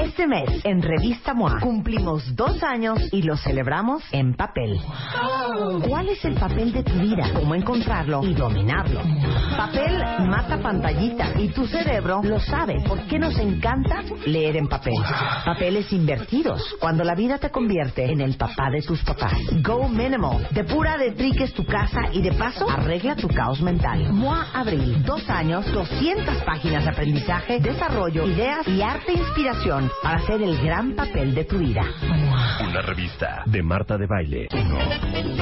Este mes, en Revista MOA, cumplimos dos años y lo celebramos en papel. ¿Cuál es el papel de tu vida? ¿Cómo encontrarlo y dominarlo? Papel mata pantallita y tu cerebro lo sabe. ¿Por qué nos encanta leer en papel? Papeles invertidos, cuando la vida te convierte en el papá de tus papás. Go Minimal, depura de triques tu casa y de paso arregla tu caos mental. MOA Abril, dos años, 200 páginas de aprendizaje, desarrollo, ideas y arte e inspiración para hacer el gran papel de tu vida. Una revista de Marta de Baile. 1,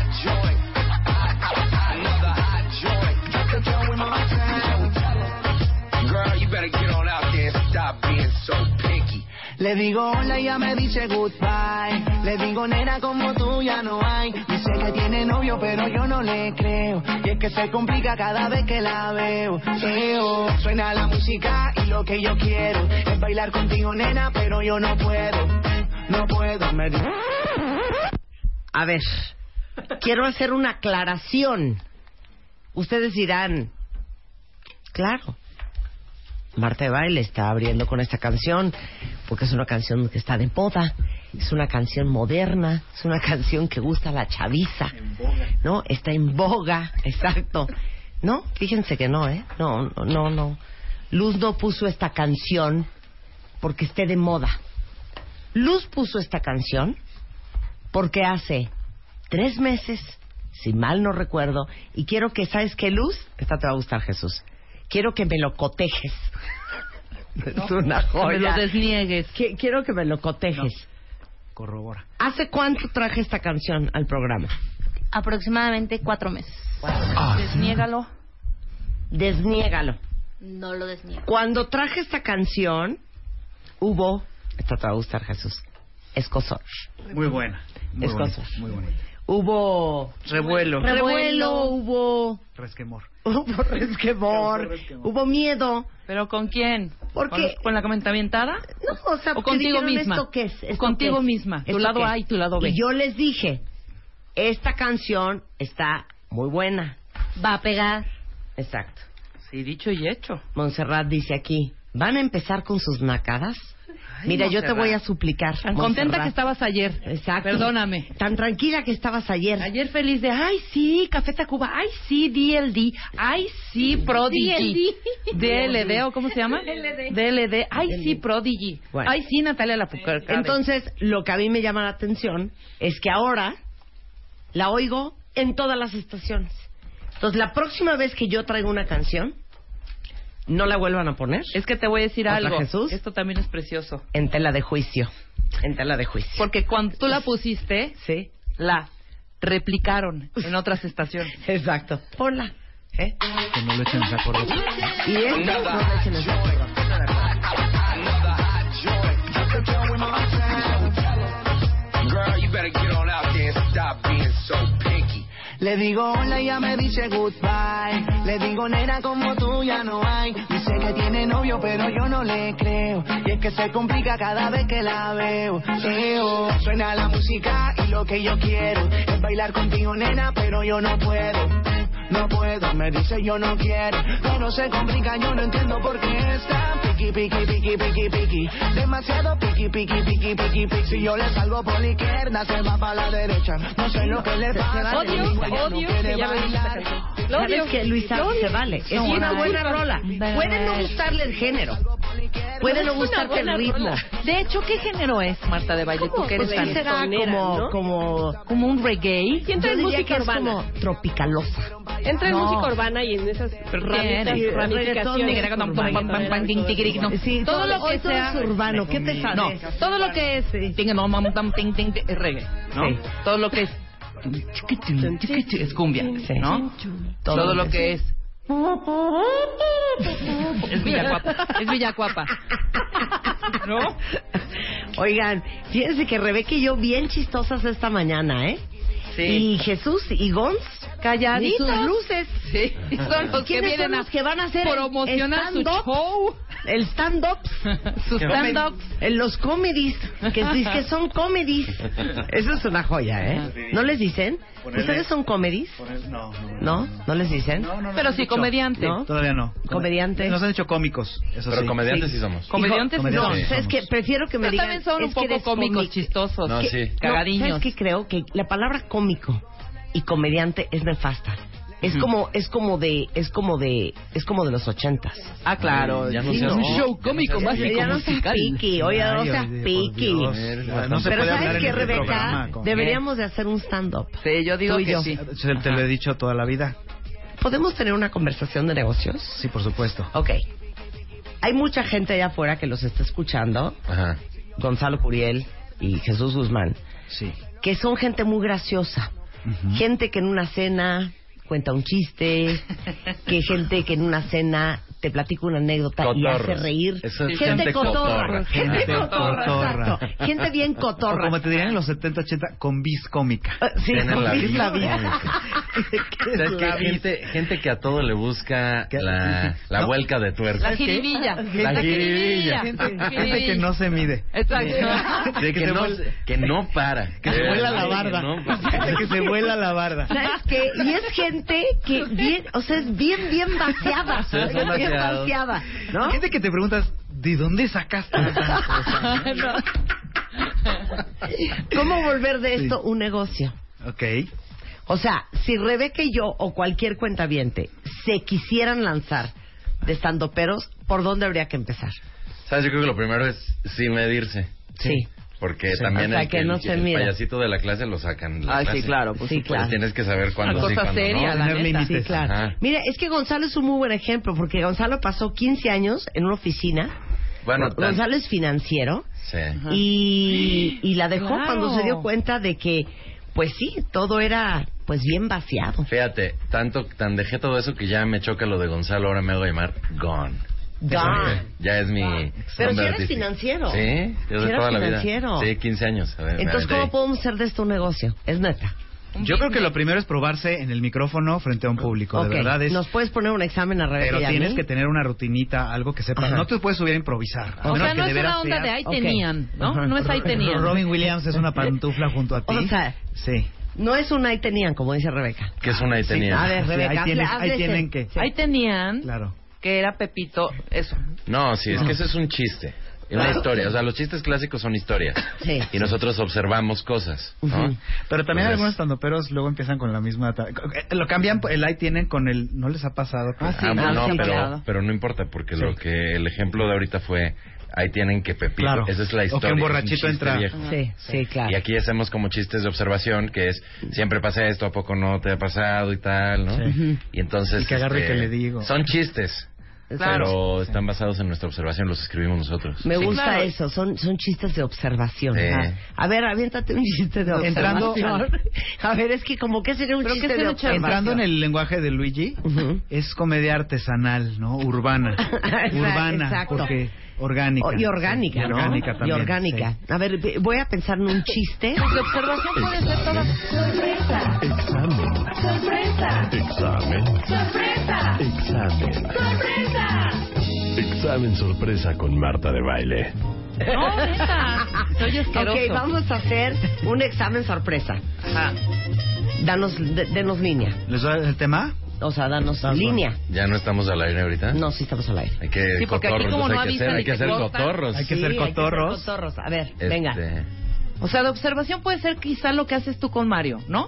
Le digo hola y ya me dice goodbye. Le digo nena como tú ya no hay. Dice que tiene novio pero yo no le creo. Y es que se complica cada vez que la veo. Eo, suena la música y lo que yo quiero es bailar contigo nena pero yo no puedo. No puedo, me. A ver, quiero hacer una aclaración. Ustedes dirán, claro, Marta de Baile está abriendo con esta canción porque es una canción que está de moda, es una canción moderna, es una canción que gusta a la chaviza, ¿no? Está en boga, exacto. No, fíjense que no, ¿eh? No, no, no, no. Luz no puso esta canción porque esté de moda. Luz puso esta canción porque hace tres meses, si mal no recuerdo, y quiero que, ¿sabes qué, Luz? Esta te va a gustar, Jesús. Quiero que me lo cotejes. Es una joya. me lo desniegues. Qui- Quiero que me lo cotejes. Corrobora. ¿Hace cuánto traje esta canción al programa? Aproximadamente cuatro meses. Desniégalo. Desniégalo. No lo desniego. Cuando traje esta canción, hubo... Esta te va a gustar, Jesús. Escosor. Muy buena. Muy bonita. Muy bonita. Hubo... Revuelo. Revuelo, hubo... Resquemor. Hubo resquemor, resquemor. hubo miedo. ¿Pero con quién? Porque- ¿Con, con la comentavientada? No, o sea, ¿O contigo misma? ¿esto qué es? ¿O ¿Esto contigo qué es? misma? Tu ¿Esto lado A y tu lado B. Y yo les dije, esta canción está muy buena. Va a pegar. Exacto. Sí, dicho y hecho. Montserrat dice aquí, ¿van a empezar con sus nacadas? Mira, yo te voy a suplicar. Tan contenta que estabas ayer. Exacto. Perdóname. Tan tranquila que estabas ayer. Ayer feliz de, ay, sí, Café Tacuba, ay, sí, DLD, ay, sí, Prodigy. DLD, ¿o cómo se llama? DLD. DLD, ay, sí, Prodigy. Bueno. Ay, sí, Natalia Lafourcade. Entonces, lo que a mí me llama la atención es que ahora la oigo en todas las estaciones. Entonces, la próxima vez que yo traigo una canción, no la vuelvan a poner Es que te voy a decir ¿Otra algo. Jesús? Esto también es precioso. en tela de juicio. En tela de juicio. Porque cuando tú la pusiste, Sí, la replicaron en otras estaciones. exacto. Ponla. ¿Eh? Que no lo echen en saco roto. Y esto no le echen el saco roto, Le digo hola y ya me dice goodbye. Le digo nena como tú ya no hay. Dice que tiene novio pero yo no le creo. Y es que se complica cada vez que la veo. Eo, suena la música y lo que yo quiero es bailar contigo nena pero yo no puedo. No puedo, me dice yo no quiero, pero se complica, yo no entiendo por qué está piqui, piqui, piqui, piqui, demasiado piqui, piqui, piqui, piqui, piqui, si yo le salgo por la izquierda, se va para la derecha, no sé lo que le pasa, Odio, odio que ya me. Lo ¿Sabes odio. qué, Luisa? Se vale. Es una buena rola. Puede no gustarle el género. Puede no Es gustarte el ritmo. rola. De hecho, ¿qué género es, Marta de Baile? Tú que eres tan será como, ¿no? como, como un reggae. En diría música que es urbana. como tropicalosa. Entra en No. música urbana y en esas ramificaciones. No. Todo lo que sea es urbano. ¿Qué te No, sabes? todo lo que es no, es reggae, ¿no? Todo lo que es es cumbia. ¿no? Todo lo que es es Villacuapa, es Villacuapa. ¿No? Oigan, fíjense que Rebeca y yo bien chistosas esta mañana, ¿eh? Sí. Y Jesús y Gons Calladitos. Sus luces. Sí, son los que ¿Quiénes vienen son a los que van a hacer el promocionar su stand-up? show. el stand-up. Sus stand-ups. En los comedies, que, es- que son comedies. Eso es una joya, ¿eh? ¿No les dicen? Ponerle- ¿Ustedes son comedies? Poner- No, no. ¿No? ¿No les dicen? No, no, no Pero sí, dicho. comediante. ¿No? Todavía no. Comediante. Nos han dicho cómicos, eso Pero sí. comediantes sí, somos. Comediantes Hijo, Comediantes No, sí ¿sabes somos. qué? Prefiero que me Pero digan... también son un es que poco eres cómicos, cómico. chistosos. No, Que- sí. no, Cagadiños. ¿Sabes qué creo? Que la palabra cómico y comediante es nefasta. Es como, es como de, es como de, es como de los ochentas. Ah, claro. Ya no Sí, seas- un no. show cómico mágico ya no seas piqui, oye, no seas piqui. No se Pero puede ¿sabes qué, este Rebeca? programa Deberíamos de hacer un stand-up. Sí, yo digo Tú y que yo. sí. Se- Te lo he dicho toda la vida. ¿Podemos tener una conversación de negocios? Sí, por supuesto. Ok. Hay mucha gente allá afuera que los está escuchando, Ajá. Gonzalo Curiel y Jesús Guzmán, Sí. Que son gente muy graciosa. Gente que en una cena cuenta un chiste, que gente que en una cena te platica una anécdota y Cotorros. hace reír. Es gente, gente cotorra. cotorra. Gente Gente cotorra, cotorra. exacto. Gente bien O cotorra. como te dirían en los 70, 80, con bis cómica. Eh, Sí, Tienen la vida la vida. ¿Sabes qué? Gente, gente que a todo le busca la, la ¿No? vuelca de tuerca. La jiribilla. La jiribilla. Gente, gente que no se mide. Exacto. Sí, que, que no, que no para. Que se vuela la barda. no, que se vuela la barda. ¿Sabes qué? Y es gente que bien, o sea, es bien, bien vaciada. Sí, es bien ¿no? Gente que te preguntas, ¿de dónde sacaste esa cosa? ¿Cómo volver de esto un negocio? Ok. O sea, si Rebeca y yo o cualquier cuentaviente se quisieran lanzar de estandoperos, ¿por dónde habría que empezar? ¿Sabes? Yo creo que lo primero es sin medirse. Sí. Porque Sí. también O sea, el, que el- no se el mira. payasito de la clase lo sacan. la Ay, sí, claro, pues Sí, sí, claro. Pues tienes que saber cuándo Una sí, cosa cuándo seria, no. la neta. Sí, claro. Ajá. Mira, es que Gonzalo es un muy buen ejemplo, porque Gonzalo pasó 15 años en una oficina. Bueno, tan- Gonzalo es financiero Sí. y, y la dejó Claro. cuando se dio cuenta de que, pues sí, todo era pues bien vaciado. Fíjate, tanto, tan dejé todo eso que ya me choca lo de Gonzalo, ahora me hago llamar Gone. Gone. Ya es mi. Pero si eres artístico. financiero. Sí, yo Si de toda la financiero. vida. Sí, 15 años. A ver, Entonces, ¿cómo ahí. podemos hacer de esto un negocio? Es neta. Yo creo que lo primero es probarse en el micrófono frente a un público. Ok, De verdad es. ¿Nos puedes poner un examen a Rebeca Pero y a tienes mí? que tener una rutinita, algo que sepas. Ajá. No te puedes subir a improvisar. a O sea, no es una onda seas- de ahí Ok. tenían, ¿no? Ajá. No es ahí tenían. Robin Williams es una pantufla junto a ti. O sea, sí. No es un ahí tenían, como dice Rebeca. Que es una y Sí, tenía. A ver, Sí, Rebeca, ahí hazle- tienes- ahí tienen que- sí. Ahí tenían Claro. Que era Pepito, eso. No, sí, es que eso es un chiste. Una historia. O sea, los chistes clásicos son historias. Sí. Y nosotros observamos cosas. ¿no? Ujú. Pero también Entonces- algunos estandoperos luego empiezan con la misma... eh, Lo cambian, el ahí tienen con el... ¿No les ha pasado? Ah, sí. Ah, no, no, pero, pero no importa, porque Sí. lo que el ejemplo de ahorita fue, ahí tienen que Pepito. Claro. Esa es la O que un historia. borrachito chiste entra. viejo. Sí, sí, claro. Y aquí hacemos como chistes de observación, que es, siempre pasa esto, ¿a poco no te ha pasado y tal, no? Y entonces... Y que agarre este, que le digo. Son chistes, Claro. pero están basados en nuestra observación, los escribimos nosotros. Me Sí, gusta claro. eso, son, son chistes de observación. Sí. A ver, aviéntate un chiste de Entrando- observación. A ver, es que como que sería un Pero chiste de observación. Entrando en el lenguaje de Luigi, es comedia artesanal, ¿no? Urbana. Urbana, Exacto. porque orgánica. O- y orgánica, Sí, ¿no? orgánica también. Y orgánica. A ver, ve- voy a pensar en un chiste. Pues de observación puede ser toda. Examen. Sorpresa. Examen. Sorpresa. Examen. Examen sorpresa con Marta de baile. No, neta. Soy asqueroso. Ok, vamos a hacer un examen sorpresa. Ajá. Danos, de- denos línea. ¿Les doy el tema? O sea, danos línea. ¿Ya no estamos al aire ahorita? No, sí estamos al aire. Hay que Sí, porque aquí cotorros, como no hay que avisan hacer, y hay que cortan. cotorros. Hay que Sí, ser hay que cotorros. cotorros. A ver, Este, venga. O sea, de observación puede ser quizá lo que haces tú con Mario, ¿no?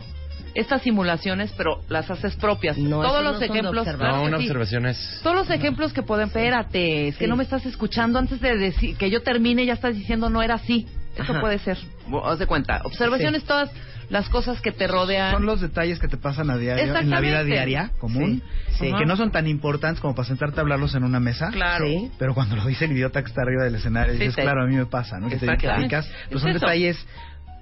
Estas simulaciones, pero las haces propias. No, Todos eso los no son de ejemplos. claro No, que una sí. observación es... Todos los ejemplos que pueden. Espérate, es que Sí. no me estás escuchando antes de decir que yo termine, ya estás diciendo no era así. Eso Ajá. puede ser. Haz de cuenta. Observaciones, todas las cosas que te rodean. Son los detalles que te pasan a diario, en la vida diaria común, Sí, sí. que no son tan importantes como para sentarte a hablarlos en una mesa. Claro. Sí. Pero cuando lo dice el idiota que está arriba del escenario, Sí, dices, claro, a mí me pasa, ¿no? Que te Es pero son eso. detalles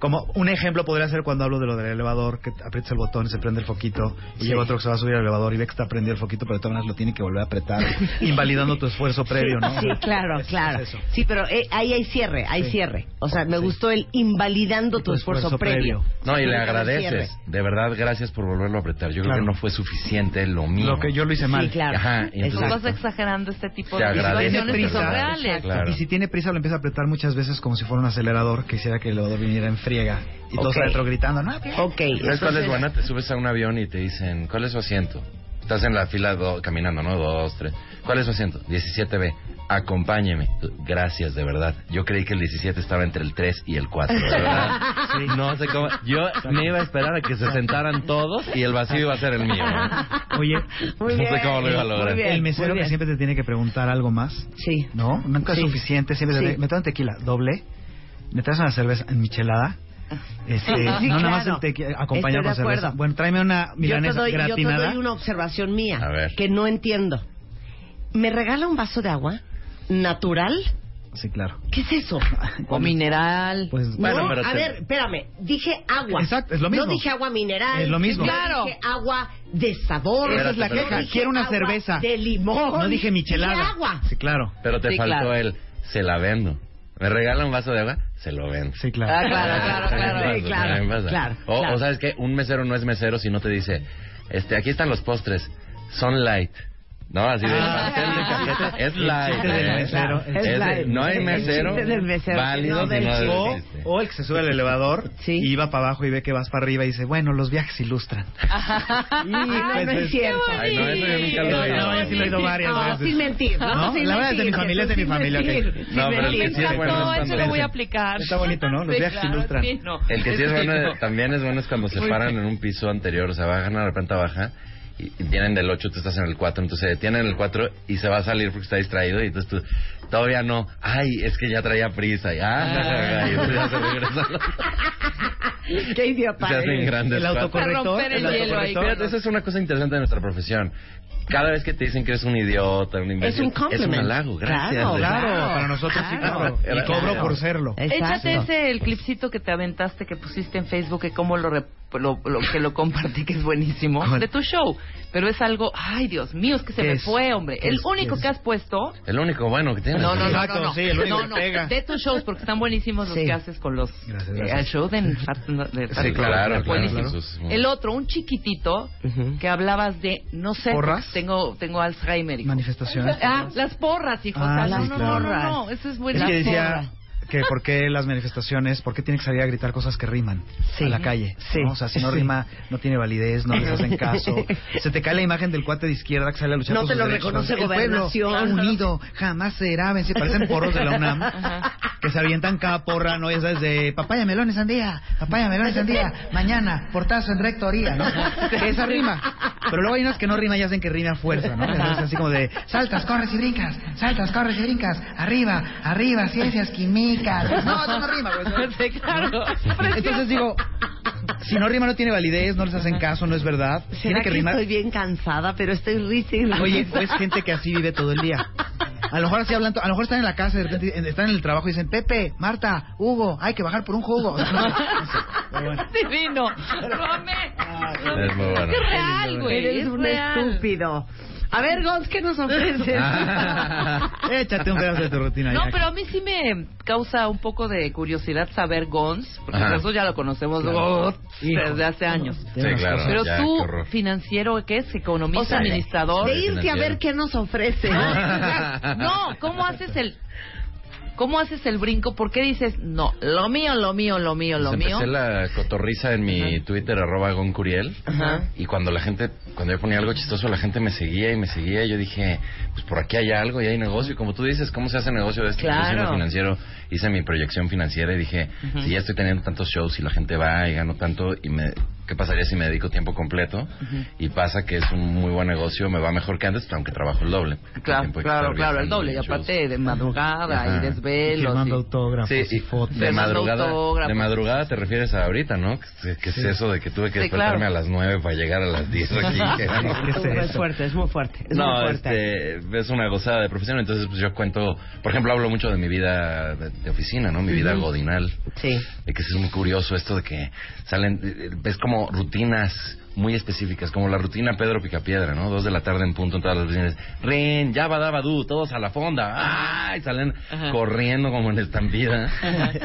Como un ejemplo podría ser cuando hablo de lo del elevador, que aprietas el botón y se prende el foquito, y Sí. llega otro que se va a subir al elevador y ve que está prendido el foquito, pero de todas maneras lo tiene que volver a apretar, invalidando tu esfuerzo previo, ¿no? Sí, claro, Es- claro. es eso. Sí, pero eh, ahí hay cierre, hay Sí. cierre. O sea, me Sí. gustó el invalidando tu, Tu esfuerzo, esfuerzo previo. previo. No, y le agradeces. De verdad, gracias por volverlo a apretar. Yo creo que no fue suficiente lo mío. Lo que yo lo hice mal. Sí, claro. Ajá, Tú vas exagerando este tipo de situaciones reales. Claro. Y si tiene prisa lo empieza a apretar muchas veces como si fuera un acelerador que hiciera que el elevador viniera en friega. Y todos adentro gritando, no. Ok. ¿Sabes cuál es buena? Te subes a un avión y te dicen, ¿cuál es su asiento? Estás en la fila do- caminando, ¿no? Dos, tres. ¿Cuál es su asiento? 17B. Acompáñeme. Gracias, de verdad. Yo creí que el 17 estaba entre el 3 y el 4, de verdad. No sé cómo. Yo me iba a esperar a que se sentaran todos y el vacío iba a ser el mío. ¿eh? Oye, Muy no sé bien, cómo lo iba a lograr. bien, el mesero que siempre te tiene que preguntar algo más, Sí. ¿no? Nunca Sí. es suficiente, siempre Sí. te me traen tequila, doble, me traes una cerveza en michelada, este, Sí, no nada más claro. el tequila, acompañado con de cerveza. Bueno, tráeme una Yo te, milanesa doy, yo te gratinada. doy una observación mía A ver. que no entiendo. ¿Me regala un vaso de agua natural? Sí, claro. ¿Qué es eso? O mineral. Pues Bueno, no, pero a te- ver, espérame. Dije agua. Exacto, es lo mismo. No dije agua mineral. Es lo mismo. Claro. Dije agua de sabor. Esa es la No queja. Quiero una cerveza. De limón. no dije michelada. Dije agua. Sí, claro. Pero te Sí, faltó claro. el, se la vendo. ¿Me regala un vaso de agua? Se lo vendo. Sí, claro. Ah, claro, claro, claro. Sí, claro, claro, O, o sabes que un mesero no es mesero si no te dice, este, aquí están los postres, son light. No, así de Ah. pastel de cajeta es light. ¿eh? mesero, Es es light. no hay El mesero, del mesero, válido no del. O, o el que se sube al elevador Sí. y va para abajo y ve que vas para arriba y dice, bueno, los viajes ilustran. Ay, no, no es cierto. Ay, no, eso yo nunca lo he oído. No, yo sí lo he oído varias No, veces. sin mentir. No, sin La verdad es de mi familia, es de mi familia, mentir, No, pero el que sí es bueno no, es lo voy a aplicar. Está bonito, ¿no? Los viajes ilustran. El que sí es bueno, no. también es bueno es cuando se paran en un piso anterior, o sea, bajan a la planta baja y, y vienen del 8, tú estás en el 4, entonces se detienen en el 4 y se va a salir porque está distraído y entonces tú, todavía no, ay, es que ya traía prisa, y, ah, y entonces ya se regresa. Qué idiota. Se hacen grandes El autocorrector. romper el el hielo ahí. autocorrector. Fíjate, eso es una cosa interesante de nuestra profesión. Cada vez que te dicen que eres un idiota, un imbécil, Es un compliment. halago, gracias. Claro, Claro, Claro. para nosotros sí, Claro. claro. Y cobro por serlo. Exacto. Échate ese el clipcito que te aventaste que pusiste en Facebook que cómo lo, rep- lo, lo- que lo compartí que es buenísimo ¿Cuál? de tu show, pero es algo, ay Dios mío, es que se ¿Qué me es? fue, hombre. ¿Qué El es? único ¿Qué es? que has puesto El único bueno que tienes. no, no, no, Exacto, no, no. sí, el único No, que no, pega. De tus shows, porque están buenísimos los Sí. que haces con los... Gracias, eh, gracias. el show de... de- de- Sí, claro, claro. buenísimo. Jesús. El otro, un chiquitito, Ujú. que hablabas de, no sé, ¿Porras? tengo tengo Alzheimer. hijo. Manifestaciones. Ah, las porras, hijo. Ah, o sea, no, sí, no, claro. no, no, no, eso es Es bueno. que decía. Que por qué las manifestaciones, por qué tiene que salir a gritar cosas que riman Sí. a la calle. Sí. ¿no? O sea, si no rima, no tiene validez, no les hacen caso. Se te cae la imagen del cuate de izquierda que sale a luchar No por te sus lo derechos. reconoce El pueblo gobernación. unido jamás será vencido. Parecen porros de la UNAM que se avientan cada porra, ¿no? Ya sabes, de papaya, melón y sandía, papaya, melón y sandía, mañana, portazo en rectoría, ¿no? Esa rima. Pero luego hay unas que no riman y hacen que rime a fuerza, ¿no? Es así como de saltas, corres y brincas, saltas, corres y brincas, arriba, arriba, ciencias No, eso no rima, güey. Claro. Entonces digo, si no rima no tiene validez, no les hacen caso, no es verdad. ¿Será Tiene que que rimar. estoy bien cansada, pero estoy risa y risa? Oye, pues gente que así vive todo el día. A lo mejor así hablan, a lo mejor están en la casa, de repente en- están en el trabajo y dicen, Pepe, Marta, Hugo, hay que bajar por un jugo. Bueno. Divino. Amé. Es muy bueno. es real, güey. Eres es un real. estúpido. A ver, Gons, ¿qué nos ofreces? Échate un pedazo de tu rutina. No, ya. pero a mí sí me causa un poco de curiosidad saber Gons, porque Ajá. eso ya lo conocemos Claro. desde hace años. Sí, claro. Pero ya, tú, qué financiero, ¿qué es? Economista, O sea, administrador. De irte a ver qué nos ofrece. No, ¿cómo haces el cómo haces el brinco? ¿Por qué dices, no, lo mío, lo mío, lo mío, lo Pues mío? Empecé la cotorriza en mi Twitter, arroba goncuriel. Ajá. Y cuando la gente, cuando yo ponía algo chistoso, la gente me seguía y me seguía. Y yo dije, pues por aquí hay algo y hay negocio. Y como tú dices, ¿cómo se hace negocio de esto? Claro. Financiero, hice mi proyección financiera y dije, si ya estoy teniendo tantos shows y la gente va y gano tanto y me ¿qué pasaría si me dedico tiempo completo? Y pasa que es un muy buen negocio, me va mejor que antes, aunque trabajo el doble. Claro, claro, claro, el doble. Y aparte de madrugada Ajá. y desvelos. Y- autógrafos Sí, y y fotos. de madrugada, autógrafos. de madrugada te refieres a ahorita, ¿no? ¿Qué, qué es eso de que tuve que Sí, despertarme claro. a las nueve para llegar a las 10 aquí? Que no. ¿Qué es Es fuerte, es muy fuerte. Es muy No, fuerte. este, es una gozada de profesión, entonces pues yo cuento, por ejemplo, hablo mucho de mi vida de, de oficina, ¿no? Mi vida godinal. Sí. De que es muy curioso esto de que salen, eh, ves como rutinas muy específicas, como la rutina Pedro Picapiedra, ¿no? Dos de la tarde en punto en todas las oficinas. Ren, ya va du, todos a la fonda. ¡Ay! Salen corriendo como en estampida.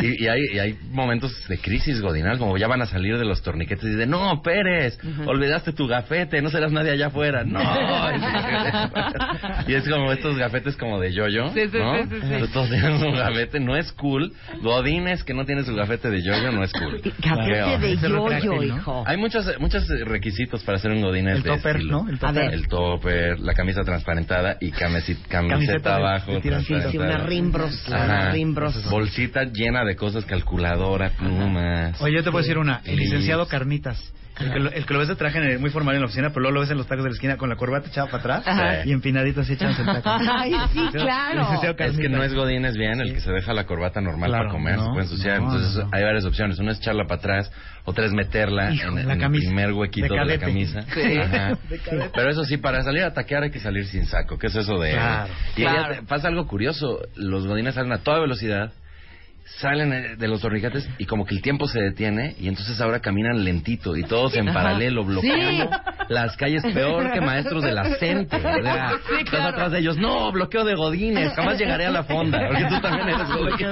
Y, y hay, y hay momentos de crisis godinal, como ya van a salir de los torniquetes y dicen, no, Pérez, olvidaste tu gafete, no serás nadie allá afuera. No. y es como estos gafetes como de yo-yo, Sí, sí, ¿no? sí, sí, sí. Entonces, Todos tienen su gafete, no es cool. Godines que no tiene su gafete de yo-yo no es cool. Gafete de yoyo, ¿no? hijo. Hay muchos, muchos requisitos para ser un godín. El topper, ¿no? El topper. El topper, la camisa transparentada y camisi- camiseta, Camiseta abajo. de tirancito. transparentada. Sí, una rimbros, Ajá. una rimbros. Bolsita llena de cosas, calculadora, plumas. Oye, yo te puedo decir una. El licenciado Carnitas. El que, lo, el que lo ves de traje en- muy formal en la oficina, pero luego lo ves en los tacos de la esquina con la corbata echada para atrás Ajá. y empinadito así echándose el taco. Ay, sí, claro. Es que no es Godín, es bien el que se deja la corbata normal Claro, para comer, no, se puede ensuciar. no, Entonces no. hay varias opciones. Una es echarla para atrás, otra es meterla Hijo, en, en la en camisa. el primer huequito De de, la camisa. Sí. Ajá. Pero eso sí, para salir a taquear hay que salir sin saco. ¿Qué es eso de...? Claro, y claro. pasa algo curioso. Los Godines salen a toda velocidad, salen eh, de los torniquetes y como que el tiempo se detiene y entonces ahora caminan lentito y todos en paralelo bloqueando las calles peor que maestros de la CENTE. O sea, Sí, estás claro. atrás de ellos, no, bloqueo de godines, jamás llegaré a la fonda, porque tú también eres godín.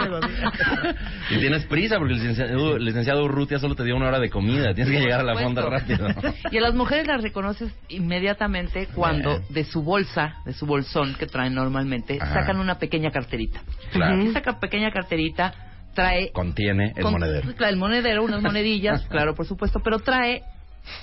y tienes prisa porque el licenciado, el licenciado Urrutia solo te dio una hora de comida, tienes que llegar a la fonda rápido. Y a las mujeres las reconoces inmediatamente cuando de su bolsa, de su bolsón que traen normalmente, Ajá. sacan una pequeña carterita. Claro. Y esa pequeña carterita trae Contiene el con- monedero. Claro, el monedero, unas monedillas, claro, por supuesto, pero trae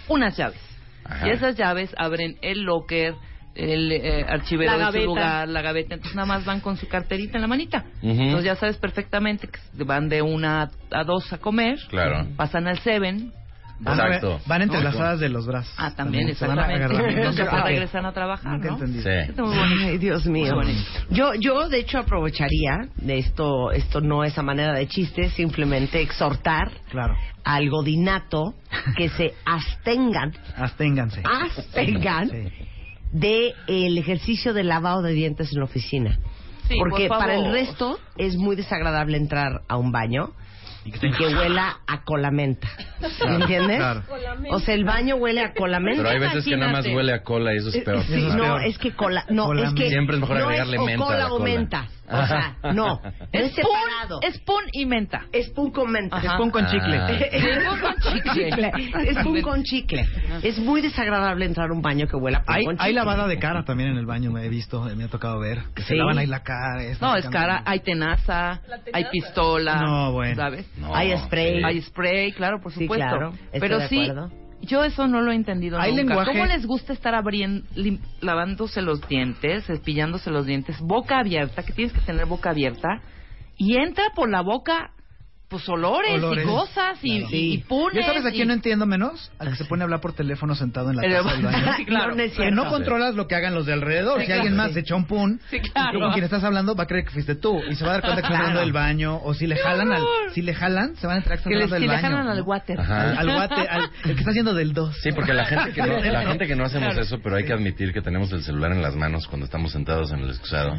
unas llaves. Ajá. Y esas llaves abren el locker, el eh, archivero La de su lugar, la gaveta. Entonces nada más van con su carterita en la manita. Entonces ya sabes perfectamente que van de una a dos a comer. Claro. Pasan al Seven. Van, Exacto. van entrelazadas de los brazos. Ah, también, se van exactamente. Entonces ok. regresan a trabajar, ¿no? entendí. Sí. Ay, Dios mío. Yo, yo de hecho aprovecharía de esto, esto no es a manera de chiste, simplemente exhortar Claro. al godinato que se abstengan, Absténganse. abstengan Sí. de el ejercicio de lavado de dientes en la oficina. Sí, Porque por para el resto es muy desagradable entrar a un baño y que huela a colamenta. ¿Me entiendes? Claro. O sea, el baño huele a colamenta. Pero hay veces que nada más Imagínate. huele a cola y eso es peor. Sí, no, es que cola, no, Cola- es que Siempre es mejor no agregarle es o menta a cola la o cola. menta. O sea, no, es, separado. pun y menta. Es pun con menta. Pun con chicle. Ah. Es pun con chicle. Es pun con chicle. Es muy desagradable entrar a un baño que huela Hay, con chicle. hay lavada de cara también en el baño, me he visto, me ha tocado ver. Que se lavan ahí la cara. No, es cara. Hay tenaza, hay pistola. No, bueno. ¿Sabes? No, Hay spray. sí. Hay spray, claro, por Sí, supuesto. claro, estoy Pero de sí, acuerdo. Yo eso no lo he entendido Hay nunca. lenguaje- ¿Cómo les gusta estar abriendo, lim- lavándose los dientes, cepillándose los dientes, boca abierta, que tienes que tener boca abierta, y entra por la boca, pues olores, Olores. y cosas y, Claro. y, y punes. ¿Yo sabes a quién y- no entiendo menos? Al que se pone a hablar por teléfono sentado en la Pero- taza del baño. Sí, claro. No, Que no controlas lo que hagan los de alrededor. Sí, si alguien más se echa un pun, Sí, claro. y tú con quien estás hablando va a creer que fuiste tú. Y se va a dar cuenta que estás hablando del baño. O si le jalan al, si le jalan, se van a enterar que les, hablando si del le baño. jalan al water. Ajá. Al, al guate, al, el que está haciendo del 2. Sí, porque la gente que no, la gente que no hacemos Claro. eso, pero hay que admitir que tenemos el celular en las manos cuando estamos sentados en el excusado.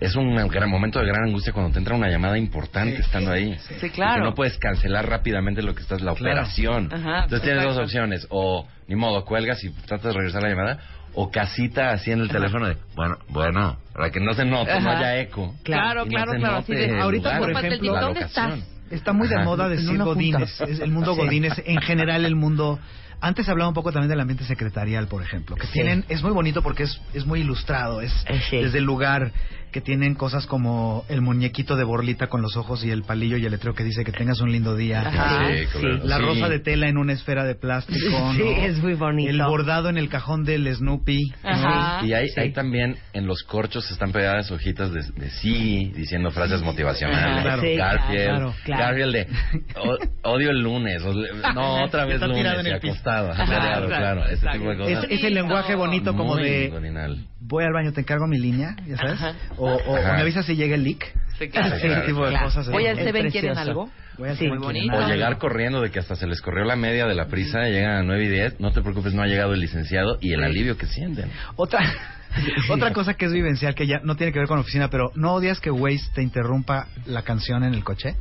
Es un gran momento de gran angustia cuando te entra una llamada importante estando ahí. Sí, claro. No puedes cancelar rápidamente lo que estás, la Claro. operación. Ajá, Entonces tienes dos opciones. O, ni modo, cuelgas y tratas de regresar la llamada. O casita así en el teléfono de, bueno, bueno, para que no se note, no Ajá. haya eco. Claro, Y no claro, claro, de- ahorita, lugar, por la ejemplo, ¿dónde estás? Está muy de Ajá. moda decir godines. Es el mundo Sí. godines. En general, el mundo... Antes hablaba un poco también del ambiente secretarial, por ejemplo. Que Sí. tienen... Es muy bonito porque es, es muy ilustrado. Es Eh, sí. desde el lugar que tienen cosas como el muñequito de borlita con los ojos y el palillo y el letrero que dice que tengas un lindo día. Ajá. Sí, claro. La Sí. rosa de tela en una esfera de plástico, Sí, ¿no? es muy bonito. El bordado en el cajón del Snoopy. ¿no? Ajá. Y hay, Sí. hay también en los corchos están pegadas hojitas de, de sí, diciendo frases motivacionales. Claro. Sí, Garfield, claro, claro. Garfield de "O- odio el lunes, o no otra vez Está lunes y acostado, ajareado, claro, ese tipo de cosas. Es, es el lenguaje bonito como Muy de godinal. voy al baño, te encargo mi línea, ya sabes, Ajá. O, o- o Ajá. me avisas si llega el leak. Sí, claro. Tipo de Claro. cosas. Oye, Es ¿se ven quieren algo? Voy al Sí, muy bonito. O llegar corriendo de que hasta se les corrió la media de la prisa, llegan a 9 y 10, no te preocupes, no ha llegado el licenciado y el alivio que sienten. Otra, otra cosa que es vivencial, que ya no tiene que ver con oficina, pero ¿no odias que Waze te interrumpa la canción en el coche?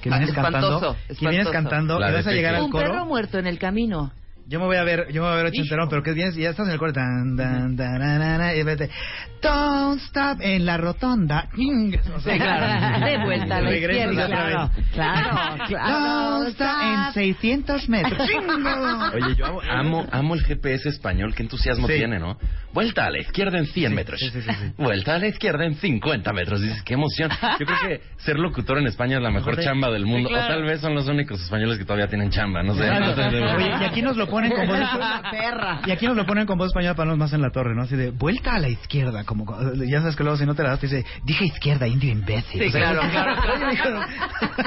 Que Ah, vienes espantoso, cantando, que vienes espantoso. cantando La y vas a llegar al Un perro coro. muerto en el camino. Yo me voy a ver, yo me voy a ver ochenterón, pero que vienes y ya estás en el coro. Tan, tan, tararara, y vete, Don't stop en la rotonda. Sí, claro. De vuelta a la Regresas izquierda. otra Claro, vez. claro, claro. Don't stop en 600 metros. Chingo. Oye, yo amo, amo, amo el GPS español, qué entusiasmo Sí. tiene, ¿no? Vuelta a la izquierda en 100 Sí, metros. sí, sí, sí, sí. Vuelta a la izquierda en 50 metros. Dices, qué emoción. Yo creo que ser locutor en España es la mejor Sí. chamba del mundo. Sí, claro. O tal vez son los únicos españoles que todavía tienen chamba, no sé. Oye, y aquí nos lo ponen con voz perra. Y aquí nos lo ponen con voz española para no más en la torre, ¿no? Así de vuelta a la izquierda, como ya sabes que luego si no te la das te dice, dije izquierda, indio imbécil. Sí, O sea, claro, claro.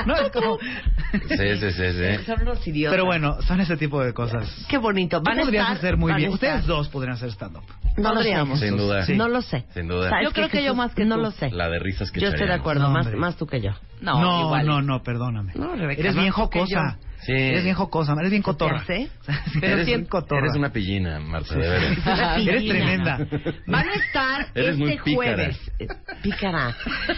No, es como... Sí, sí, sí, sí. Son los idiotas. Pero bueno, son ese tipo de cosas. Qué bonito. Tú Van a podrías estar, hacer muy bien. estar. Ustedes dos podrían hacer stand-up. No lo sé. Podríamos. Sin duda. Sí. No lo sé. Sin duda. ¿Sabes Yo creo que yo más que No tú. lo sé. La de risas que Yo estoy de acuerdo, No, más, más tú que yo. No, no, igual. no, no, perdóname. No, Rebeca, Eres bien tú jocosa. Sí. Eres bien jocosa, eres bien cotorra. Pero eres, cotorra. eres una pillina, Marta, de veras. Eres tremenda. Van a estar Eres muy este pícara. jueves. Eh, Pícara.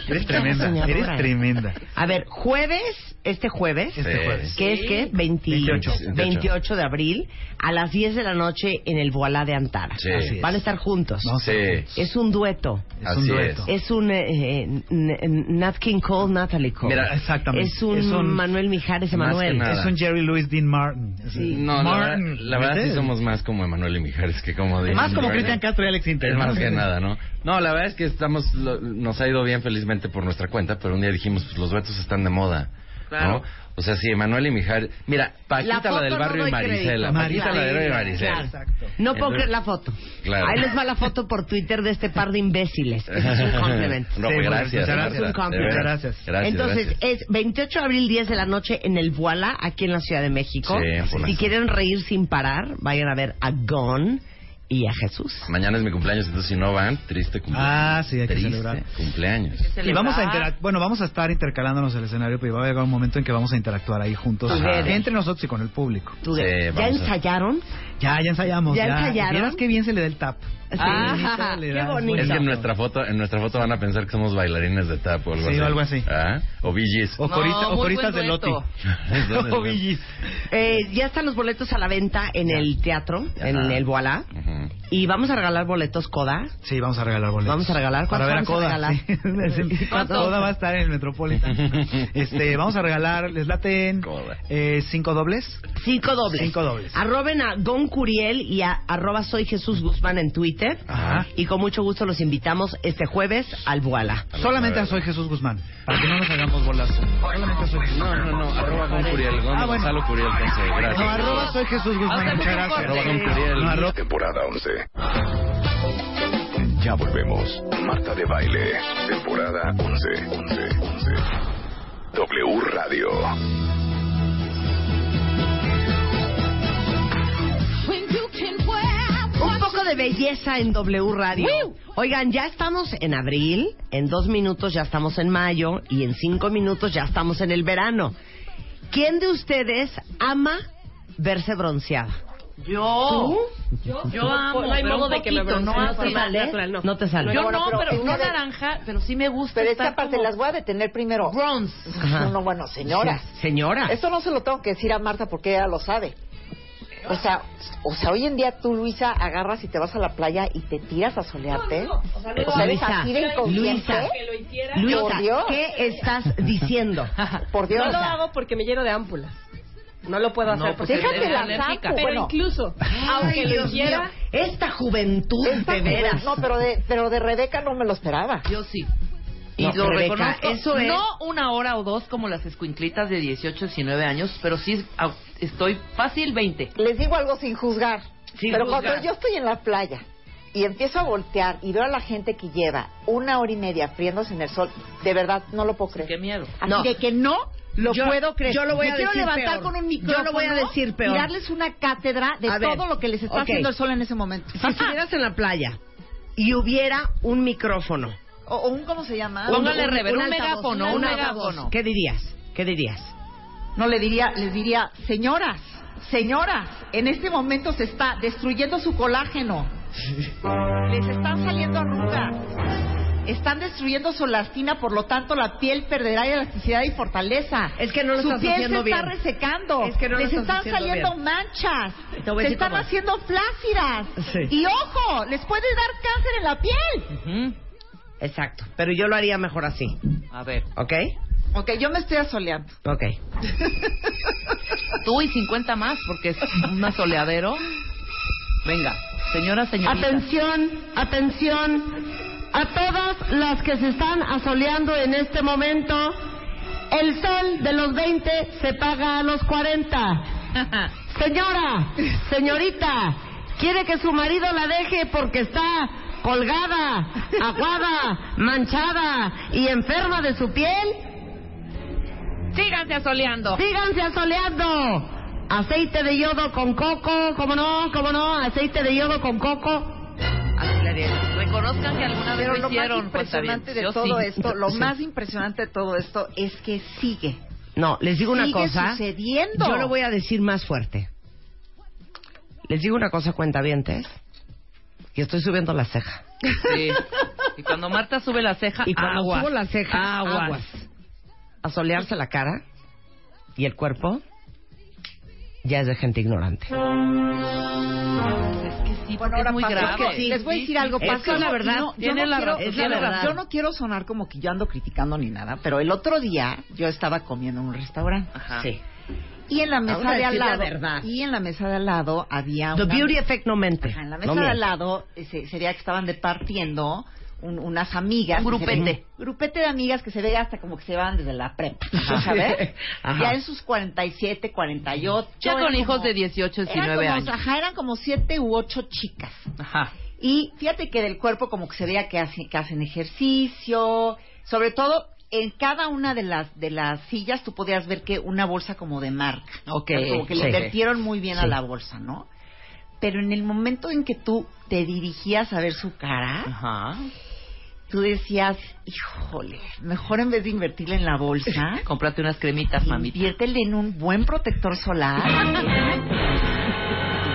Eres Pícara tremenda, soñadora. eres tremenda. A ver, jueves, este jueves, Este jueves. que es que 20 28. 28 de abril, a las 10 de la noche en el Voilá de Antara. Sí. Así es. Van a estar juntos. A Sí. Es un dueto. Es Así un dueto. Es un eh, eh, Nat King Cole, Natalie Cole. Mira, Exactamente. Es un, Es un- Manuel Mijares Emanuel. Es un Jerry Louis Dean Martin. Sí. No, la verdad, Martin. la verdad sí somos más como Emanuel y Mijares que como de... Más como. Cristian Castro y Alex Inter. Es ¿no? más que nada, ¿no? No, la verdad es que estamos, lo- nos ha ido bien felizmente por nuestra cuenta, pero un día dijimos, pues los duetos están de moda, Claro. ¿no? O sea, sí, Emanuel y Mijares... Mira, Paquita la, foto del no barrio doy y Marisela. Paquita la del barrio y Marisela. claro. Exacto. No puedo Entonces- creer la foto. Claro. Ahí les va la foto por Twitter de este par de imbéciles. Ese es un complemento. No, Sí, pues, gracias. Un compliment. Gracias. Gracias, Entonces, gracias. es 28 de abril, 10 de la noche en el Voila, aquí en la Ciudad de México. Sí, si quieren reír sin parar, vayan a ver a Gon y a Jesús. Mañana es mi cumpleaños, entonces si no van, triste cumpleaños. Ah, sí, hay que Triste celebrar. cumpleaños. Y vamos a interac- bueno, vamos a estar intercalándonos el escenario, pero va a llegar un momento en que vamos a interactuar ahí juntos, Ajá. entre nosotros y con el público. Sí, ¿Ya a- ensayaron? Ya, ya ensayamos. ¿Ya Ya, ensayaron? Vieras qué bien se le da el tap. Ah, le qué da- bonito. Es que en nuestra foto, en nuestra foto van a pensar que somos bailarines de tap o algo Sí, así. o algo así. ¿Ah? O BGs. O, corista- o coristas de Loti. o Villis. Eh, ya están los boletos a la venta en el teatro, en el Voila. Ujú. Y vamos a regalar boletos Coda. Sí, vamos a regalar boletos. Vamos a regalar. Para ver a ¿Cuántos vamos a Coda. regalar? sí. ¿Cuántos? Coda va a estar en el Metropolitan. este, vamos a regalar, les laten Coda. eh, cinco dobles. Cinco dobles. Cinco dobles. Arroben a Curiel y a arroba soy Jesús Guzmán en Twitter. Ajá. Y con mucho gusto los invitamos este jueves al Voila. Solamente a Soy Jesús Guzmán, para que no nos hagamos bolas. Solamente a Soy Jesús No, no, no, arroba con Curiel, Ah, bueno. Gonzalo Curiel, con C, gracias. No, arroba Soy Jesús Guzmán, muchas gracias. Arroba con Curiel. No, arroba- Temporada 11. Ya volvemos. Marta de Baile. Temporada 11. 11. 11. W Radio. Un poco de belleza en W Radio. Oigan, ya estamos en abril, en dos minutos ya estamos en mayo y en cinco minutos ya estamos en el verano. ¿Quién de ustedes ama verse bronceada? Yo. Yo amo, No hay modo de que me poquito, no. ¿No te sale? natural, no. No te sale. Yo no, pero no de- naranja, pero sí me gusta Pero es que estar aparte como las voy a detener primero. bronze. Ajá. No, no, bueno, señora. Sí, señora. Esto no se lo tengo que decir a Marta porque ella lo sabe. O sea, o sea, hoy en día tú, Luisa, agarras y te vas a la playa y te tiras a solearte. O sea, eres Luisa, así de inconsciente. Luisa. Luisa, Por Dios. ¿qué estás diciendo? Por Dios. No lo hago porque me lleno de ámpulas. No lo puedo hacer. No, pues porque- Déjate la alérgica. saco. pero bueno, incluso, aunque Ay, lo Dios mío, esta juventud, esta de veras. No, pero de, pero de Rebeca no me lo esperaba. Yo sí. Y No, lo Rebeca, reconozco. eso es- No una hora o dos como las escuinclitas de 18, 19 años, pero sí estoy fácil 20. Les digo algo sin juzgar. Sin pero juzgar. cuando yo estoy en la playa y empiezo a voltear y veo a la gente que lleva una hora y media friéndose en el sol, de verdad no lo puedo creer. Qué miedo. Así No. de que no, lo Yo- puedo creer. yo lo voy Me a quiero decir levantar peor. con un Yo micrófono lo voy a decir peor. y darles una cátedra de A ver, todo lo que les está haciendo el sol en ese momento. Si estuvieras en la playa y hubiera un micrófono, O, o un, ¿cómo se llama? Póngale rever, un altavoz, megáfono, un megáfono. ¿qué dirías? ¿Qué dirías? No le diría, les diría, señoras, señoras, en este momento se está destruyendo su colágeno. Les están saliendo arrugas. Están destruyendo su elastina, por lo tanto la piel perderá elasticidad y fortaleza. Es que no lo su piel se está resecando. Es que no lo les están saliendo bien. manchas. Se están cómo. haciendo flácidas. Sí. Y ojo, les puede dar cáncer en la piel. Exacto. Pero yo lo haría mejor así. A ver, ¿Ok? Ok, yo me estoy asoleando. Ok. tú y 50 más, porque es un asoleadero. Venga, señora, señorita. Atención, atención. A todas las que se están asoleando en este momento, el sol de los 20 se paga a los 40. Señora, señorita, ¿quiere que su marido la deje porque está colgada, aguada, manchada y enferma de su piel? Síganse asoleando. Síganse asoleando. Aceite de yodo con coco, ¿cómo no? ¿Cómo no? Aceite de yodo con coco. Así. Reconozcan que alguna vez Pero lo más impresionante de. Yo todo sí. esto, lo Sí. más impresionante de todo esto es que sigue. No, les digo una cosa. sucediendo. Yo lo voy a decir más fuerte. Les digo una cosa, cuentavientes. Y estoy subiendo la ceja. Sí. Y cuando Marta sube la ceja, Y cuando aguas. subo la ceja, aguas. aguas. A solearse la cara y el cuerpo, ya es de gente ignorante. Es que sí, porque ahora es muy grave. que sí. Les voy a decir algo, Es pasó que es la verdad, no- yo no la quiero- razón, es tiene la la verdad. razón. Yo no quiero sonar como que yo ando criticando ni nada, pero el otro día yo estaba comiendo en un restaurante. Ajá. Sí. Y en la mesa Ahora de al la lado, verdad. y en la mesa de al lado había The una beauty effect no mente. Ajá, en la No mesa de al lado eh, se- sería que estaban departiendo un- unas amigas. Un grupete. ve- grupete de amigas que se ve hasta como que se van desde la prepa. Ajá. ¿Sabes? Ajá. Ya en sus 47, 48. Ya con eran hijos como- de 18, eran 19 como- años. Ajá, eran como siete u ocho chicas. Ajá. Y fíjate que del cuerpo como que se veía que, hace- que hacen ejercicio, sobre todo en cada una de las de las sillas tú podías ver que una bolsa como de marca. Ok, Como que sí. le invirtieron muy bien a la bolsa, ¿no? Pero en el momento en que tú te dirigías a ver su cara, Ajá. Tú decías, híjole, mejor en vez de invertirle en la bolsa, Cómprate unas cremitas, mamita. inviértele en un buen protector solar.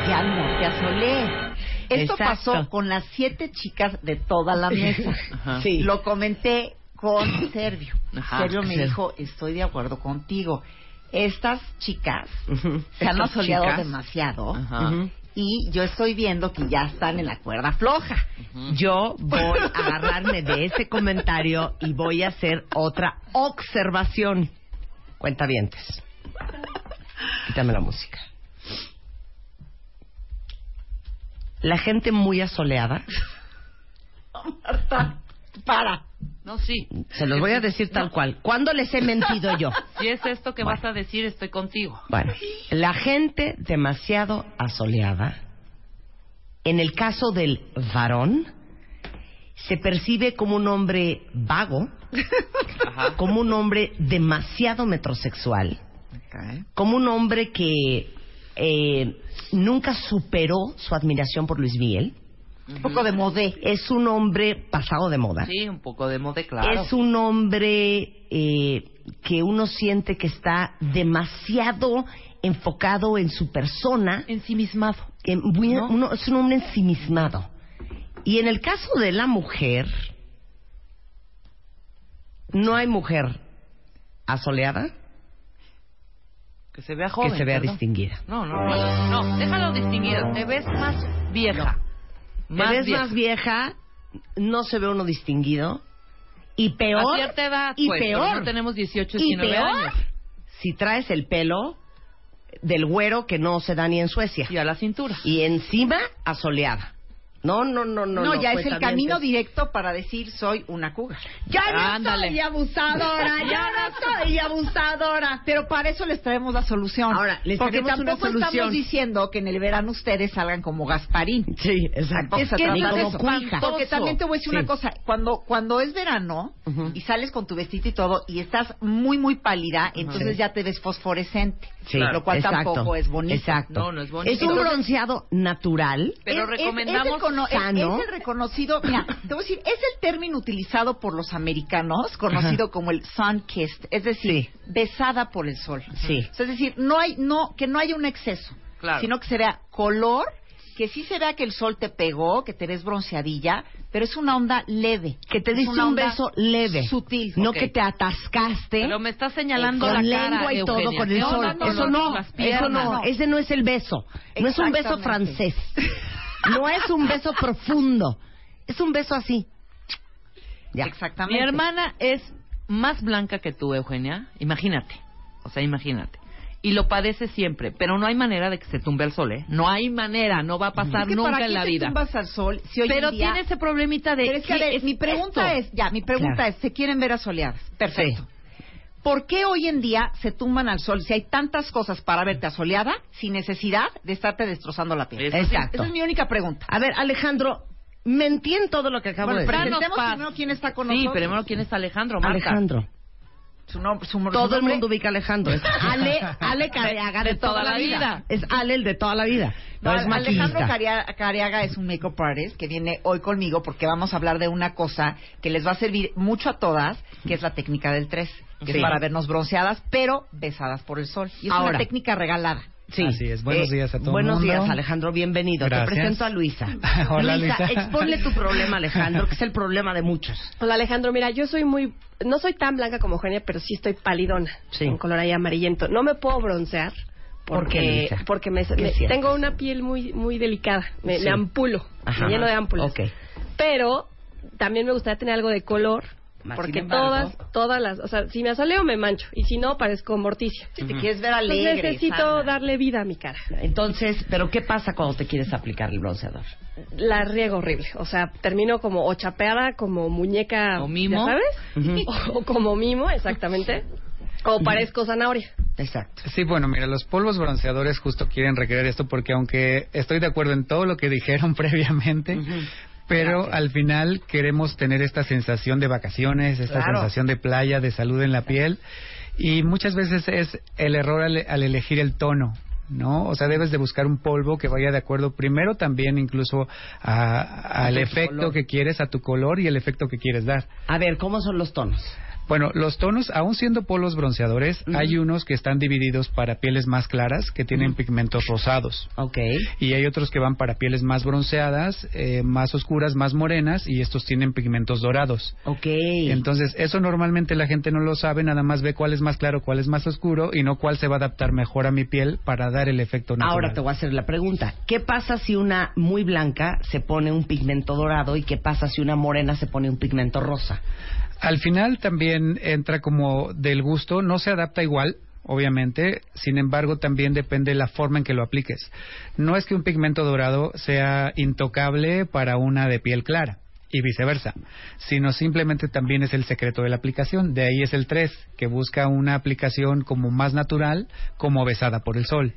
ya no te asolé. Esto Exacto. pasó con las siete chicas de toda la mesa. Sí. Lo comenté con Servio. Ajá. Sergio me Sí. dijo, estoy de acuerdo contigo. Estas chicas Ujú. se han asoleado chicas. demasiado Ajá. Ujú. Y yo estoy viendo que ya están en la cuerda floja. Yo voy a agarrarme de ese comentario y voy a hacer otra observación. Cuentavientes. Quítame la música. La gente muy asoleada, Marta, para. No, sí. se los voy a decir tal cual. ¿Cuándo les he mentido yo? Si es esto que vas a decir, estoy contigo. Bueno, la gente demasiado asoleada, en el caso del varón, se percibe como un hombre vago, Ajá. como un hombre demasiado metrosexual, como un hombre que eh, nunca superó su admiración por Luis Miguel. Un poco de modé. Es un hombre pasado de moda. Sí, un poco de moda, claro. Es un hombre eh, que uno siente que está demasiado enfocado en su persona. ensimismado. que muy- ¿No? uno- es un hombre ensimismado. Y en el caso de la mujer, no hay mujer asoleada Que se vea joven. que se vea perdón. distinguida. No, no, no. No, déjalo distinguida. Te ves más vieja. Te ves vieja. más vieja, no se ve uno distinguido. Y peor, A cierta edad, y pues, peor, no tenemos 18, y 19 peor, años. si traes el pelo del güero que no se da ni en Suecia. Y a la cintura. Y encima, asoleada. No, no, no, no. No, ya es el cuentavientes. camino directo para decir soy una cougar. Ya no Ándale. soy abusadora, ya no soy abusadora. Pero para eso les traemos la solución. Ahora, les Porque traemos una tampoco solución. estamos diciendo que en el verano ustedes salgan como Gasparín. Sí, exacto. Tampoco Es que como cuija. Porque también te voy a decir Sí. una cosa. Cuando, cuando es verano y sales con tu vestido y todo y estás muy, muy pálida, entonces Sí. ya te ves fosforescente. Sí, lo cual exacto. tampoco es bonito. Exacto. No, no es bonito. Es un bronceado natural. Pero Es- es- recomendamos es, el, cono- es- el reconocido, mira, te voy a decir, es el término utilizado por los americanos, conocido como el sun kissed, es decir, Sí. besada por el sol. Sí. O sea, es decir, no hay, no, que no haya un exceso, Claro. sino que se vea color, que sí se vea que el sol te pegó, que te ves bronceadilla, pero es una onda leve. Que te diste un beso leve. Sutil. No que te atascaste. Pero me está señalando con la lengua cara, y todo Eugenia. con el No, sol. no, no, eso no, eso no, ese no es el beso. No es un beso francés. No es un beso profundo. Es un beso así. Ya. Exactamente. Mi hermana es más blanca que tú, Eugenia. Imagínate. O sea, imagínate. Y lo padece siempre, pero no hay manera de que se tumbe al sol, ¿eh? No hay manera, no va a pasar Es que nunca ¿para en la te vida. tumbas al sol si hoy Pero en día... tiene ese problemita de Pero es que, a ¿qué ver, es mi pregunta esto? es, ya, mi pregunta Claro. es, ¿se quieren ver asoleadas? Perfecto. ¿Por qué hoy en día se tumban al sol si hay tantas cosas para verte asoleada sin necesidad de estarte destrozando la piel? Sí. Exacto. Esa es mi única pregunta. A ver, Alejandro, mentí en todo lo que acabo Bueno, de decir. Presentemos primero quién está con Sí, nosotros. primero quién es Alejandro, Marta. Alejandro. Su nombre, su, su Todo el mundo ubica a Alejandro. Es Ale, Ale Careaga de, De toda la vida. Es Ale el de toda la vida. No, No, es Alejandro Cariaga es un makeup artist que viene hoy conmigo porque vamos a hablar de una cosa que les va a servir mucho a todas, que es la técnica del 3, que Sí. es para vernos bronceadas, pero besadas por el sol. Y es Ahora. una técnica regalada. Sí. Así es. Buenos Eh, días a todo el Buenos mundo. días, Alejandro. Bienvenido. Gracias. Te presento a Luisa. Hola, Luisa. exponle tu problema, Alejandro, que es el problema de muchos. Hola Alejandro, mira, yo soy muy, no soy tan blanca como Eugenia, pero sí estoy palidona, Sí. con color ahí amarillento. No me puedo broncear ¿Por qué, porque, Luisa? porque me, ¿Qué me- sientes? tengo una piel muy, muy delicada, me, Sí. me ampulo, Ajá. me lleno de ámpulas. Ok. Pero también me gustaría tener algo de color, Más porque embargo- todas, todas las, o sea, si me asoleo me mancho y si no parezco morticia. Si te quieres ver Entonces, alegre, necesito sana. darle vida a mi cara. Entonces, ¿pero qué pasa cuando te quieres aplicar el bronceador? La riego horrible, o sea, termino como o chapeada, como muñeca, O mimo. ¿ya sabes? O como mimo, exactamente. O parezco zanahoria. Exacto. Sí, bueno, mira, los polvos bronceadores justo quieren recrear esto porque aunque estoy de acuerdo en todo lo que dijeron previamente, pero al final queremos tener esta sensación de vacaciones, esta Claro. sensación de playa, de salud en la piel y muchas veces es el error al, al elegir el tono. ¿No? O sea, debes de buscar un polvo que vaya de acuerdo primero también incluso a- al efecto color. que quieres, a tu color y el efecto que quieres dar. A ver, ¿cómo son los tonos? Bueno, los tonos, aún siendo polvos bronceadores, hay unos que están divididos para pieles más claras, que tienen pigmentos rosados. Ok. Y hay otros que van para pieles más bronceadas, eh, más oscuras, más morenas, y estos tienen pigmentos dorados. Ok. Entonces, eso normalmente la gente no lo sabe, nada más ve cuál es más claro, cuál es más oscuro, y no cuál se va a adaptar mejor a mi piel para dar el efecto natural. Ahora te voy a hacer la pregunta. ¿Qué pasa si una muy blanca se pone un pigmento dorado y qué pasa si una morena se pone un pigmento rosa? Al final también entra como del gusto, no se adapta igual, obviamente, sin embargo también depende de la forma en que lo apliques. No es que un pigmento dorado sea intocable para una de piel clara y viceversa, sino simplemente también es el secreto de la aplicación. De ahí es el 3, que busca una aplicación como más natural, como besada por el sol.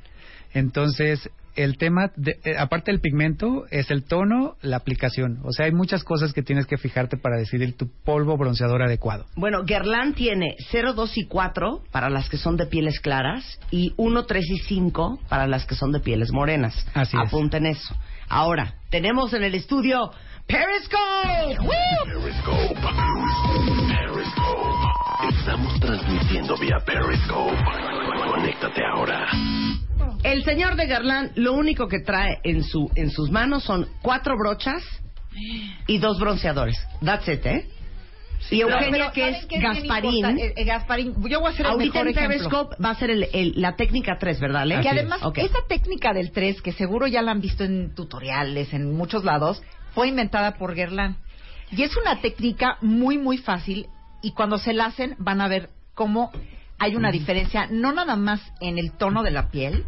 Entonces, el tema, de- eh, aparte del pigmento, es el tono, la aplicación. O sea, hay muchas cosas que tienes que fijarte para decidir tu polvo bronceador adecuado. Bueno, Guerlain tiene 0, 2 y 4 para las que son de pieles claras y 1, 3 y 5 para las que son de pieles morenas. Así es. Apunten eso. Ahora, tenemos en el estudio Periscope. ¡Woo! Periscope. Periscope. Estamos transmitiendo vía Periscope. Conéctate ahora. El señor de Guerlain lo único que trae en, su, en sus manos son cuatro brochas y dos bronceadores. That's it, ¿eh? y Eugenia, pero que ¿saben es qué Gasparín? Eh, eh, Gasparín, yo voy a hacer el ahorita mejor en. Periscope va a ser el- el- la técnica 3, ¿verdad? Que además, Ok. esa técnica del 3, que seguro ya la han visto en tutoriales, en muchos lados, fue inventada por Guerlain. Y es una técnica muy, muy fácil. Y cuando se la hacen, van a ver cómo hay una diferencia, no nada más en el tono de la piel,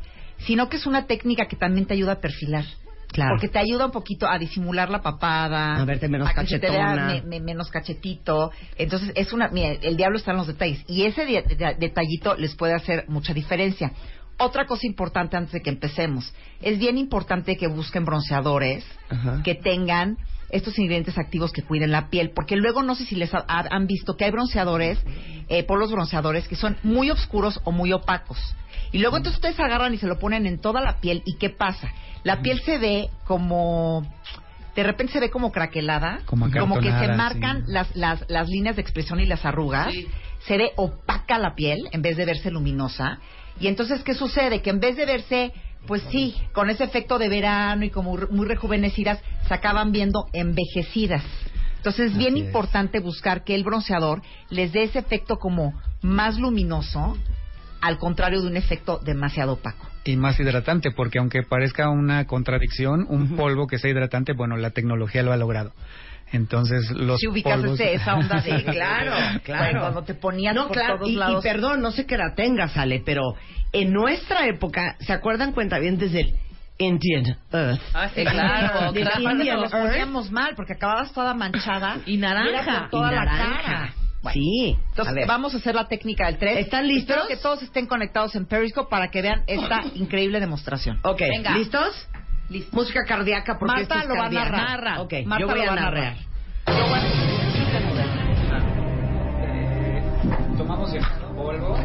sino que es una técnica que también te ayuda a perfilar. Claro. Porque te ayuda un poquito a disimular la papada. A verte menos que se te vea cachetona. me- me- menos cachetito. Entonces, es una. Mira, el diablo está en los detalles. Y ese de- de- detallito les puede hacer mucha diferencia. Otra cosa importante antes de que empecemos. Es bien importante que busquen bronceadores Ajá. que tengan estos ingredientes activos que cuiden la piel, porque luego no sé si les ha- ha- han visto que hay bronceadores, eh, polos bronceadores que son muy oscuros o muy opacos. Y luego entonces ustedes agarran y se lo ponen en toda la piel y ¿qué pasa? La piel se ve como de repente se ve como craquelada, Como que se marcan sí. las, las, las líneas de expresión y las arrugas, se ve opaca la piel en vez de verse luminosa. Y entonces, ¿qué sucede? Que en vez de verse, pues sí, con ese efecto de verano y como muy rejuvenecidas, se acaban viendo envejecidas. Entonces, es bien Así es. importante buscar que el bronceador les dé ese efecto como más luminoso, al contrario de un efecto demasiado opaco. Y más hidratante, porque aunque parezca una contradicción, un polvo que sea hidratante, bueno, la tecnología lo ha logrado. Entonces, los si ubicas polvos... ese- esa onda de Claro, claro. cuando te ponías No, por claro, todos y, y lados perdón, no sé que la tengas, Ale, pero en nuestra época, ¿se acuerdan cuenta bien desde el Indian Earth? Ah, sí, claro, Del claro. Indian nos Earth poníamos mal porque acababas toda manchada Y naranja. era por toda y la naranja. cara. Bueno, sí, Entonces a ver. vamos a hacer la técnica del 3. ¿Están listos? Espero que todos estén conectados en Periscope para que vean esta increíble demostración. Ok, Venga. ¿listos? Listo. Música cardíaca porque Marta esto es lo va a narrar. Ok, Marta yo voy lo a va a narrar. narrar. Tomamos el polvo.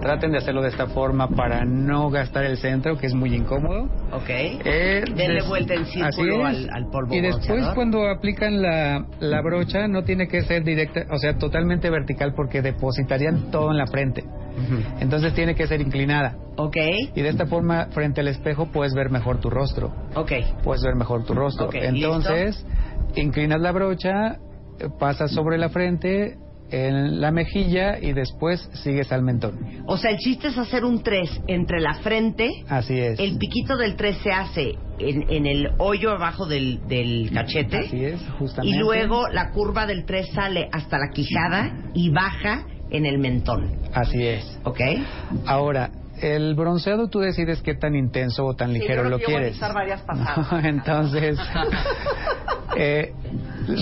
Traten de hacerlo de esta forma para no gastar el centro, que es muy incómodo. Ok. Eh, Denle vuelta en Así círculo al, al polvo Y después cuando aplican la, la brocha no tiene que ser directa, o sea, totalmente vertical porque depositarían todo en la frente. Entonces tiene que ser inclinada. Ok, Y de esta forma, frente al espejo, puedes ver mejor tu rostro. ok. Puedes ver mejor tu rostro. Ok, Entonces, inclinas la brocha, pasas sobre la frente, en la mejilla y después sigues al mentón. O sea, el chiste es hacer un 3 entre la frente, Así es. el piquito del 3 se hace en, en el hoyo abajo del, del cachete. Así es, justamente. Y luego la curva del 3 sale hasta la quijada y baja en el mentón. Así es. ¿Ok? Ahora, el bronceado tú decides qué tan intenso o tan Sí, ligero lo que yo voy a quieres. varias pasadas. Entonces, eh,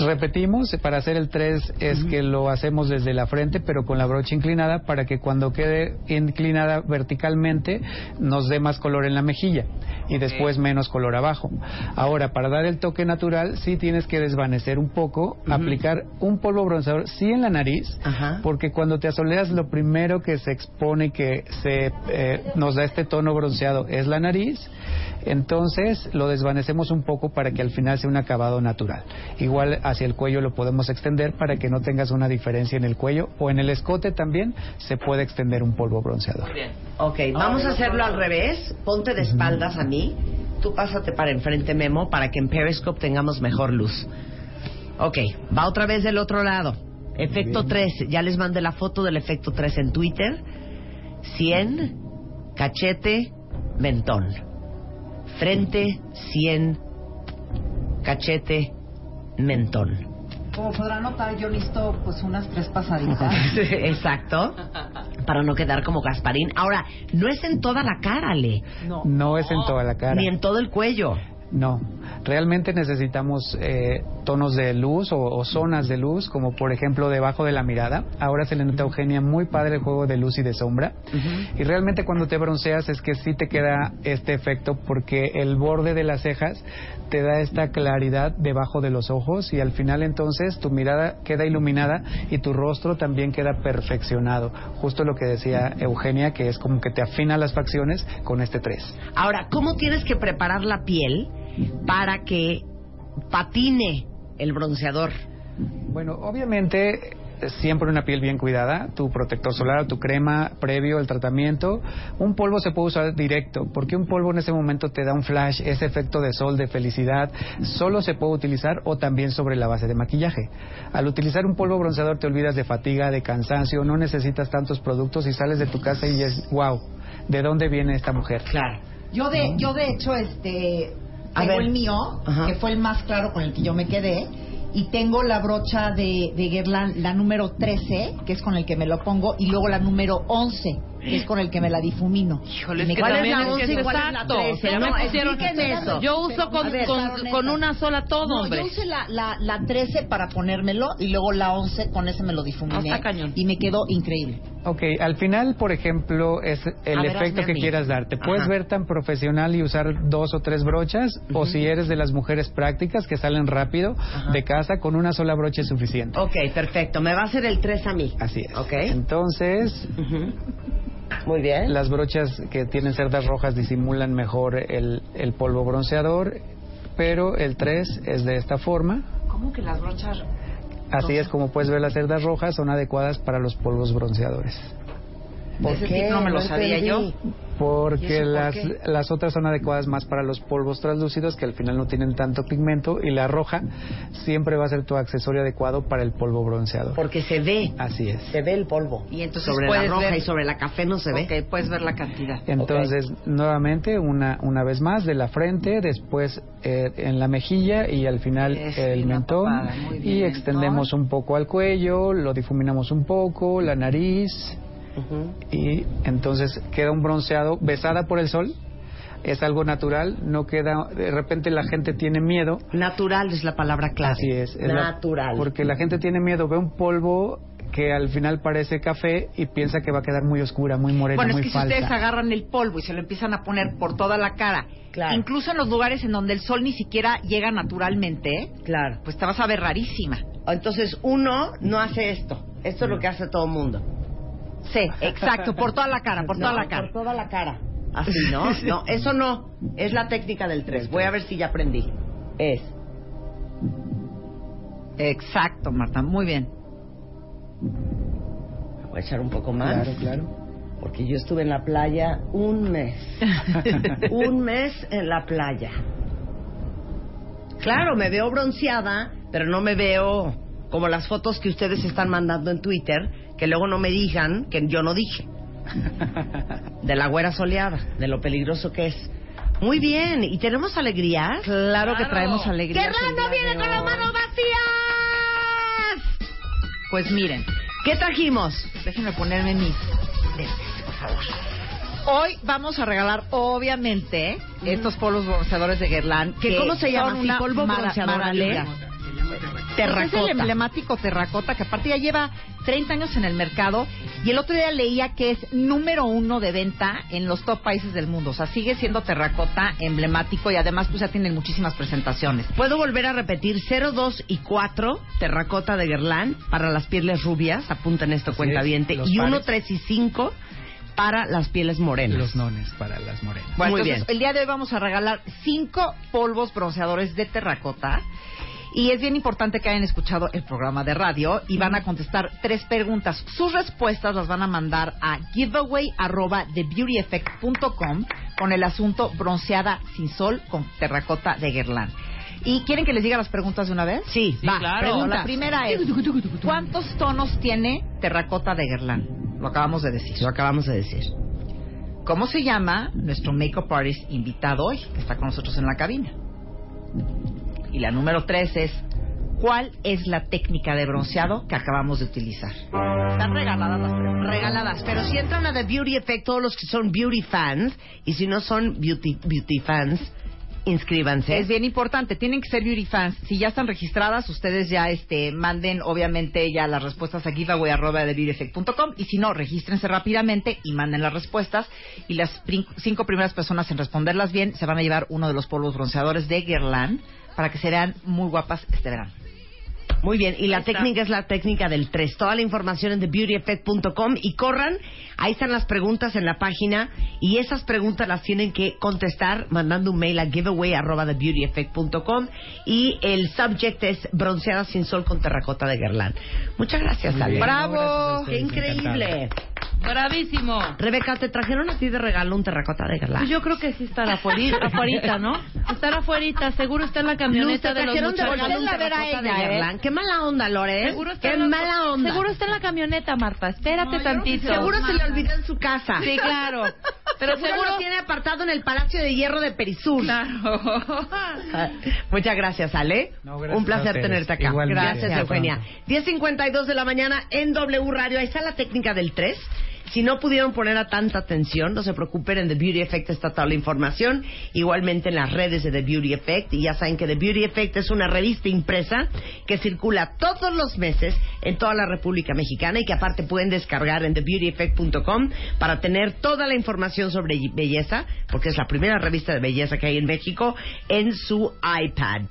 repetimos, para hacer el 3 es que lo hacemos desde la frente, pero con la brocha inclinada, para que cuando quede inclinada verticalmente nos dé más color en la mejilla y después menos color abajo. Ahora, para dar el toque natural, sí tienes que desvanecer un poco, aplicar un polvo bronceador, sí en la nariz, Ajá. porque cuando te asoleas lo primero que se expone que se eh, nos da este tono bronceado es la nariz. Entonces lo desvanecemos un poco para que al final sea un acabado natural. Igual hacia el cuello lo podemos extender para que no tengas una diferencia en el cuello o en el escote también se puede extender un polvo bronceador Ok, vamos a hacerlo al revés. Ponte de espaldas a mí. Tú pásate para enfrente, Memo, para que en Periscope tengamos mejor luz. Ok, va otra vez del otro lado. Efecto 3. Ya les mandé la foto del efecto 3 en Twitter. 100, cachete, mentón. Frente, 100, cachete, mentón. Como podrán notar, yo listo pues unas tres pasaditas. Exacto. Para no quedar como Gasparín. Ahora, no es en toda la cara, Le. No. no es en toda la cara Ni en todo el cuello. No, realmente necesitamos eh, tonos de luz o, o zonas de luz, como por ejemplo debajo de la mirada. Ahora se le nota a Eugenia muy padre el juego de luz y de sombra. Y realmente cuando te bronceas es que sí te queda este efecto porque el borde de las cejas te da esta claridad debajo de los ojos y al final entonces tu mirada queda iluminada y tu rostro también queda perfeccionado. Justo lo que decía Eugenia, que es como que te afina las facciones con este 3. Ahora, ¿cómo tienes que preparar la piel para que patine el bronceador? Bueno, obviamente siempre una piel bien cuidada, tu protector solar, tu crema previo al tratamiento. Un polvo se puede usar directo, porque un polvo en ese momento te da un flash, ese efecto de sol, de felicidad. Solo se puede utilizar o también sobre la base de maquillaje. Al utilizar un polvo bronceador te olvidas de fatiga, de cansancio, no necesitas tantos productos y sales de tu casa y es wow, ¿de dónde viene esta mujer? Claro. Yo de, yo de hecho, este, A tengo ver. el mío, Ajá. que fue el más claro con el que yo me quedé, y tengo la brocha de, de Guerlain, la número 13, que es con el que me lo pongo, y luego la número 11, que es con el que me la difumino. Híjole, Y me es que queda- también ¿cuál es la es 11 y cuál es la exacto. 13? Ya No, me pusieron eso. Yo uso con, ver, con, con una sola todo, No, hombre. yo usé la, la, la 13 para ponérmelo y luego la 11 con ese me lo difuminé. Ah, está cañón. Y me quedó increíble. Ok, al final, por ejemplo, es el ver, efecto que quieras dar. Te puedes Ajá. ver tan profesional y usar dos o tres brochas, o si eres de las mujeres prácticas que salen rápido de casa, con una sola brocha es suficiente. Ok, perfecto. Me va a hacer el 3 a mí. Así es. Ok. Entonces, Muy bien. las brochas que tienen cerdas rojas disimulan mejor el, el polvo bronceador, pero el 3 es de esta forma. ¿Cómo que las brochas? Así es como puedes ver las cerdas rojas, son adecuadas para los polvos bronceadores. ¿Por Ese qué? tip no me lo sabía entendí. yo. ¿Y Porque por las, las otras son adecuadas más para los polvos translúcidos que al final no tienen tanto pigmento y la roja siempre va a ser tu accesorio adecuado para el polvo bronceador. Porque se ve. Así es. Se ve el polvo. Y entonces sobre la roja ver- y sobre la café no se ve. Ok, puedes ver la cantidad. Entonces, nuevamente, una, una vez más, de la frente, después eh, en la mejilla y al final Es el mentón. bien, Y mentón. extendemos un poco al cuello, lo difuminamos un poco, la nariz. Y entonces queda un bronceado besada por el sol es algo natural no queda de repente la gente tiene miedo Natural es la palabra clave. así es, es la- Natural. porque la gente tiene miedo ve un polvo que al final parece café y piensa que va a quedar muy oscura muy morena Bueno, es muy que falsa si ustedes agarran el polvo y se lo empiezan a poner por toda la cara, Claro. incluso en los lugares en donde el sol ni siquiera llega naturalmente, Claro. pues te vas a ver rarísima. Entonces, uno no hace esto. Esto es lo que hace todo el mundo. Sí, exacto, por toda la cara, por toda la cara. Por toda la cara. Así, ¿no? No, eso no. Es la técnica del 3. Voy a ver si ya aprendí. Es. Exacto, Marta, muy bien. Voy a echar un poco más. claro claro Porque yo estuve en la playa un mes. un mes en la playa. Claro, me veo bronceada, pero no me veo como las fotos que ustedes están mandando en Twitter, que luego no me digan que yo no dije. De la güera soleada, de lo peligroso que es. Muy bien, ¿y tenemos alegrías? Claro, que traemos alegría. ¡Guerrero no viene con las manos vacías! Pues miren, ¿Qué trajimos? déjenme ponerme mis lentes, por favor. Hoy vamos a regalar, obviamente, estos polvos bronceadores de Guerlain. ¿Que cómo se llama? son ¿Sí, una polvo bronceador, Terracota. Es el emblemático terracota que aparte ya lleva 30 años en el mercado y el otro día leía que es número uno de venta en los top países del mundo. O sea, sigue siendo terracota emblemático y además pues ya tienen muchísimas presentaciones. Puedo volver a repetir 0, 2 y 4 terracota de Guerlain para las pieles rubias, apunten esto cuenta bien, los y 1, pares. 3 y 5 para las pieles morenas. los nones para las morenas Bueno, Muy entonces, bien. el día de hoy vamos a regalar cinco polvos bronceadores de terracota. Y es bien importante que hayan escuchado el programa de radio y van a contestar tres preguntas. Sus respuestas las van a mandar a giveaway@thebeautyeffect.com con el asunto bronceada sin sol con terracota de Guerlain. ¿Y quieren que les diga las preguntas de una vez? Sí, Sí, va, claro. preguntas. La primera es, ¿cuántos tonos tiene terracota de Guerlain? Lo acabamos de decir. Lo acabamos de decir. ¿Cómo se llama nuestro makeup artist invitado hoy, que está con nosotros en la cabina? Y la número tres es, ¿cuál es la técnica de bronceado que acabamos de utilizar? Están regaladas las preguntas. Regaladas, pero si entran a The Beauty Effect todos los que son beauty fans y si no son beauty beauty fans, inscríbanse. Es bien importante, tienen que ser beauty fans. Si ya están registradas, ustedes ya este manden obviamente ya las respuestas a giveaway@thebeautyeffect.com y si no, regístrense rápidamente y manden las respuestas y las prin- cinco primeras personas en responderlas bien se van a llevar uno de los polvos bronceadores de Guerlain para que se vean muy guapas este verano. Muy bien, y la técnica es la técnica del 3. Toda la información en thebeautyeffect.com y corran, ahí están las preguntas en la página y esas preguntas las tienen que contestar mandando un mail a giveaway@thebeautyeffect.com y el subject es bronceada sin sol con terracota de Guerlain. Muchas gracias, Ale. ¡Bravo! ¡Qué increíble! Bravísimo. Rebeca, ¿te trajeron a ti de regalo un terracota de Guerlain? Pues yo creo que sí estará afuera, ¿no? Estará afuerita, seguro está en la camioneta Luz, te de los trajeron de muchachos. Voltéenla a ver a terracota de ella, ¿eh? Qué mala onda, Lore. Seguro está Qué en la- mala onda. Seguro está en la camioneta, Marta. Espérate tantito. Seguro se le olvidó en su casa. Sí, claro. Pero seguro, lo tiene apartado en el Palacio de Hierro de Perisur. Muchas gracias, Ale. No, gracias Un placer tenerte acá. Igualmente. Gracias, Eugenia. pronto. 10.52 de la mañana en W Radio. Ahí está la técnica del 3. Si no pudieron poner a tanta atención, no se preocupen, en The Beauty Effect está toda la información. Igualmente en las redes de The Beauty Effect. Y ya saben que The Beauty Effect es una revista impresa que circula todos los meses en toda la República Mexicana y que aparte pueden descargar en TheBeautyEffect.com para tener toda la información sobre belleza, porque es la primera revista de belleza que hay en México, en su iPad.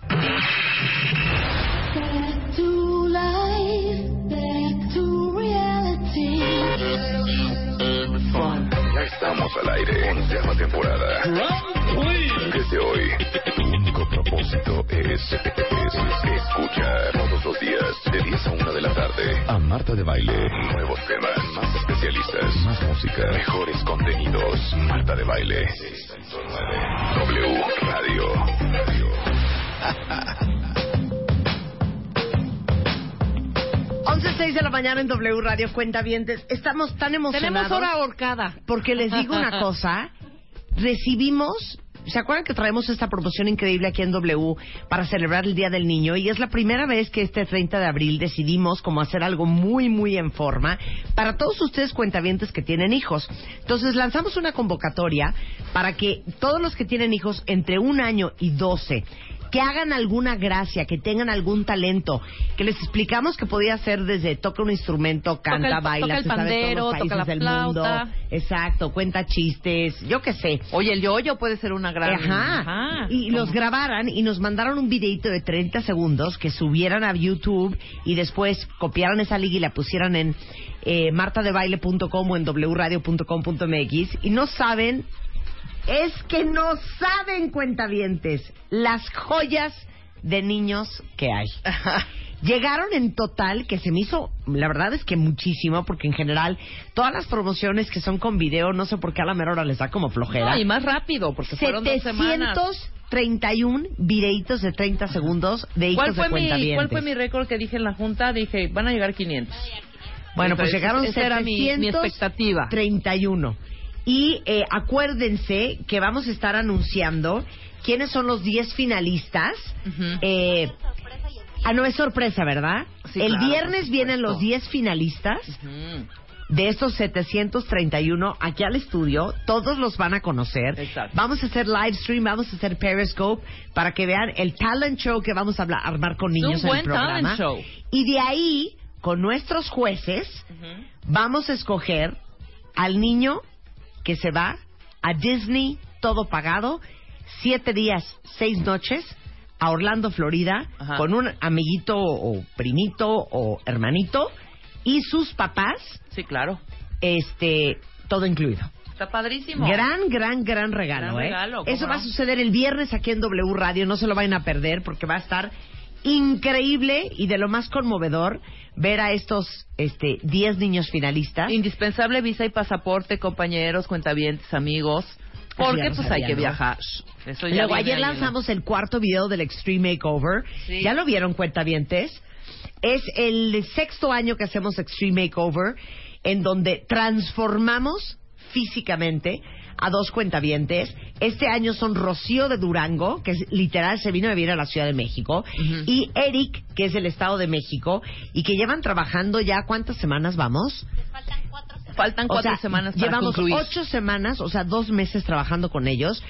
Estamos al aire. Onceava temporada. Desde hoy, tu único propósito es, es escuchar todos los días, de 10 a 1 de la tarde, a Marta de Baile. Nuevos temas, más especialistas, más música, mejores contenidos. Marta de Baile. W Radio. 11.06 de la mañana en W Radio Cuenta Estamos tan emocionados. Tenemos hora ahorcada. Porque les digo una cosa, recibimos, ¿se acuerdan que traemos esta promoción increíble aquí en W para celebrar el Día del Niño? Y es la primera vez que este 30 de abril decidimos como hacer algo muy, muy en forma para todos ustedes cuentavientes que tienen hijos. Entonces lanzamos una convocatoria para que todos los que tienen hijos entre un año y 12 que hagan alguna gracia, que tengan algún talento, que les explicamos que podía ser desde toca un instrumento, canta, el- baila, toca el se sabe todos pandero, los toca países la del flauta. mundo, exacto, cuenta chistes, yo qué sé. Oye, el yoyo puede ser una gran... Ajá. Ajá. Y los grabaran y nos mandaron un videito de 30 segundos que subieran a YouTube y después copiaran esa liga y la pusieran en eh, martadebaile.com o en wradio.com.mx y no saben, es que no saben cuentavientes las joyas de niños que hay. Llegaron en total, que se me hizo, la verdad es que muchísimo, porque en general todas las promociones que son con video, no sé por qué a la mera hora les da como flojera. No, y más rápido, porque fueron dos semanas. 731 videitos de 30 segundos de hijos ¿Cuál fue, de mi. ¿Cuál fue mi récord que dije en la junta? Dije, van a llegar 500. Bueno, pues Entonces, llegaron esa era mi, mi 731. expectativa. Y eh, acuérdense que vamos a estar anunciando quiénes son los 10 finalistas. eh, ah, no es sorpresa, ¿verdad? Sí, El claro, viernes vienen los 10 finalistas. De estos 731 aquí al estudio, todos los van a conocer. Exacto. Vamos a hacer live stream, vamos a hacer Periscope para que vean el talent show que vamos a hablar- armar con Es un niños en el programa. talent show. Y de ahí, con nuestros jueces, vamos a escoger al niño que se va a Disney, todo pagado, siete días, seis noches, a Orlando, Florida, Ajá. con un amiguito o primito o hermanito y sus papás, Sí, claro. este, todo incluido. Está padrísimo. Gran, gran, gran regalo, Gran ¿eh? regalo, ¿cómo Eso va a suceder el viernes aquí en W Radio, no se lo vayan a perder porque va a estar increíble y de lo más conmovedor ver a estos este 10 niños finalistas. Indispensable visa y pasaporte, compañeros, cuentavientes, amigos. Porque pues sabía, hay que ¿no? viajar. Eso ya Luego ayer lanzamos el cuarto video del Extreme Makeover. Sí. ¿Ya lo vieron, cuentavientes? Es el sexto año que hacemos Extreme Makeover, en donde transformamos físicamente a dos cuentavientes. Este año son Rocío de Durango, que es, literal se vino a vivir a la Ciudad de México, y Eric, que es del Estado de México, y que llevan trabajando ya, ¿cuántas semanas vamos? Faltan O cuatro sea, semanas para llevamos concluir. ocho semanas, o sea, dos meses trabajando con ellos.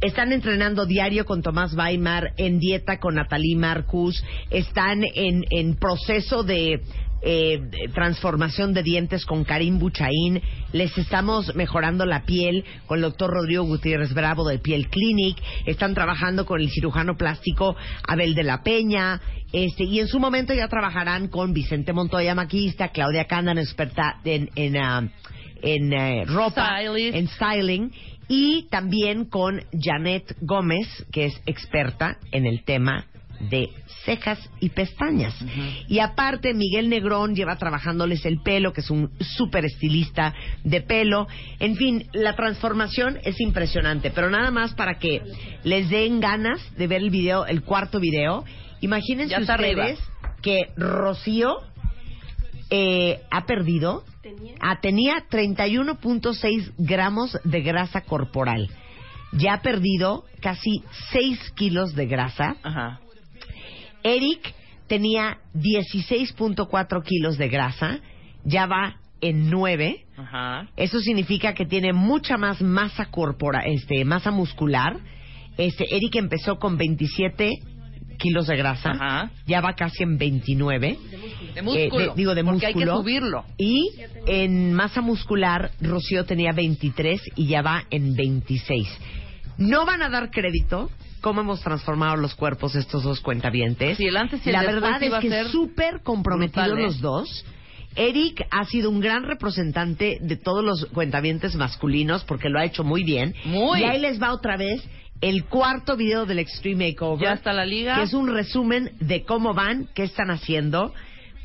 Están entrenando diario con Tomás Weimar, en dieta con Natalie Marcus, están en, en proceso de, eh, de transformación de dientes con Karim Buchaín, les estamos mejorando la piel con el doctor Rodrigo Gutiérrez Bravo del Piel Clinic, están trabajando con el cirujano plástico Abel de la Peña, este, y en su momento ya trabajarán con Vicente Montoya, maquillista, Claudia Candan, experta en, en, ah, en eh, ropa, Stylist. en styling, y también con Janet Gómez, que es experta en el tema de cejas y pestañas. Y aparte, Miguel Negrón lleva trabajándoles el pelo, que es un súper estilista de pelo. En fin, la transformación es impresionante, pero nada más para que les den ganas de ver el video, el cuarto video. Imagínense ustedes arriba. que Rocío eh, ha perdido Ah, tenía 31.6 gramos de grasa corporal. Ya ha perdido casi 6 kilos de grasa. Ajá. Eric tenía 16.4 kilos de grasa. Ya va en 9. Ajá. Eso significa que tiene mucha más masa corporal, este, masa muscular. Este, Eric empezó con 27 kilos de grasa. Ajá. Ya va casi en 29. De músculo. Eh, de- digo, de porque hay que músculo. subirlo. Y en masa muscular, Rocío tenía 23 y ya va en 26. No van a dar crédito cómo hemos transformado los cuerpos de estos dos cuentavientes. Sí, el antes y el La verdad es que súper comprometidos brutal, ¿eh? los dos. Eric ha sido un gran representante de todos los cuentavientes masculinos porque lo ha hecho muy bien. Muy. Y ahí les va otra vez el cuarto video del Extreme Makeover. Ya está la liga. Que es un resumen de cómo van, qué están haciendo,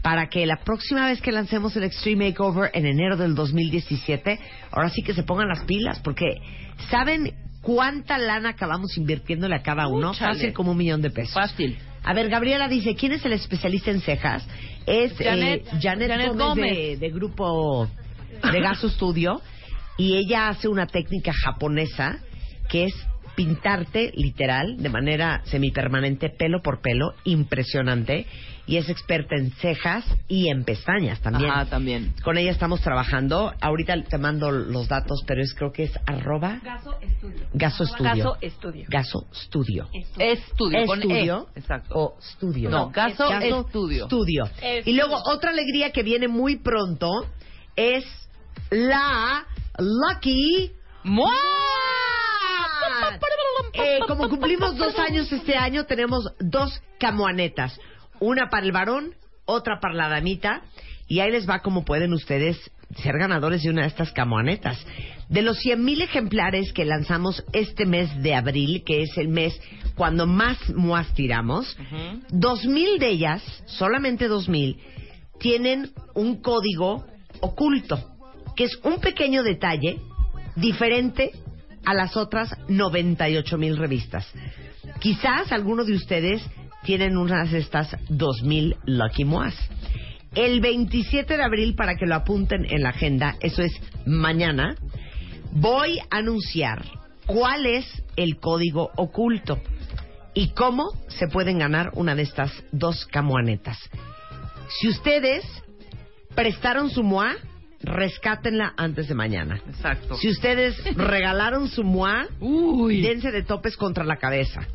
para que la próxima vez que lancemos el Extreme Makeover en enero del 2017, ahora sí que se pongan las pilas, porque ¿saben cuánta lana acabamos invirtiéndole a cada uno? Úchale. Fácil como un millón de pesos. Fácil. A ver, Gabriela dice, ¿quién es el especialista en cejas? Es eh, Janet- Janet, Janet Gómez, Gómez. De, de grupo de Gaso Studio y ella hace una técnica japonesa que es pintarte literal de manera semipermanente pelo por pelo, impresionante y es experta en cejas y en pestañas también. Ajá, también. Con ella estamos trabajando. Ahorita te mando los datos, pero es creo que es arroba Gaso Estudio. Gaso Studio. Gaso Estudio. Gaso Studio. Estudio. con Estudio E. Exacto. o Studio. No, Gaso Estudio. Estudio. Y luego otra alegría que viene muy pronto es la Lucky. Mua. Eh, como cumplimos dos años este año, tenemos dos camuanetas. Una para el varón, otra para la damita. Y ahí les va como pueden ustedes ser ganadores de una de estas camuanetas. De los 100.000 ejemplares que lanzamos este mes de abril, que es el mes cuando más muas tiramos, dos mil de ellas, solamente dos mil, tienen un código oculto, que es un pequeño detalle diferente a las otras 98 mil revistas. Quizás alguno de ustedes tienen unas de estas 2000 Lucky Moas. El 27 de abril, para que lo apunten en la agenda, eso es mañana, voy a anunciar cuál es el código oculto y cómo se pueden ganar una de estas dos camuanetas. Si ustedes prestaron su MOA, rescátenla antes de mañana. Exacto. Si ustedes regalaron su MOA, dense de topes contra la cabeza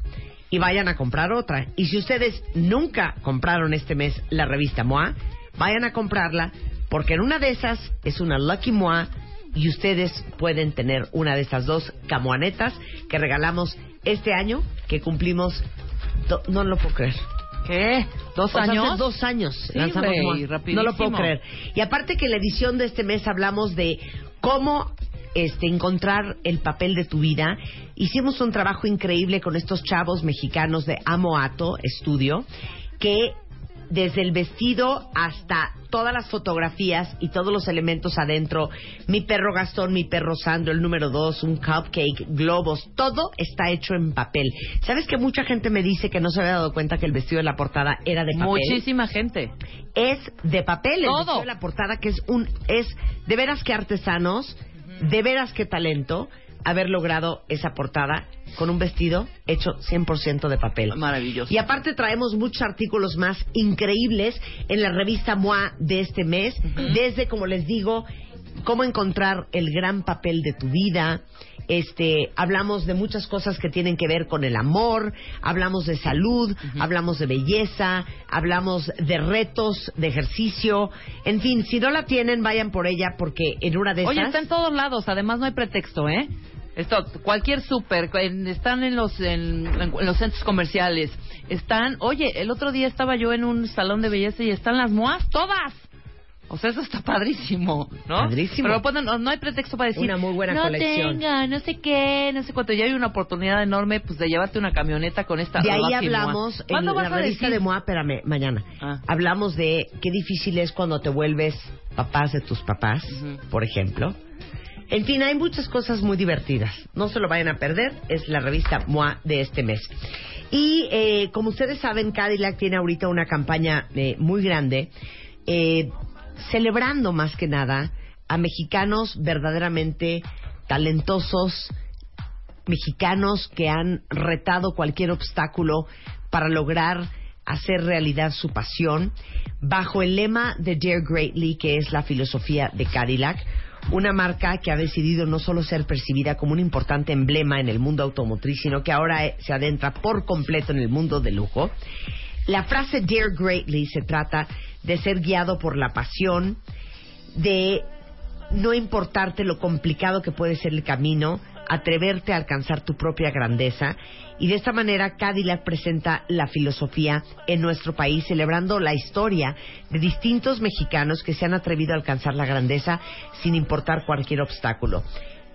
y vayan a comprar otra. Y si ustedes nunca compraron este mes la revista MOA, vayan a comprarla porque en una de esas es una Lucky MOA y ustedes pueden tener una de esas dos camuanetas que regalamos este año que cumplimos... do- no lo puedo creer. ¿Qué? ¿Dos años? hace dos años Sí, lanzamos Moa. No lo puedo creer. Y aparte que en la edición de este mes hablamos de cómo este, encontrar el papel de tu vida. Hicimos un trabajo increíble con estos chavos mexicanos de Amoato Estudio que desde el vestido hasta todas las fotografías y todos los elementos adentro, mi perro Gastón, mi perro Sandro, el número dos, un cupcake, globos, todo está hecho en papel. ¿Sabes que mucha gente me dice que no se había dado cuenta que el vestido de la portada era de papel? Muchísima gente. es de papel el Todo. vestido de la portada que es un es de veras que artesanos de veras que talento haber logrado esa portada con un vestido hecho 100% de papel. Maravilloso. Y aparte traemos muchos artículos más increíbles en la revista MOA de este mes, desde como les digo, cómo encontrar el gran papel de tu vida. Este, hablamos de muchas cosas que tienen que ver con el amor, hablamos de salud, hablamos de belleza, hablamos de retos, de ejercicio, en fin, si no la tienen, vayan por ella porque en una de esas Oye, está en todos lados, además no hay pretexto, ¿eh? Esto, cualquier súper, están en los, en, en los centros comerciales, están, oye, el otro día estaba yo en un salón de belleza y están las moas todas. O sea, eso está padrísimo, ¿no? Padrísimo. Pero no, no hay pretexto para decir, Una muy buena no colección. tenga, no sé qué, no sé cuánto. Ya hay una oportunidad enorme, pues, de llevarte una camioneta con esta De ahí hablamos en ¿Cuándo la revista decir? de MOA, espérame, mañana. Ah. Hablamos de qué difícil es cuando te vuelves papás de tus papás, por ejemplo. En fin, hay muchas cosas muy divertidas. No se lo vayan a perder. Es la revista MOA de este mes. Y eh, como ustedes saben, Cadillac tiene ahorita una campaña eh, muy grande. Eh, celebrando más que nada a mexicanos verdaderamente talentosos, mexicanos que han retado cualquier obstáculo para lograr hacer realidad su pasión, bajo el lema de Dare Greatly, que es la filosofía de Cadillac, una marca que ha decidido no solo ser percibida como un importante emblema en el mundo automotriz, sino que ahora se adentra por completo en el mundo de lujo. La frase Dare Greatly se trata de ser guiado por la pasión, de no importarte lo complicado que puede ser el camino, atreverte a alcanzar tu propia grandeza. Y de esta manera Cadillac presenta la filosofía en nuestro país, celebrando la historia de distintos mexicanos que se han atrevido a alcanzar la grandeza sin importar cualquier obstáculo.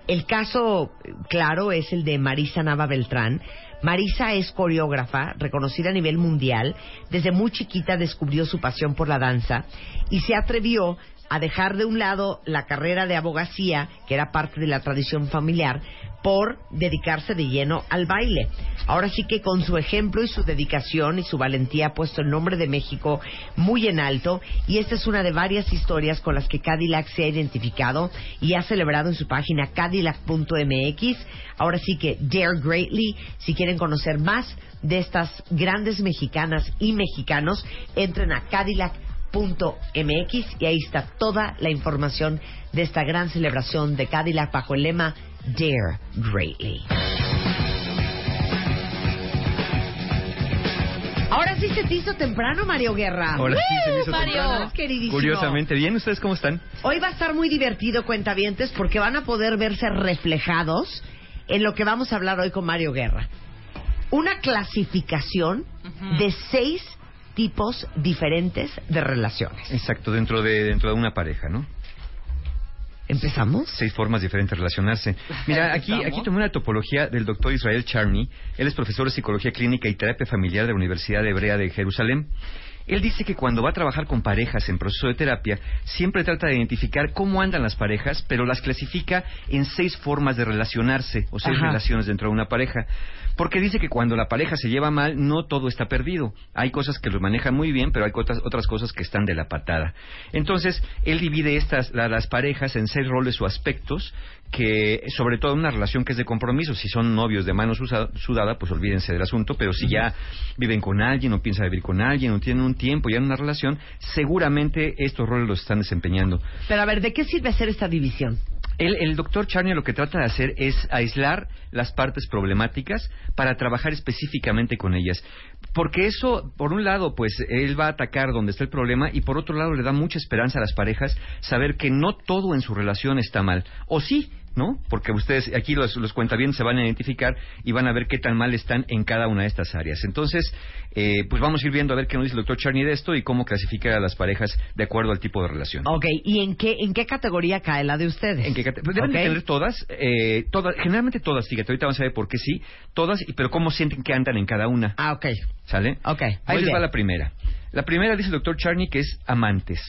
El caso eh, claro es el de Marisa Nava Beltrán. Marisa es coreógrafa, reconocida a nivel mundial. Desde muy chiquita descubrió su pasión por la danza y se atrevió a dejar de un lado la carrera de abogacía, que era parte de la tradición familiar, por dedicarse de lleno al baile. Ahora sí que con su ejemplo y su dedicación y su valentía ha puesto el nombre de México muy en alto y esta es una de varias historias con las que Cadillac se ha identificado y ha celebrado en su página cadillac.mx. Ahora sí que Dare Greatly, si quieren conocer más de estas grandes mexicanas y mexicanos, entren a Cadillac MX y ahí está toda la información de esta gran celebración de Cadillac bajo el lema Dare Greatly. Ahora sí se te hizo temprano, Mario Guerra. Ahora sí se me hizo Mario, temprano. queridísimo. Curiosamente, bien, ¿ustedes cómo están? Hoy va a estar muy divertido, cuentavientes, porque van a poder verse reflejados en lo que vamos a hablar hoy con Mario Guerra. Una clasificación de seis tipos diferentes de relaciones. Exacto, dentro de, dentro de una pareja, ¿no? ¿Empezamos? Seis formas diferentes de relacionarse. Mira, aquí, aquí tomé una topología del doctor Israel Charney. Él es profesor de Psicología Clínica y Terapia Familiar de la Universidad Hebrea de Jerusalén. Él dice que cuando va a trabajar con parejas en proceso de terapia, siempre trata de identificar cómo andan las parejas, pero las clasifica en seis formas de relacionarse o seis Ajá. relaciones dentro de una pareja. Porque dice que cuando la pareja se lleva mal, no todo está perdido. Hay cosas que lo manejan muy bien, pero hay otras, otras cosas que están de la patada. Entonces, él divide estas, la- las parejas en seis roles o aspectos que, sobre todo en una relación que es de compromiso, si son novios de mano susa- sudada, pues olvídense del asunto, pero si ya viven con alguien o piensan vivir con alguien o tienen un tiempo ya en una relación, seguramente estos roles los están desempeñando. Pero a ver, ¿de qué sirve hacer esta división? El, doctor Charnia lo que trata de hacer es aislar las partes problemáticas para trabajar específicamente con ellas. Porque eso, por un lado, pues él va a atacar donde está el problema y por otro lado le da mucha esperanza a las parejas saber que no todo en su relación está mal. O sí, ¿no? Porque ustedes aquí los, los cuentavientes se van a identificar y van a ver qué tan mal están en cada una de estas áreas. Entonces, eh, pues vamos a ir viendo a ver qué nos dice el doctor Charney de esto y cómo clasifica a las parejas de acuerdo al tipo de relación. Ok, ¿y en qué, en qué categoría cae la de ustedes? ¿En qué pues deben de tener todas, eh, todas, generalmente todas, fíjate, ahorita vamos a ver por qué sí, todas, y- pero cómo sienten que andan en cada una. Ah, ok. ¿Sale? Ok, Ahí les va la primera. La primera dice el doctor Charney que es amantes.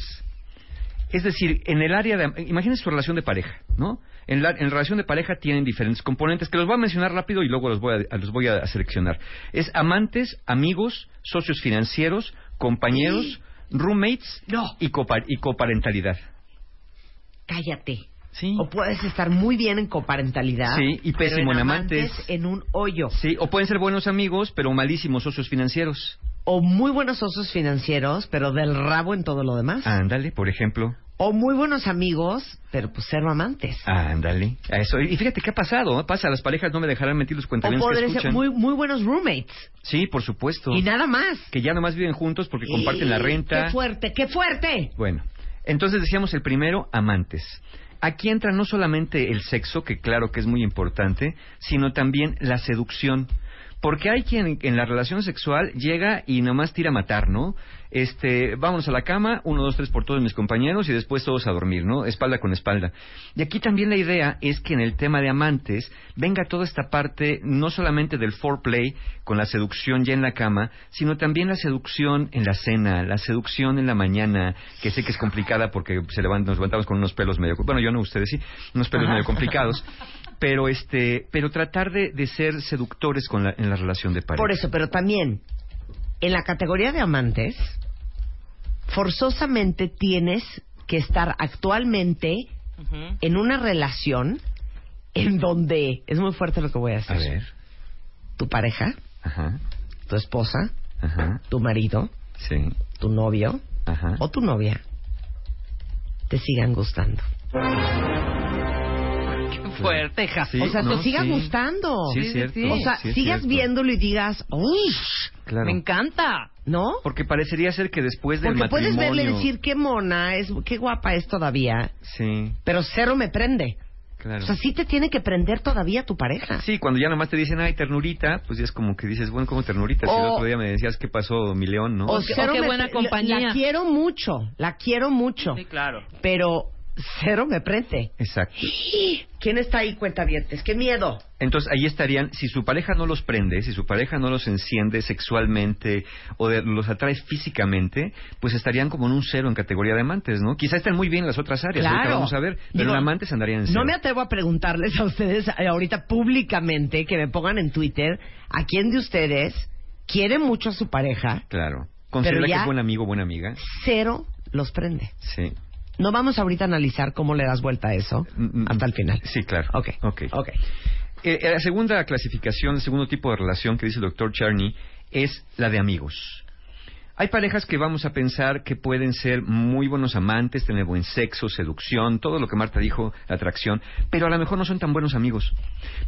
Es decir, en el área de... Imagínense su relación de pareja, ¿no? En la, en relación de pareja tienen diferentes componentes que los voy a mencionar rápido y luego los voy a, los voy a seleccionar. Es amantes, amigos, socios financieros, compañeros, roommates y, copar- y coparentalidad. Cállate. Sí. O puedes estar muy bien en coparentalidad. Sí, y pésimo en amantes amantes. en un hoyo. Sí, o pueden ser buenos amigos, pero malísimos socios financieros. O muy buenos socios financieros, pero del rabo en todo lo demás. Ándale, por ejemplo. O muy buenos amigos, pero pues cero amantes. Ándale. A Eso. Y fíjate qué ha pasado. ¿eh? Pasa, las parejas no me dejarán mentir los O cuentavientes que podrían ser muy, muy buenos roommates. Sí, por supuesto. Y nada más. Que ya nomás viven juntos porque comparten la renta. ¡Qué fuerte, qué fuerte! Bueno, entonces decíamos el primero, amantes. Aquí entra no solamente el sexo, que claro que es muy importante, sino también la seducción. Porque hay quien en la relación sexual llega y nomás tira a matar, ¿no? Este, vámonos a la cama, uno, dos, tres por todos mis compañeros y después todos a dormir, ¿no? Espalda con espalda. Y aquí también la idea es que en el tema de amantes venga toda esta parte no solamente del foreplay con la seducción ya en la cama, sino también la seducción en la cena, la seducción en la mañana, que sé que es complicada porque se levant- nos levantamos con unos pelos medio, bueno, yo no, ustedes sí, unos pelos medio complicados, pero este, pero tratar de, de ser seductores con la, en la relación de pareja. Por eso, pero también, en la categoría de amantes, forzosamente tienes que estar actualmente en una relación en donde es muy fuerte lo que voy a A decir. ver. Tu pareja, Ajá. tu esposa, Ajá. tu marido, Sí. tu novio Ajá. o tu novia te sigan gustando. Fuerte, ja. Sí, o sea, no, te siga sí. gustando. Sí, es cierto. O sea, sigas cierto. viéndolo y digas, ¡uy! Claro. Me encanta. ¿No? Porque parecería ser que después del Porque puedes matrimonio... verle y decir qué mona, es, qué guapa es todavía, Sí, pero cero me prende. claro. O sea, sí te tiene que prender todavía tu pareja. Sí, cuando ya nomás te dicen, ay, ternurita, pues ya es como que dices, bueno, como ternurita. Si el otro día me decías, ¿qué pasó, mi león, no? O o qué buena compañía. La quiero mucho, la quiero mucho, Sí, claro. pero cero me prende. Exacto. ¿Quién está ahí, cuentavientes? ¡Qué miedo! Entonces ahí estarían, si su pareja no los prende, si su pareja no los enciende sexualmente o de- los atrae físicamente, pues estarían como en un cero en categoría de amantes, ¿no? Quizá estén muy bien en las otras áreas, Claro. ahorita vamos a ver, pero Digo, en amantes andarían en cero. No me atrevo a preguntarles a ustedes ahorita públicamente que me pongan en Twitter a quién de ustedes quiere mucho a su pareja, Claro. Considera que es buen amigo, buena amiga. cero los prende. Sí. No vamos ahorita a analizar cómo le das vuelta a eso Mm, mm, hasta el final. Sí, claro. Ok. Ok. Ok. Eh, la segunda clasificación, el segundo tipo de relación que dice el doctor Charney es la de amigos. Hay parejas que vamos a pensar que pueden ser muy buenos amantes, tener buen sexo, seducción, todo lo que Marta dijo, atracción, pero a lo mejor no son tan buenos amigos.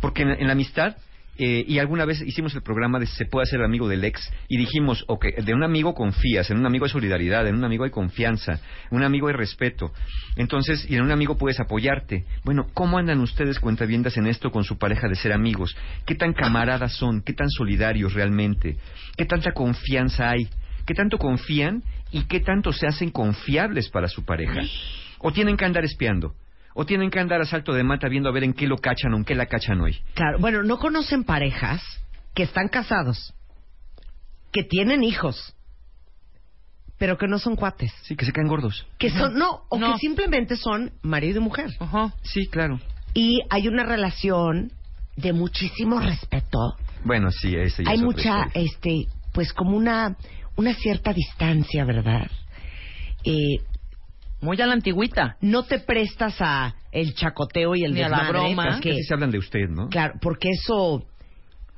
Porque en, en la amistad, eh, y alguna vez hicimos el programa de se puede hacer amigo del ex, y dijimos, ok, de un amigo confías, en un amigo hay solidaridad, en un amigo hay confianza, en un amigo hay respeto. Entonces, y en un amigo puedes apoyarte. Bueno, ¿cómo andan ustedes cuentaviendas en esto con su pareja de ser amigos? ¿Qué tan camaradas son? ¿Qué tan solidarios realmente? ¿Qué tanta confianza hay? ¿Qué tanto confían y qué tanto se hacen confiables para su pareja? ¿O tienen que andar espiando? ¿O tienen que andar a salto de mata viendo a ver en qué lo cachan o en qué la cachan hoy? Claro, bueno, no conocen parejas que están casados, que tienen hijos, pero que no son cuates. Sí, que se caen gordos. Que son, no, o No. que simplemente son marido y mujer. Ajá. Sí, claro. Y hay una relación de muchísimo respeto. Bueno, sí, ese ya hay es mucha, este, pues como una, una cierta distancia, ¿verdad? Eh, Muy a la antigüita. no te prestas a el chacoteo y el Ni a la desmadre, broma. porque- Así se hablan de usted, ¿no? claro, porque eso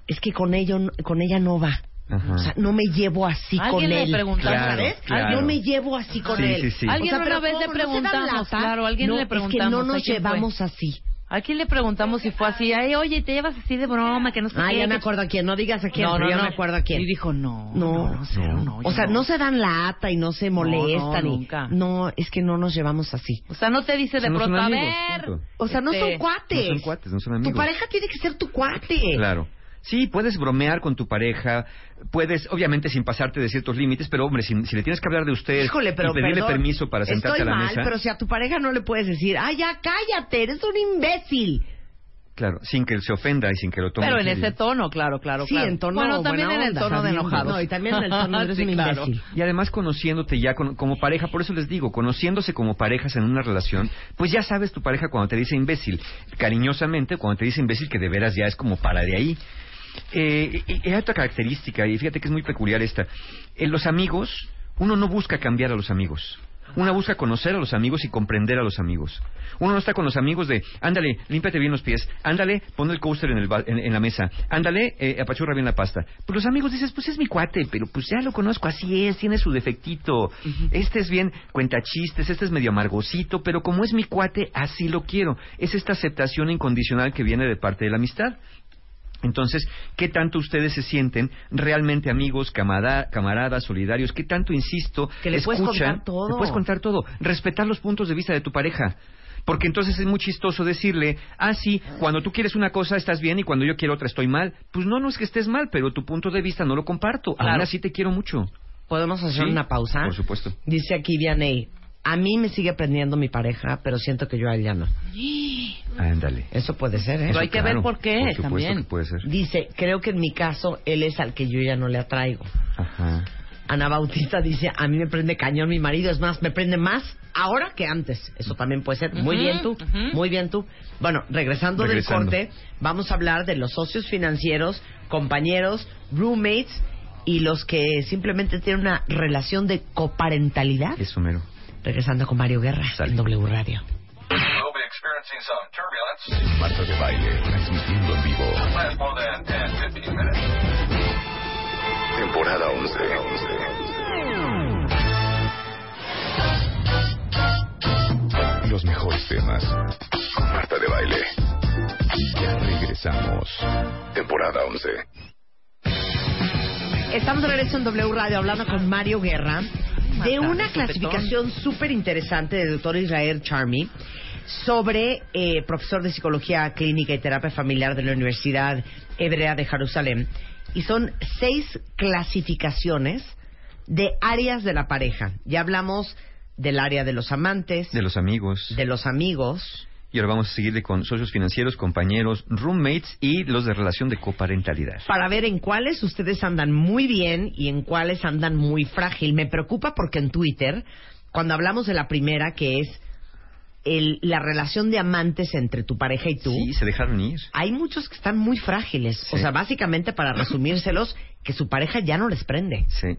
es que con ello, con ella no va. Ajá. O sea, no me llevo así ¿Alguien con le él. preguntó, Claro, ¿sabes? claro. No me llevo así con Sí, él. sí, sí. Alguien O sea, una pero vez le ¿cómo? ¿No se dan preguntamos, lata? claro, alguien No, le Es que preguntamos, no ¿a nos quién fue? llevamos así. ¿A quién le preguntamos si fue así? Ay, oye, te llevas así de broma, que no sé Ah, qué. ya me acuerdo a quién. No digas a quién, No, pero no, ya no. me acuerdo a quién. Y dijo, no, No, no, no, cero, no. o yo sea, no. se dan lata y no se molestan. no, y- nunca. no, es que no nos llevamos así. O sea, no te dice de No son pronto, a amigos, ver. punto. O sea, no Este, son cuates. No son cuates, no son amigos. Tu pareja tiene que ser tu cuate. Claro. Sí, puedes bromear con tu pareja, puedes, obviamente sin pasarte de ciertos límites, pero hombre, si, si le tienes que hablar de usted Híjole, pero y pedirle perdón, permiso para sentarte Estoy a la mal, mesa, pero si a tu pareja no le puedes decir, ay, ya cállate, eres un imbécil. claro, sin que se ofenda y sin que lo tome Pero en ese tono, claro, claro, Sí, claro. en tono Bueno, también buena en el onda, tono de también. enojados. No, y también en el tono de eres Sí, un claro. imbécil. Y además conociéndote ya con- como pareja, por eso les digo, conociéndose como parejas en una relación, pues ya sabes tu pareja cuando te dice imbécil, cariñosamente, cuando te dice imbécil que de veras ya es como para de ahí. Eh, otra característica, y fíjate que es muy peculiar esta. En los amigos, uno no busca cambiar a los amigos. Uno busca conocer a los amigos y comprender a los amigos. Uno no está con los amigos de, ándale, límpiate bien los pies, ándale, pon el coaster en, el en, en la mesa, ándale, eh, apachurra bien la pasta. Pues los amigos dices, pues es mi cuate, pero pues ya lo conozco, así es, tiene su defectito. Este es bien cuenta chistes, este es medio amargosito, pero como es mi cuate, así lo quiero. Es esta aceptación incondicional que viene de parte de la amistad. Entonces, ¿qué tanto ustedes se sienten realmente amigos, camada- camaradas, solidarios? ¿Qué tanto, insisto, Que le puedes escuchan? contar todo. Le puedes contar todo. Respetar los puntos de vista de tu pareja. Porque entonces es muy chistoso decirle, ah, sí, cuando tú quieres una cosa estás bien y cuando yo quiero otra estoy mal. Pues no, no es que estés mal, pero tu punto de vista no lo comparto. Claro. así te quiero mucho. ¿Podemos hacer Sí, una pausa? Por supuesto. Dice aquí Vianey, a mí me sigue prendiendo mi pareja, pero siento que yo a él ya no. Ándale. Eso puede ser, ¿eh? Pero hay que ver por qué Por también. que puede ser. Dice, creo que en mi caso él es al que yo ya no le atraigo. Ajá. Ana Bautista dice, a mí me prende cañón mi marido, es más, me prende más ahora que antes. Eso también puede ser. Muy bien tú, muy bien tú. Bueno, regresando, Regresando. del corte, vamos a hablar de los socios financieros, compañeros, roommates y los que simplemente tienen una relación de coparentalidad. Eso mero. Regresando con Mario Guerra en W Radio. Marta de baile, transmitiendo en vivo. Last more than 10, 15 minutes. Temporada 11. Los mejores temas. Con Marta de baile. Ya regresamos. Temporada 11. Estamos de regreso en W Radio hablando con Mario Guerra de una clasificación súper interesante del doctor Israel Charmy sobre eh, profesor de psicología clínica y terapia familiar de la Universidad Hebrea de Jerusalén. Y son seis clasificaciones de áreas de la pareja. Ya hablamos del área de los amantes, De los amigos. de los amigos, Y ahora vamos a seguirle con socios financieros, compañeros, roommates y los de relación de coparentalidad. para ver en cuáles ustedes andan muy bien y en cuáles andan muy frágil. Me preocupa porque en Twitter, cuando hablamos de la primera, que es el- la relación de amantes entre tu pareja y tú, Sí, se dejaron ir. hay muchos que están muy frágiles. O sea, básicamente, para resumírselos, que su pareja ya no les prende. Sí.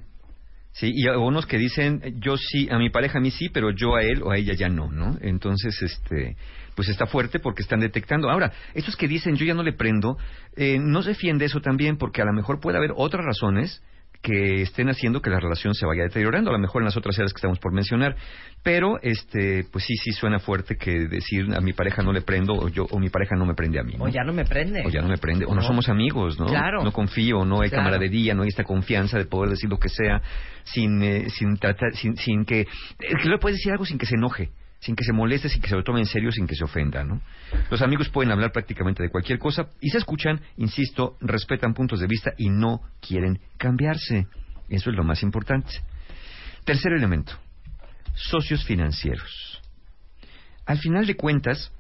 Sí, y hay unos que dicen, yo sí, a mi pareja a mí sí, pero yo a él o a ella ya no, ¿no? Entonces, este, pues está fuerte porque están detectando. Ahora, estos que dicen, yo ya no le prendo, eh, no se defiende eso también porque a lo mejor puede haber otras razones que estén haciendo que la relación se vaya deteriorando, a lo mejor en las otras áreas que estamos por mencionar, pero este, pues sí, sí suena fuerte que decir a mi pareja no le prendo o yo o mi pareja no me prende a mí. ¿no? O ya no me prende. O ya no me prende, o no, somos amigos, ¿no? Claro. No confío, no hay Claro. camaradería, no hay esta confianza de poder decir lo que sea sin, eh, sin tratar, sin, sin que, que le puedes decir algo sin que se enoje, sin que se moleste, sin que se lo tome en serio, sin que se ofenda, ¿no? Los amigos pueden hablar prácticamente de cualquier cosa y se escuchan, insisto, respetan puntos de vista y no quieren cambiarse. Eso es lo más importante. Tercer elemento, socios financieros. Al final de cuentas,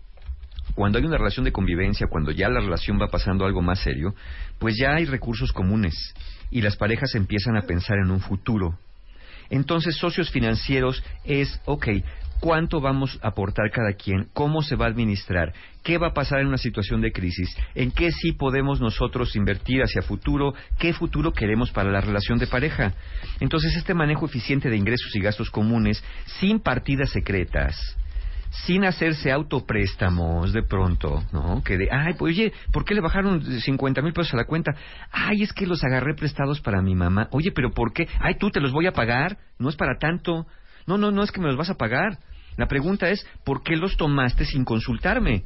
cuando hay una relación de convivencia, cuando ya la relación va pasando algo más serio, pues ya hay recursos comunes y las parejas empiezan a pensar en un futuro. Entonces, socios financieros es, ok, ¿cuánto vamos a aportar cada quien? ¿Cómo se va a administrar? ¿Qué va a pasar en una situación de crisis? ¿En qué sí podemos nosotros invertir hacia futuro? ¿Qué futuro queremos para la relación de pareja? Entonces, este manejo eficiente de ingresos y gastos comunes, sin partidas secretas, sin hacerse autopréstamos de pronto, ¿no? Que de, ay, pues oye, ¿por qué le bajaron 50 mil pesos a la cuenta? Ay, es que los agarré prestados para mi mamá. Oye, ¿pero por qué? Ay, tú te los voy a pagar, no es para tanto. No, no, no es que me los vas a pagar. La pregunta es, ¿por qué los tomaste sin consultarme?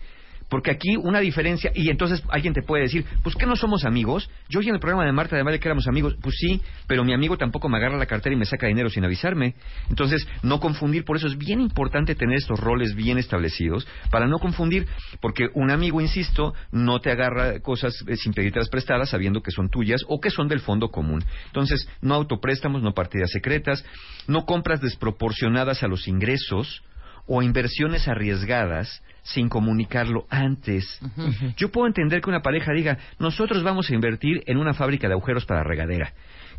Porque aquí una diferencia, y entonces alguien te puede decir, pues que no somos amigos. Yo oí en el programa de Marta de Valle que éramos amigos. Pues sí, pero mi amigo tampoco me agarra la cartera y me saca dinero sin avisarme. Entonces, no confundir, por eso es bien importante tener estos roles bien establecidos, para no confundir, porque un amigo, insisto, no te agarra cosas eh, sin pedírtelas prestadas sabiendo que son tuyas o que son del fondo común. Entonces, no autopréstamos, no partidas secretas, no compras desproporcionadas a los ingresos o inversiones arriesgadas sin comunicarlo antes. Yo puedo entender que una pareja diga, nosotros vamos a invertir en una fábrica de agujeros para regadera.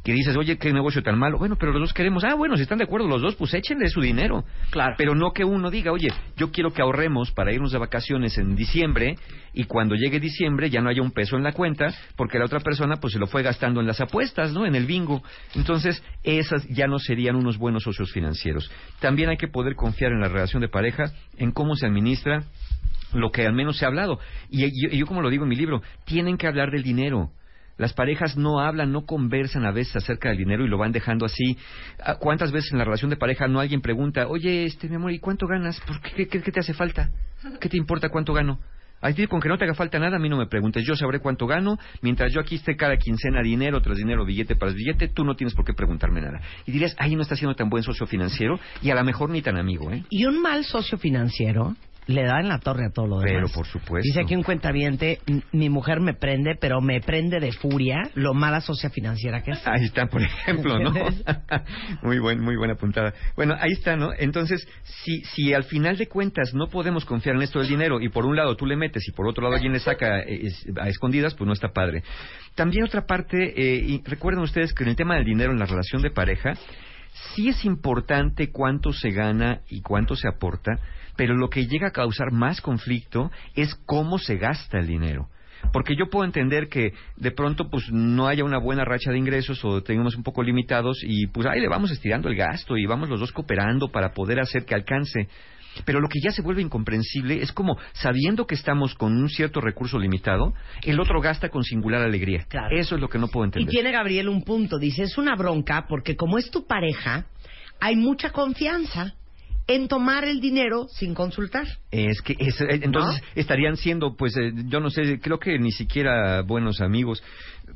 Que dices, oye, qué negocio tan malo. Bueno, pero los dos queremos. Ah, bueno, si están de acuerdo los dos, pues échenle su dinero. Claro. Pero no que uno diga, oye, yo quiero que ahorremos para irnos de vacaciones en diciembre y cuando llegue diciembre ya no haya un peso en la cuenta porque la otra persona pues se lo fue gastando en las apuestas, ¿no? En el bingo. Entonces, esas ya no serían unos buenos socios financieros. También hay que poder confiar en la relación de pareja, en cómo se administra lo que al menos se ha hablado. Y yo, y yo como lo digo en mi libro, tienen que hablar del dinero. Las parejas no hablan, no conversan a veces acerca del dinero y lo van dejando así. Ah, ¿Cuántas veces en la relación de pareja no alguien pregunta, oye, este, mi amor, ¿y cuánto ganas? ¿Por qué, qué, te hace falta? ¿Qué te importa cuánto gano? A ti con que no te haga falta nada, a mí no me preguntes. Yo sabré cuánto gano. Mientras yo aquí esté cada quincena dinero tras dinero, billete tras billete, tú no tienes por qué preguntarme nada. Y dirías, ay, no está siendo tan buen socio financiero y a lo mejor ni tan amigo, ¿eh? Y un mal socio financiero le da en la torre a todo lo demás. Pero por supuesto. Dice aquí un cuentaviente, "M- mi mujer me prende, pero me prende de furia lo mala socia financiera que es. Ahí está, por ejemplo, ¿no? muy buen, muy buena puntada. Bueno, ahí está, ¿no? Entonces, si, si al final de cuentas no podemos confiar en esto del dinero y por un lado tú le metes y por otro lado alguien le saca eh, es- a escondidas, pues no está padre. También otra parte, eh, y recuerden ustedes que en el tema del dinero en la relación de pareja, sí es importante cuánto se gana y cuánto se aporta, pero lo que llega a causar más conflicto es cómo se gasta el dinero. Porque yo puedo entender que de pronto pues no haya una buena racha de ingresos o tengamos un poco limitados y pues ahí le vamos estirando el gasto y vamos los dos cooperando para poder hacer que alcance. Pero lo que ya se vuelve incomprensible es como, sabiendo que estamos con un cierto recurso limitado, el otro gasta con singular alegría. Eso es lo que no puedo Y entender. tiene Gabriel un punto. Dice, es una bronca porque como es tu pareja, hay mucha confianza en tomar el dinero sin consultar. Es que es- eh, entonces estarían siendo, pues, eh, yo no sé, creo que ni siquiera buenos amigos.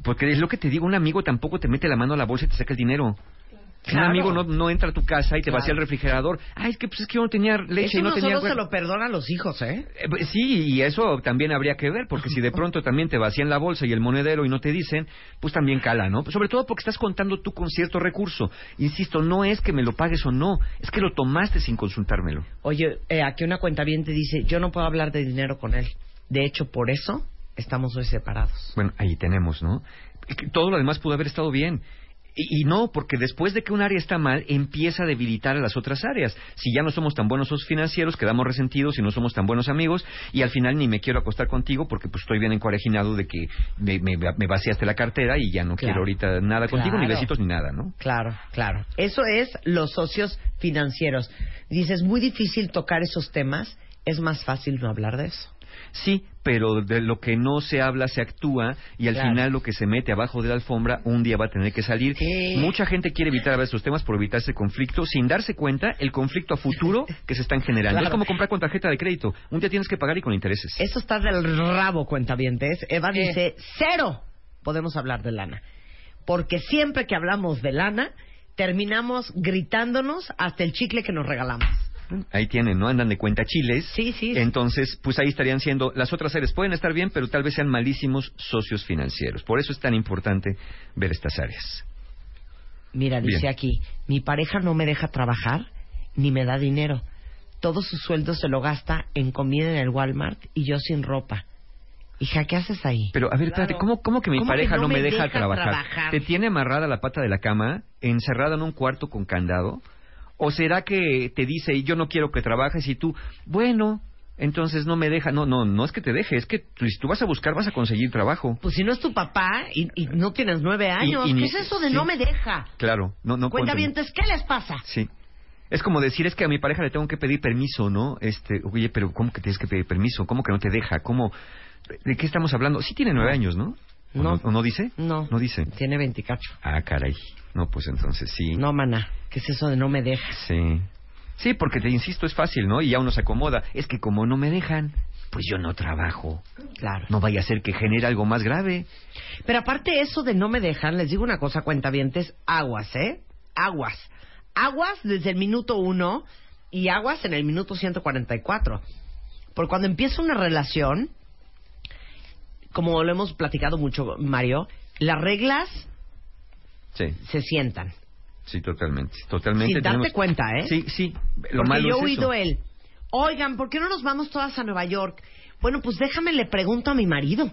Porque es lo que te digo, un amigo tampoco te mete la mano a la bolsa y te saca el dinero. Claro. Un amigo no, no entra a tu casa y te Claro. vacía el refrigerador. Ay, es que, pues, es que yo no tenía leche Eso y no tenía... solo se agua". lo perdona a los hijos, ¿eh? Eh, pues, Sí, y eso también habría que ver, porque si de pronto también te vacían la bolsa y el monedero y no te dicen, pues también cala, ¿no? Sobre todo porque estás contando tú con cierto recurso. Insisto, no es que me lo pagues o no, es que lo tomaste sin consultármelo. Oye, eh, aquí una cuenta bien te dice, yo no puedo hablar de dinero con él. De hecho, por eso estamos hoy separados. Bueno, ahí tenemos, ¿no? Todo lo demás pudo haber estado bien. Y, y no, porque después de que un área está mal, empieza a debilitar a las otras áreas. Si ya no somos tan buenos socios financieros, quedamos resentidos y no somos tan buenos amigos, y al final ni me quiero acostar contigo porque pues estoy bien encorejinado de que me, me- me vaciaste la cartera y ya no quiero ahorita nada contigo, ni besitos ni nada, ¿no? Claro, claro. Eso es los socios financieros. Dice, es muy difícil tocar esos temas, es más fácil no hablar de eso. Sí, pero de lo que no se habla se actúa y al Claro. final lo que se mete abajo de la alfombra un día va a tener que salir. Mucha gente quiere evitar a veces estos temas por evitar ese conflicto sin darse cuenta el conflicto a futuro que se están generando. Claro. Es como comprar con tarjeta de crédito. Un día tienes que pagar y con intereses. Eso está del rabo, cuentavientes. Eva dice, cero podemos hablar de lana. Porque siempre que hablamos de lana, terminamos gritándonos hasta el chicle que nos regalamos. Ahí tienen, ¿no? Andan de cuenta chiles. Sí, sí. Entonces, pues ahí estarían siendo, las otras áreas pueden estar bien, pero tal vez sean malísimos socios financieros. Por eso es tan importante ver estas áreas. Mira, dice Bien. aquí, mi pareja no me deja trabajar ni me da dinero. Todo su sueldo se lo gasta en comida en el Walmart y yo sin ropa. Hija, ¿qué haces ahí? Pero, a ver, espérate, ¿cómo, cómo que mi ¿Cómo pareja que no no me me deja, deja trabajar? trabajar? ¿Te tiene amarrada la pata de la cama, encerrada en un cuarto con candado? ¿O será que te dice, yo no quiero que trabajes y tú, bueno, entonces no me deja? No, no, no es que te deje, es que tú, si tú vas a buscar, vas a conseguir trabajo. Pues si no es tu papá y, y no tienes nueve años, y ¿qué ni- es eso de sí. no me deja? Claro, no, no entender. Cuentavientes, ¿qué les pasa? Sí. Es como decir, es que a mi pareja le tengo que pedir permiso, ¿no? Este, oye, pero ¿cómo que tienes que pedir permiso? ¿Cómo que no te deja? ¿Cómo? ¿De qué estamos hablando? Sí tiene nueve años, ¿no? ¿O No. ¿O no dice? No. No dice. Tiene veinticacho. Ah, caray. No, pues entonces sí. No, mana, ¿qué es eso de no me dejas? Sí. Sí, porque te insisto, es fácil, ¿no? Y ya uno se acomoda. Es que como no me dejan, pues yo no trabajo. Claro. No vaya a ser que genere algo más grave. Pero aparte eso de no me dejan, les digo una cosa, cuentavientes, aguas, ¿eh? Aguas. Aguas desde el minuto uno y aguas en el minuto 144. Porque cuando empieza una relación, como lo hemos platicado mucho, Mario, las reglas Sí, se sientan. sí, totalmente. Totalmente. Sin darte tenemos- cuenta, ¿eh? Sí, sí. Lo Porque malo yo he es oído eso. él, oigan, ¿por qué no nos vamos todas a Nueva York? Bueno, pues déjame, le pregunto a mi marido.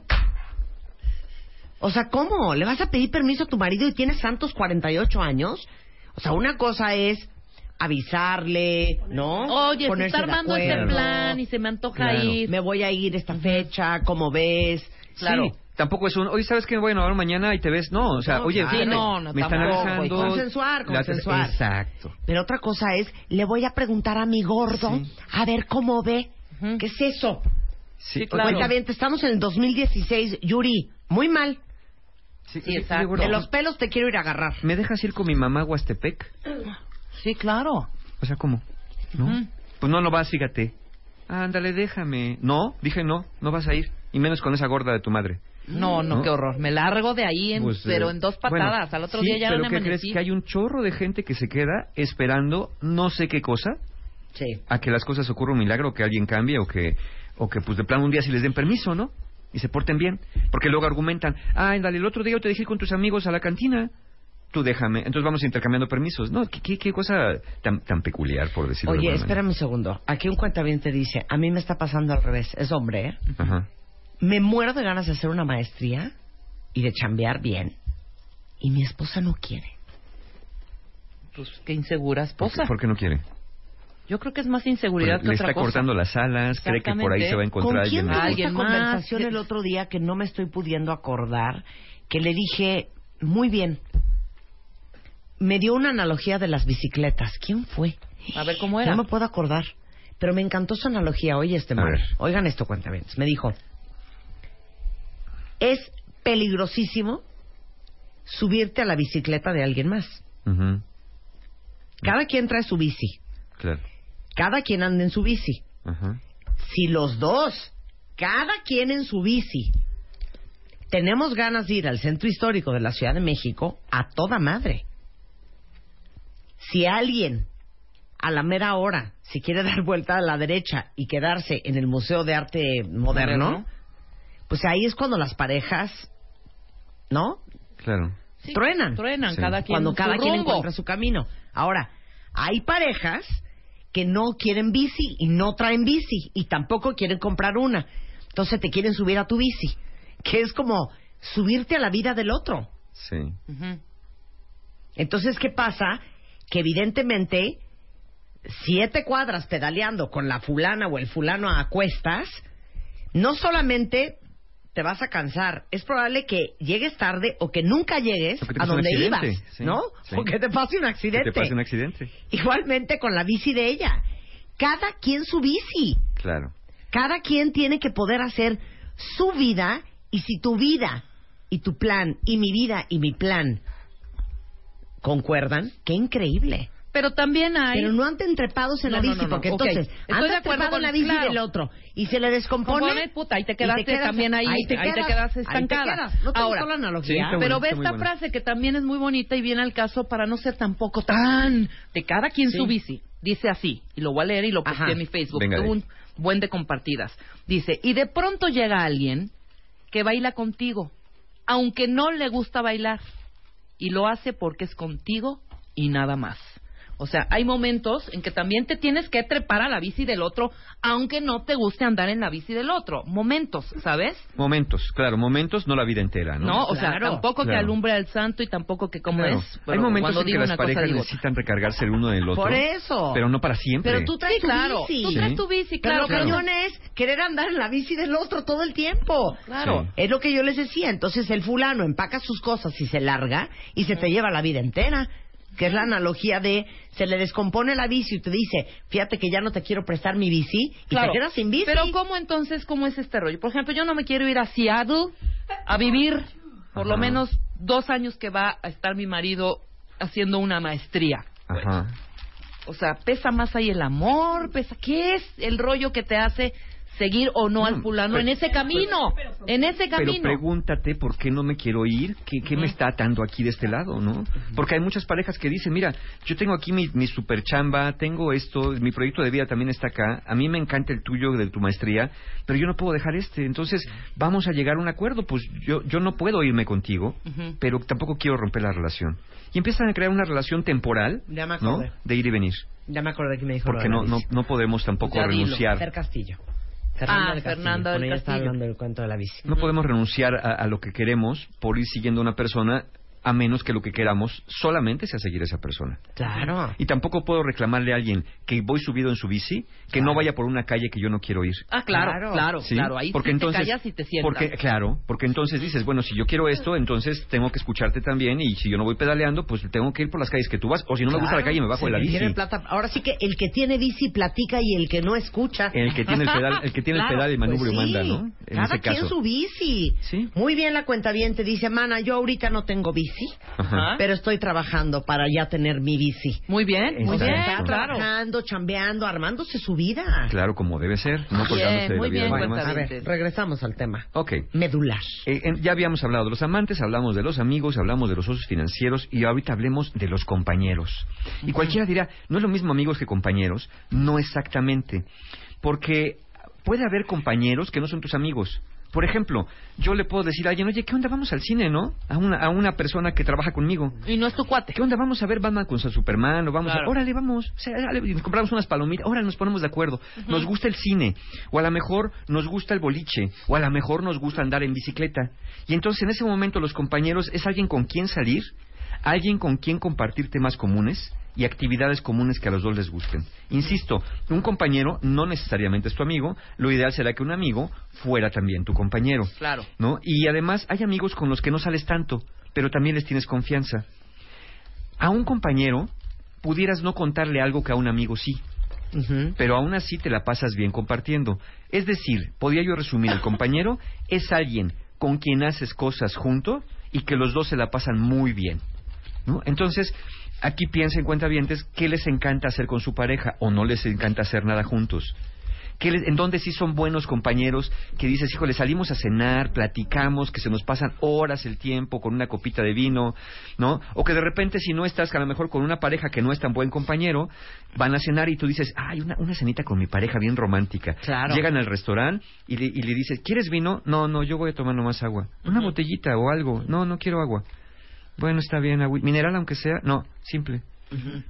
O sea, ¿cómo? ¿Le vas a pedir permiso a tu marido y tienes santos 48 años? O sea, una cosa es avisarle, ¿no? Oye, se Ponerse está de armando este plan y se me antoja Claro. ir. Me voy a ir esta fecha, ¿cómo ves? Claro. Sí, tampoco es un, oye, ¿sabes qué? Bueno, ahora mañana y te ves. No, o sea, No, oye, claro. fíjate, Sí, no, no, me están avisando. Consensuar, La- consensuar. Exacto. Pero otra cosa es, le voy a preguntar a mi gordo a ver cómo ve. ¿Qué es eso? Sí, Cuenta bien, estamos en el 2016, Yuri, muy mal. Sí, Sí, exacto. De los pelos te quiero ir a agarrar. ¿Me dejas ir con mi mamá a Huastepec? Sí, claro. O sea, ¿cómo? ¿No? Ujú. Pues no, no vas, fíjate. Ándale, déjame. No, dije no, no vas a ir. Y menos con esa gorda de tu madre. No, no, ¿No? qué horror. Me largo de ahí, en- Pues, pero eh, en dos bueno, patadas. Al otro sí, día ya pero no ¿qué crees? Que hay un chorro de gente que se queda esperando no sé qué cosa Sí. a que las cosas ocurra un milagro, que alguien cambie o que, o que pues de plano un día sí les den permiso, ¿no? Y se porten bien. Porque luego argumentan, ah, ándale, el otro día yo te dejé con tus amigos a la cantina. Tú déjame. Entonces vamos intercambiando permisos. No, qué, qué, qué cosa tan, tan peculiar, por decirlo de Oye, alguna espérame un segundo. Aquí un cuentaviente te dice, a mí me está pasando al revés. Es hombre, ¿eh? Ajá. Me muero de ganas de hacer una maestría y de chambear bien. Y mi esposa no quiere. Pues qué insegura ¿Por qué, esposa. por qué no quiere? Yo creo que es más inseguridad que le otra está cosa. cortando las alas, cree que por ahí se va a encontrar ¿Con quién alguien. tuve Alguien esta más. conversación el otro día que no me estoy pudiendo acordar? Que le dije, muy bien. Me dio una analogía de las bicicletas. ¿Quién fue? A ver cómo era. No me puedo acordar. Pero me encantó su analogía. Oye, este man. Oigan esto, cuenta Me dijo, es peligrosísimo subirte a la bicicleta de alguien más. Cada quien trae su bici. Claro. Cada quien anda en su bici. Si los dos, cada quien en su bici, tenemos ganas de ir al centro histórico de la Ciudad de México, a toda madre. Si alguien a la mera hora se quiere dar vuelta a la derecha y quedarse en el Museo de Arte Moderno, Moderno. Pues ahí es cuando las parejas, ¿no? Claro. Sí, truenan. Truenan, Sí. cada quien cuando su cada quien rumbo. encuentra su camino. Ahora, hay parejas que no quieren bici y no traen bici y tampoco quieren comprar una. Entonces te quieren subir a tu bici, que es como subirte a la vida del otro. Sí. Entonces, ¿qué pasa? Que evidentemente siete cuadras pedaleando con la fulana o el fulano a cuestas, no solamente te vas a cansar, es probable que llegues tarde o que nunca llegues a donde ibas, sí, ¿no? sí. O que te pase un Que accidente. te pase un accidente. Igualmente con la bici de ella. Cada quien su bici. Claro. Cada quien tiene que poder hacer su vida y si tu vida y tu plan y mi vida y mi plan concuerdan, qué increíble. Pero también hay... Pero no anden trepados en No, la bici, no, no. porque Ok. entonces Estoy acuerdo trepado con- en la bici claro. del otro y se le descompone. Compone, puta, y te y quedaste también ahí, ahí te, quedas estancada. quedas. ¿No te Ahora, la analogía? pero ve esta frase que también es muy bonita y viene al caso para no ser tampoco tan de cada quien Sí. su bici. Dice así, y lo voy a leer y lo Ajá. posté en mi Facebook. Venga, un buen de compartidas. Dice, y de pronto llega alguien que baila contigo, aunque no le gusta bailar, y lo hace porque es contigo y nada más. O sea, hay momentos en que también te tienes que trepar a la bici del otro, aunque no te guste andar en la bici del otro. Momentos, ¿sabes? Momentos, claro, momentos, no la vida entera, ¿no? No, o sea, Claro. tampoco que Claro. alumbre al santo y tampoco que como Claro. es. Hay momentos en que digo las parejas digo necesitan recargarse el uno del otro. Por eso. Pero no para siempre. Pero tú traes Sí, claro. tu bici. Tú traes tu bici, Pero claro. lo cañón es querer andar en la bici del otro todo el tiempo. Claro. Sí. Es lo que yo les decía. Entonces el fulano empaca sus cosas y se larga y se te lleva la vida entera. Que es la analogía de se le descompone la bici y te dice, fíjate que ya no te quiero prestar mi bici y Claro. te quedas sin bici. Pero ¿cómo entonces, cómo es este rollo? Por ejemplo, yo no me quiero ir a Seattle a vivir por lo menos dos años que va a estar mi marido haciendo una maestría. Ajá. O sea, pesa más ahí el amor, pesa... ¿Qué es el rollo que te hace seguir o no, al fulano pero- en ese camino? En ese Pero camino. pregúntate por qué no me quiero ir, qué, qué me está atando aquí de este lado, ¿no? Porque hay muchas parejas que dicen, mira, yo tengo aquí mi, mi super chamba, tengo esto, mi proyecto de vida también está acá, a mí me encanta el tuyo de tu maestría, pero yo no puedo dejar este, entonces vamos a llegar a un acuerdo, pues yo, yo no puedo irme contigo, pero tampoco quiero romper la relación. Y empiezan a crear una relación temporal, Ya me ¿no? De ir y venir, Ya me acordé que me dijo porque no, no, no podemos tampoco Ya dilo. renunciar. Fer Castillo. Ah, del Castillo. Fernanda Con del ella está Castillo. hablando del cuento de la bici. No podemos renunciar a, a lo que queremos por ir siguiendo a una persona a menos que lo que queramos solamente sea seguir a esa persona. Claro. Y tampoco puedo reclamarle a alguien que voy subido en su bici que no vaya por una calle que yo no quiero ir. Ah, claro, Claro. claro, ¿Sí? claro. Ahí porque sí entonces, te callas y te sientas. Porque, claro, porque entonces dices, bueno, si yo quiero esto, entonces tengo que escucharte también y si yo no voy pedaleando, pues tengo que ir por las calles que tú vas o si no me gusta la calle me bajo de la bici. plata. Ahora sí que el que tiene bici platica y el que no escucha. El que tiene el pedal, el que tiene Claro, el pedal y pues manubrio sí. manda, ¿no? En Cada ese quien su bici. Sí. Muy bien la cuenta bien te dice, mana, yo ahorita no tengo bici, Ajá. pero estoy trabajando para ya tener mi bici. Muy bien, muy bien, está claro. trabajando, chambeando, armándose su vida. Claro, como debe ser, no Bien, colgándose de la muy vida bien, de. A ver, regresamos al tema. Ok. Medular. Eh, en- ya habíamos hablado de los amantes, hablamos de los amigos, hablamos de los socios financieros y ahorita hablemos de los compañeros. Y cualquiera dirá, no es lo mismo amigos que compañeros. No exactamente. Porque puede haber compañeros que no son tus amigos. Por ejemplo, yo le puedo decir a alguien, oye, ¿qué onda? Vamos al cine, ¿no? A una, a una persona que trabaja conmigo. Y no es tu cuate. ¿Qué onda? Vamos a ver Batman con Superman o vamos Claro. a... Órale, vamos. O sea, nos compramos unas palomitas. Órale, nos ponemos de acuerdo. Nos gusta el cine. O a lo mejor nos gusta el boliche. O a lo mejor nos gusta andar en bicicleta. Y entonces en ese momento los compañeros es alguien con quien salir, Alguien con quien compartir temas comunes y actividades comunes que a los dos les gusten. Insisto, un compañero no necesariamente es tu amigo, lo ideal será que un amigo fuera también tu compañero. Claro. ¿no? Y además hay amigos con los que no sales tanto, pero también les tienes confianza. A un compañero pudieras no contarle algo que a un amigo sí, pero aún así te la pasas bien compartiendo. Es decir, podía yo resumir, el compañero es alguien con quien haces cosas junto y que los dos se la pasan muy bien. ¿No? Entonces, aquí piensen cuentavientes qué les encanta hacer con su pareja o no les encanta hacer nada juntos. ¿Qué les- en dónde sí son buenos compañeros que dices, híjole, salimos a cenar, platicamos, que se nos pasan horas el tiempo con una copita de vino, ¿no? O que de repente si no estás a lo mejor con una pareja que no es tan buen compañero, van a cenar y tú dices, ay, una, una cenita con mi pareja bien romántica. Claro. Llegan al restaurante y le, y le dices, ¿quieres vino? No, no, yo voy a tomar nomás agua. Una botellita o algo. No, no quiero agua. Bueno, está bien, agua. ¿Mineral aunque sea? No, simple.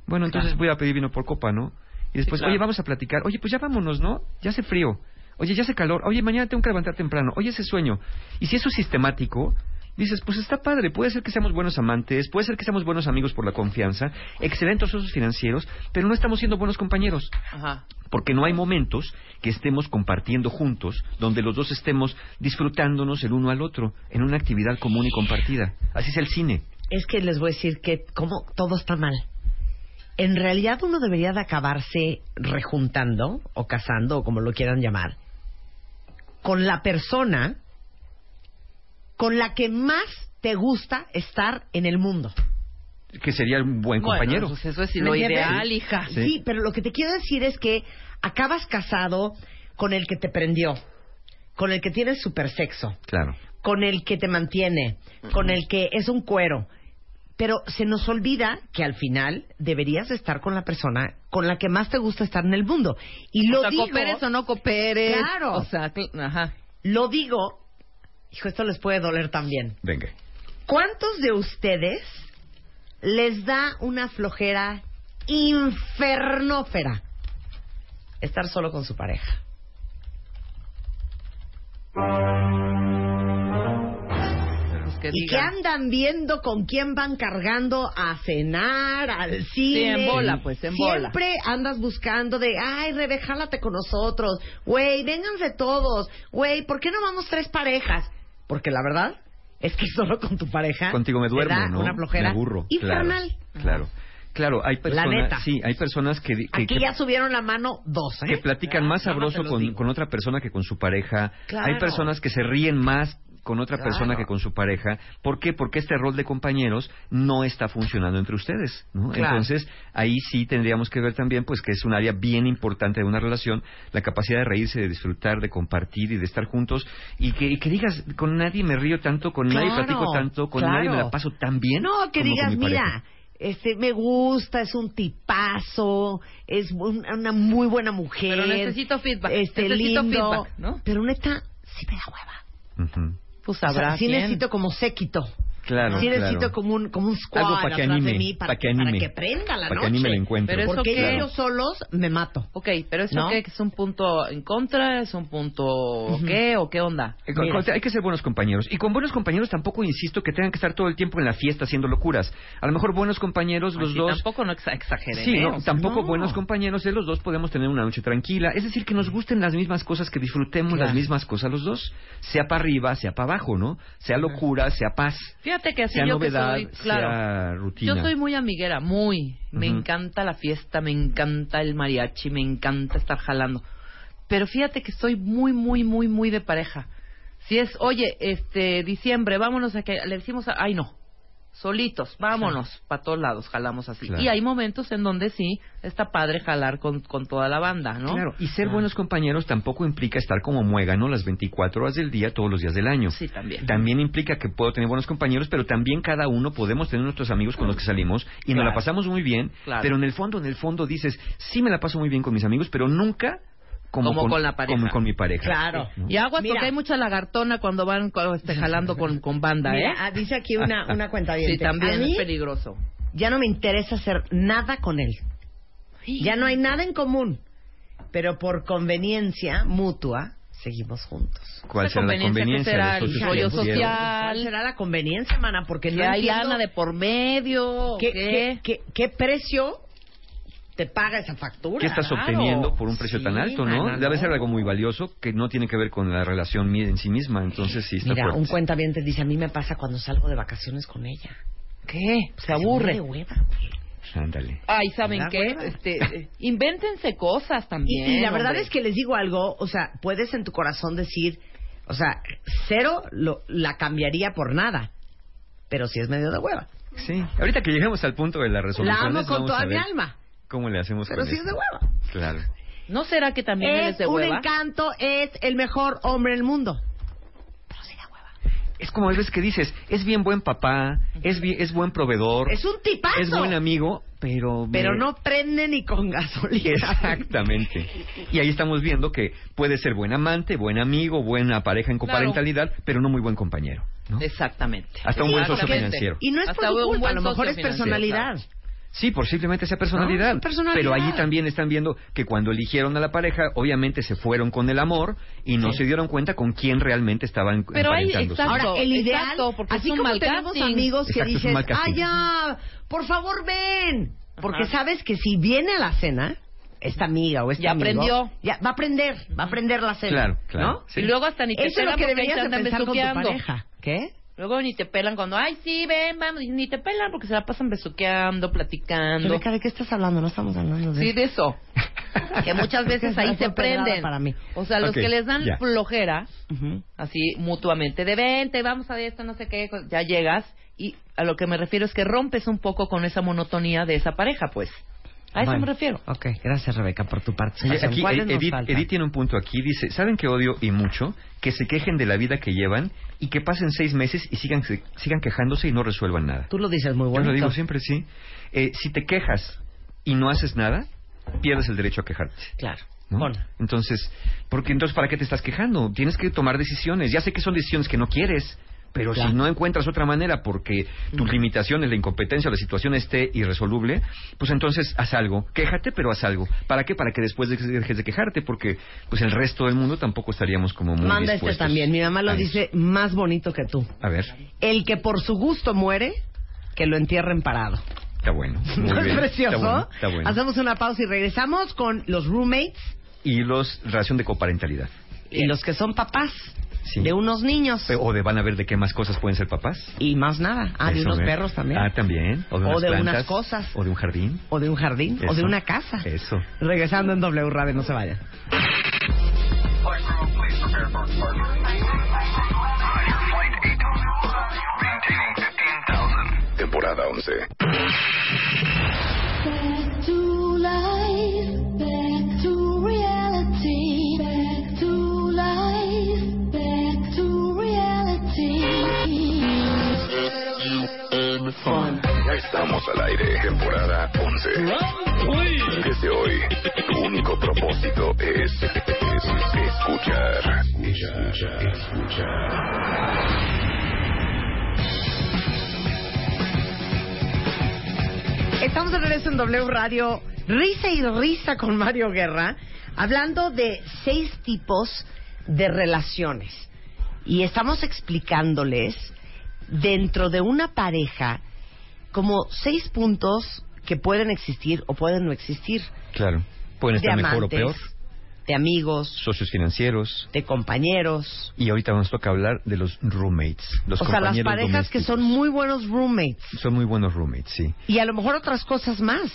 Bueno, entonces voy a pedir vino por copa, ¿no? Y después, Sí, claro. oye, vamos a platicar. Oye, pues ya vámonos, ¿no? Ya hace frío. Oye, ya hace calor. Oye, mañana tengo que levantar temprano. Oye, ese sueño. Y si eso es sistemático, dices, pues está padre. Puede ser que seamos buenos amantes, puede ser que seamos buenos amigos por la confianza, excelentes socios financieros, pero no estamos siendo buenos compañeros. Ajá. Porque no hay momentos que estemos compartiendo juntos, donde los dos estemos disfrutándonos el uno al otro, en una actividad común y compartida. Así es el cine. Es que les voy a decir que como todo está mal. En realidad uno debería de acabarse rejuntando o casando o como lo quieran llamar con la persona con la que más te gusta estar en el mundo. Que sería un buen Bueno, compañero. pues eso es ¿Me lo ideal, hija. Sí. pero lo que te quiero decir es que acabas casado con el que te prendió, con el que tienes super sexo, Claro. con el que te mantiene, con el que es un cuero. Pero se nos olvida que al final deberías estar con la persona con la que más te gusta estar en el mundo. Y lo o sea, digo, cooperes o no cooperes. Claro. O sea, ajá. lo digo, hijo, esto les puede doler también. Venga. ¿Cuántos de ustedes les da una flojera infernófera estar solo con su pareja? Que y que andan viendo con quién van cargando a cenar, al cine. en bola, pues, en bola. Siempre andas buscando de, ay, Rebe, jálate con nosotros. Güey, vénganse todos. Güey, ¿por qué no vamos tres parejas? Porque la verdad es que solo con tu pareja Contigo me duermo, da ¿no? una flojera Me aburro. infernal. Claro. claro. Claro, hay personas, neta. sí, hay personas que, que, Aquí que- ya subieron la mano dos, ¿eh? que platican más Nada más sabroso con, con otra persona que con su pareja. Claro. Hay personas que se ríen más con otra Claro. persona que con su pareja. ¿Por qué? Porque este rol de compañeros no está funcionando entre ustedes. ¿no? Claro. Entonces, ahí sí tendríamos que ver también pues que es un área bien importante de una relación, la capacidad de reírse, de disfrutar, de compartir y de estar juntos. Y que, y que digas, con nadie me río tanto, con nadie platico tanto, con claro. nadie me la paso tan bien. No, que como digas, con mi mira, pareja". este, me gusta, es un tipazo, es un- una muy buena mujer. Pero necesito feedback, Este, necesito lindo. feedback, ¿no? Pero neta, sí me da hueva. Ujú. Pues O sea, sí quién. necesito como séquito. Claro, sí claro. necesito como un, como un squad Algo para que atrás de mí para, para que anime. para que prenda la Para noche. que anime el encuentro. Pero eso Porque qué- ellos solos me mato. Ok, pero eso ¿No? qué es un punto en contra, es un punto qué o qué onda. Eh, hay que ser buenos compañeros. Y con buenos compañeros tampoco insisto que tengan que estar todo el tiempo en la fiesta haciendo locuras. A lo mejor buenos compañeros, los Así dos. Tampoco no exa- exageren. Sí, ¿eh? no, O sea, tampoco no. buenos compañeros de los dos podemos tener una noche tranquila. Es decir, que nos gusten las mismas cosas, que disfrutemos Claro. las mismas cosas los dos. Sea para arriba, sea para abajo, ¿no? Sea locura, sea paz. Fíjate que así sea yo novedad, que soy, claro. sea rutina. Yo soy muy amiguera, muy. Me encanta la fiesta, me encanta el mariachi, me encanta estar jalando. Pero fíjate que soy muy, muy, muy, muy de pareja. Si es, oye, este, diciembre, vámonos a que, le decimos, a- ay no, solitos, vámonos, para todos lados, jalamos así. Claro. Y hay momentos en donde sí, está padre jalar con, con toda la banda, ¿no? Claro, y ser buenos compañeros tampoco implica estar como muégano las 24 horas del día, todos los días del año. Sí, también. También implica que puedo tener buenos compañeros, pero también cada uno podemos tener nuestros amigos con los que salimos y nos la pasamos muy bien, Claro. pero en el fondo, en el fondo dices, sí me la paso muy bien con mis amigos, pero nunca como, Como con la pareja. como con mi pareja. Claro. ¿no? Y aguas Mira. porque hay mucha lagartona cuando van este, jalando con, con banda, ¿eh? Mira, ah, dice aquí una, una cuenta Sí, también es peligroso. ya no me interesa hacer nada con él. Ya no hay nada en común. Pero por conveniencia mutua, seguimos juntos. ¿Cuál será la conveniencia? ¿Qué será el rollo social? ¿Cuál será la conveniencia, mana? Porque Que no hay lana de por medio. ¿Qué, ¿qué? qué, qué- qué precio te paga esa factura? ¿Qué estás Claro. obteniendo por un precio Sí, tan alto, no? mana, Debe ser algo muy valioso que no tiene que ver con la relación en sí misma, entonces sí está Mira, fuerte. un cuentaviente dice, a mí me pasa cuando salgo de vacaciones con ella. ¿Qué? Se Se aburre. de hueva. Ándale. Ay, ¿saben qué? hueva. Este, eh, invéntense cosas Y, también. y la verdad hombre. es que les digo algo, o sea, puedes en tu corazón decir, o sea, cero lo, la cambiaría por nada, pero si es medio de hueva. Sí, ahorita que lleguemos al punto de la La resolución. amo con toda mi alma, ¿Cómo le hacemos pero con si es de hueva. Claro. ¿No será que también Es es de un hueva? encanto, es el mejor hombre del mundo. Es como a veces que dices, es bien buen papá, es bien, es buen proveedor, Es un tipazo. es buen amigo, pero... Pero no prende ni con gasolina. Exactamente. Y ahí estamos viendo que puede ser buen amante, buen amigo, buena pareja en Claro. coparentalidad, pero no muy buen compañero. ¿no? Exactamente. Hasta un buen socio Exactamente. financiero. Y no es Hasta por un su culpa, buen a lo mejor socio es financiero, personalidad. Sí, sea personalidad, No, personalidad. Pero allí también están viendo que cuando eligieron a la pareja, obviamente se fueron con el amor y no Sí. se dieron cuenta con quién realmente estaban Pero ahí, exacto. Ahora, el ideal, exacto, porque es así como tenemos casting. amigos que Exacto, casting. ay, ya, por favor ven. Porque Ajá. sabes que si viene a la cena, esta amiga o este Ya amigo, aprendió. Ya va a aprender, va a aprender la cena. Claro, claro. ¿no? Sí. Y luego hasta ni te Eso es lo que deberías de pensar con tu pareja. ¿Qué? Luego ni te pelan cuando, ay, sí, ven, vamos, y ni te pelan porque se la pasan besuqueando, platicando. Rebeca, ¿de qué estás hablando? No estamos hablando de Sí, de eso. que muchas veces ahí se prenden. para mí. O sea, los que les dan ya. flojera, así mutuamente, de vente, vamos a esto, no sé qué, ya llegas. Y a lo que me refiero es que rompes un poco con esa monotonía de esa pareja, pues. A eso Bueno, me refiero. Ok, gracias Rebeca por tu participación. aquí ¿Cuáles eh, Edith, tiene un punto aquí, dice, ¿saben que odio y mucho? Que se quejen de la vida que llevan y que pasen seis meses y sigan, se- sigan quejándose y no resuelvan nada. Tú lo dices muy Yo bonito. lo digo siempre, sí. Eh, si te quejas y no haces nada, pierdes el derecho a quejarte. Claro. ¿no? Bueno. Entonces, porque entonces ¿para qué te estás quejando? Tienes que tomar decisiones. Ya sé que son decisiones que no quieres, pero Claro. si no encuentras otra manera porque tus limitaciones, la incompetencia, la situación esté irresoluble, pues entonces haz algo. Quéjate, pero haz algo. ¿Para qué? Para que después de- dejes de quejarte, porque pues el resto del mundo tampoco estaríamos como muy Manda este dispuestos también. Mi mamá lo eso. dice más bonito que tú. A ver, El que por su gusto muere, que lo entierren parado. está bueno. Muy ¿No es bien. precioso? Está bueno, está bueno. Hacemos una pausa y regresamos con los roommates Y los relación de coparentalidad. y los que son papás Sí. de unos niños. O de van a ver de qué más cosas pueden ser papás. Y más nada. Ah, de unos perros también. Ah, también. O de, O unas, cosas. O de un jardín. O de un jardín. O de una casa. Eso. Regresando en W Radio, no se vayan. Temporada 11. Ya estamos al aire. Temporada 11. Desde hoy, tu único propósito es, es escuchar. Escuchar. Escuchar. Estamos de regreso en W Radio, risa y risa con Mario Guerra, hablando de seis tipos de relaciones. Y estamos explicándoles dentro de una pareja como seis puntos que pueden existir o pueden no existir. Claro. Pueden de estar mejor o amantes, peor. de amigos, Socios financieros. de compañeros. Y ahorita nos toca hablar de los roommates. Los o sea, las parejas que domésticos. son muy buenos roommates. Son muy buenos roommates, sí. Y a lo mejor otras cosas más.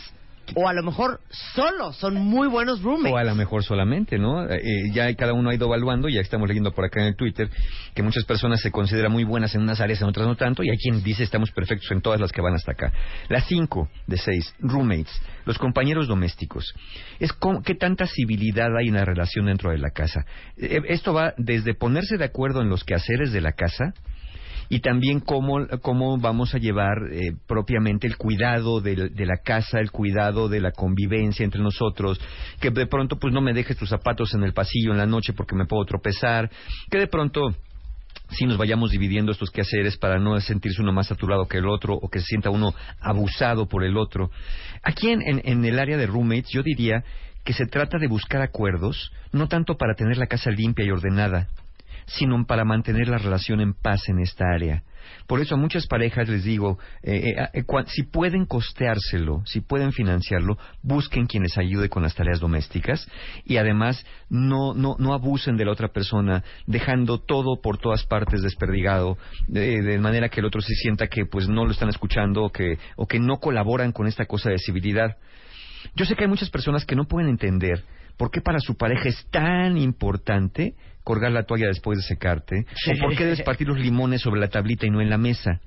O a lo mejor solo son muy buenos roommates. O a lo mejor solamente, ¿no? Eh, ya cada uno ha ido evaluando, ya estamos leyendo por acá en el Twitter, que muchas personas se consideran muy buenas en unas áreas, en otras no tanto, y hay quien dice estamos perfectos en todas las que van hasta acá. Las cinco de seis, roommates, los compañeros domésticos. Es con, qué tanta civilidad hay en la relación dentro de la casa. Eh, esto va desde ponerse de acuerdo en los quehaceres de la casa, y también cómo, cómo vamos a llevar eh, propiamente el cuidado de, de la casa, el cuidado de la convivencia entre nosotros, que de pronto pues no me dejes tus zapatos en el pasillo en la noche porque me puedo tropezar, que de pronto si nos vayamos dividiendo estos quehaceres para no sentirse uno más saturado que el otro o que se sienta uno abusado por el otro. Aquí en, en, en el área de roommates yo diría que se trata de buscar acuerdos, no tanto para tener la casa limpia y ordenada, sino para mantener la relación en paz en esta área. Por eso a muchas parejas les digo, eh, eh, eh, si pueden costeárselo, si pueden financiarlo, busquen quien les ayude con las tareas domésticas y además no, no, no abusen de la otra persona, dejando todo por todas partes desperdigado, de, de manera que el otro se sienta que pues no lo están escuchando o que, o que no colaboran con esta cosa de civilidad. Yo sé que hay muchas personas que no pueden entender por qué para su pareja es tan importante colgar la toalla después de secarte, o por qué debes partir los limones sobre la tablita y no en la mesa.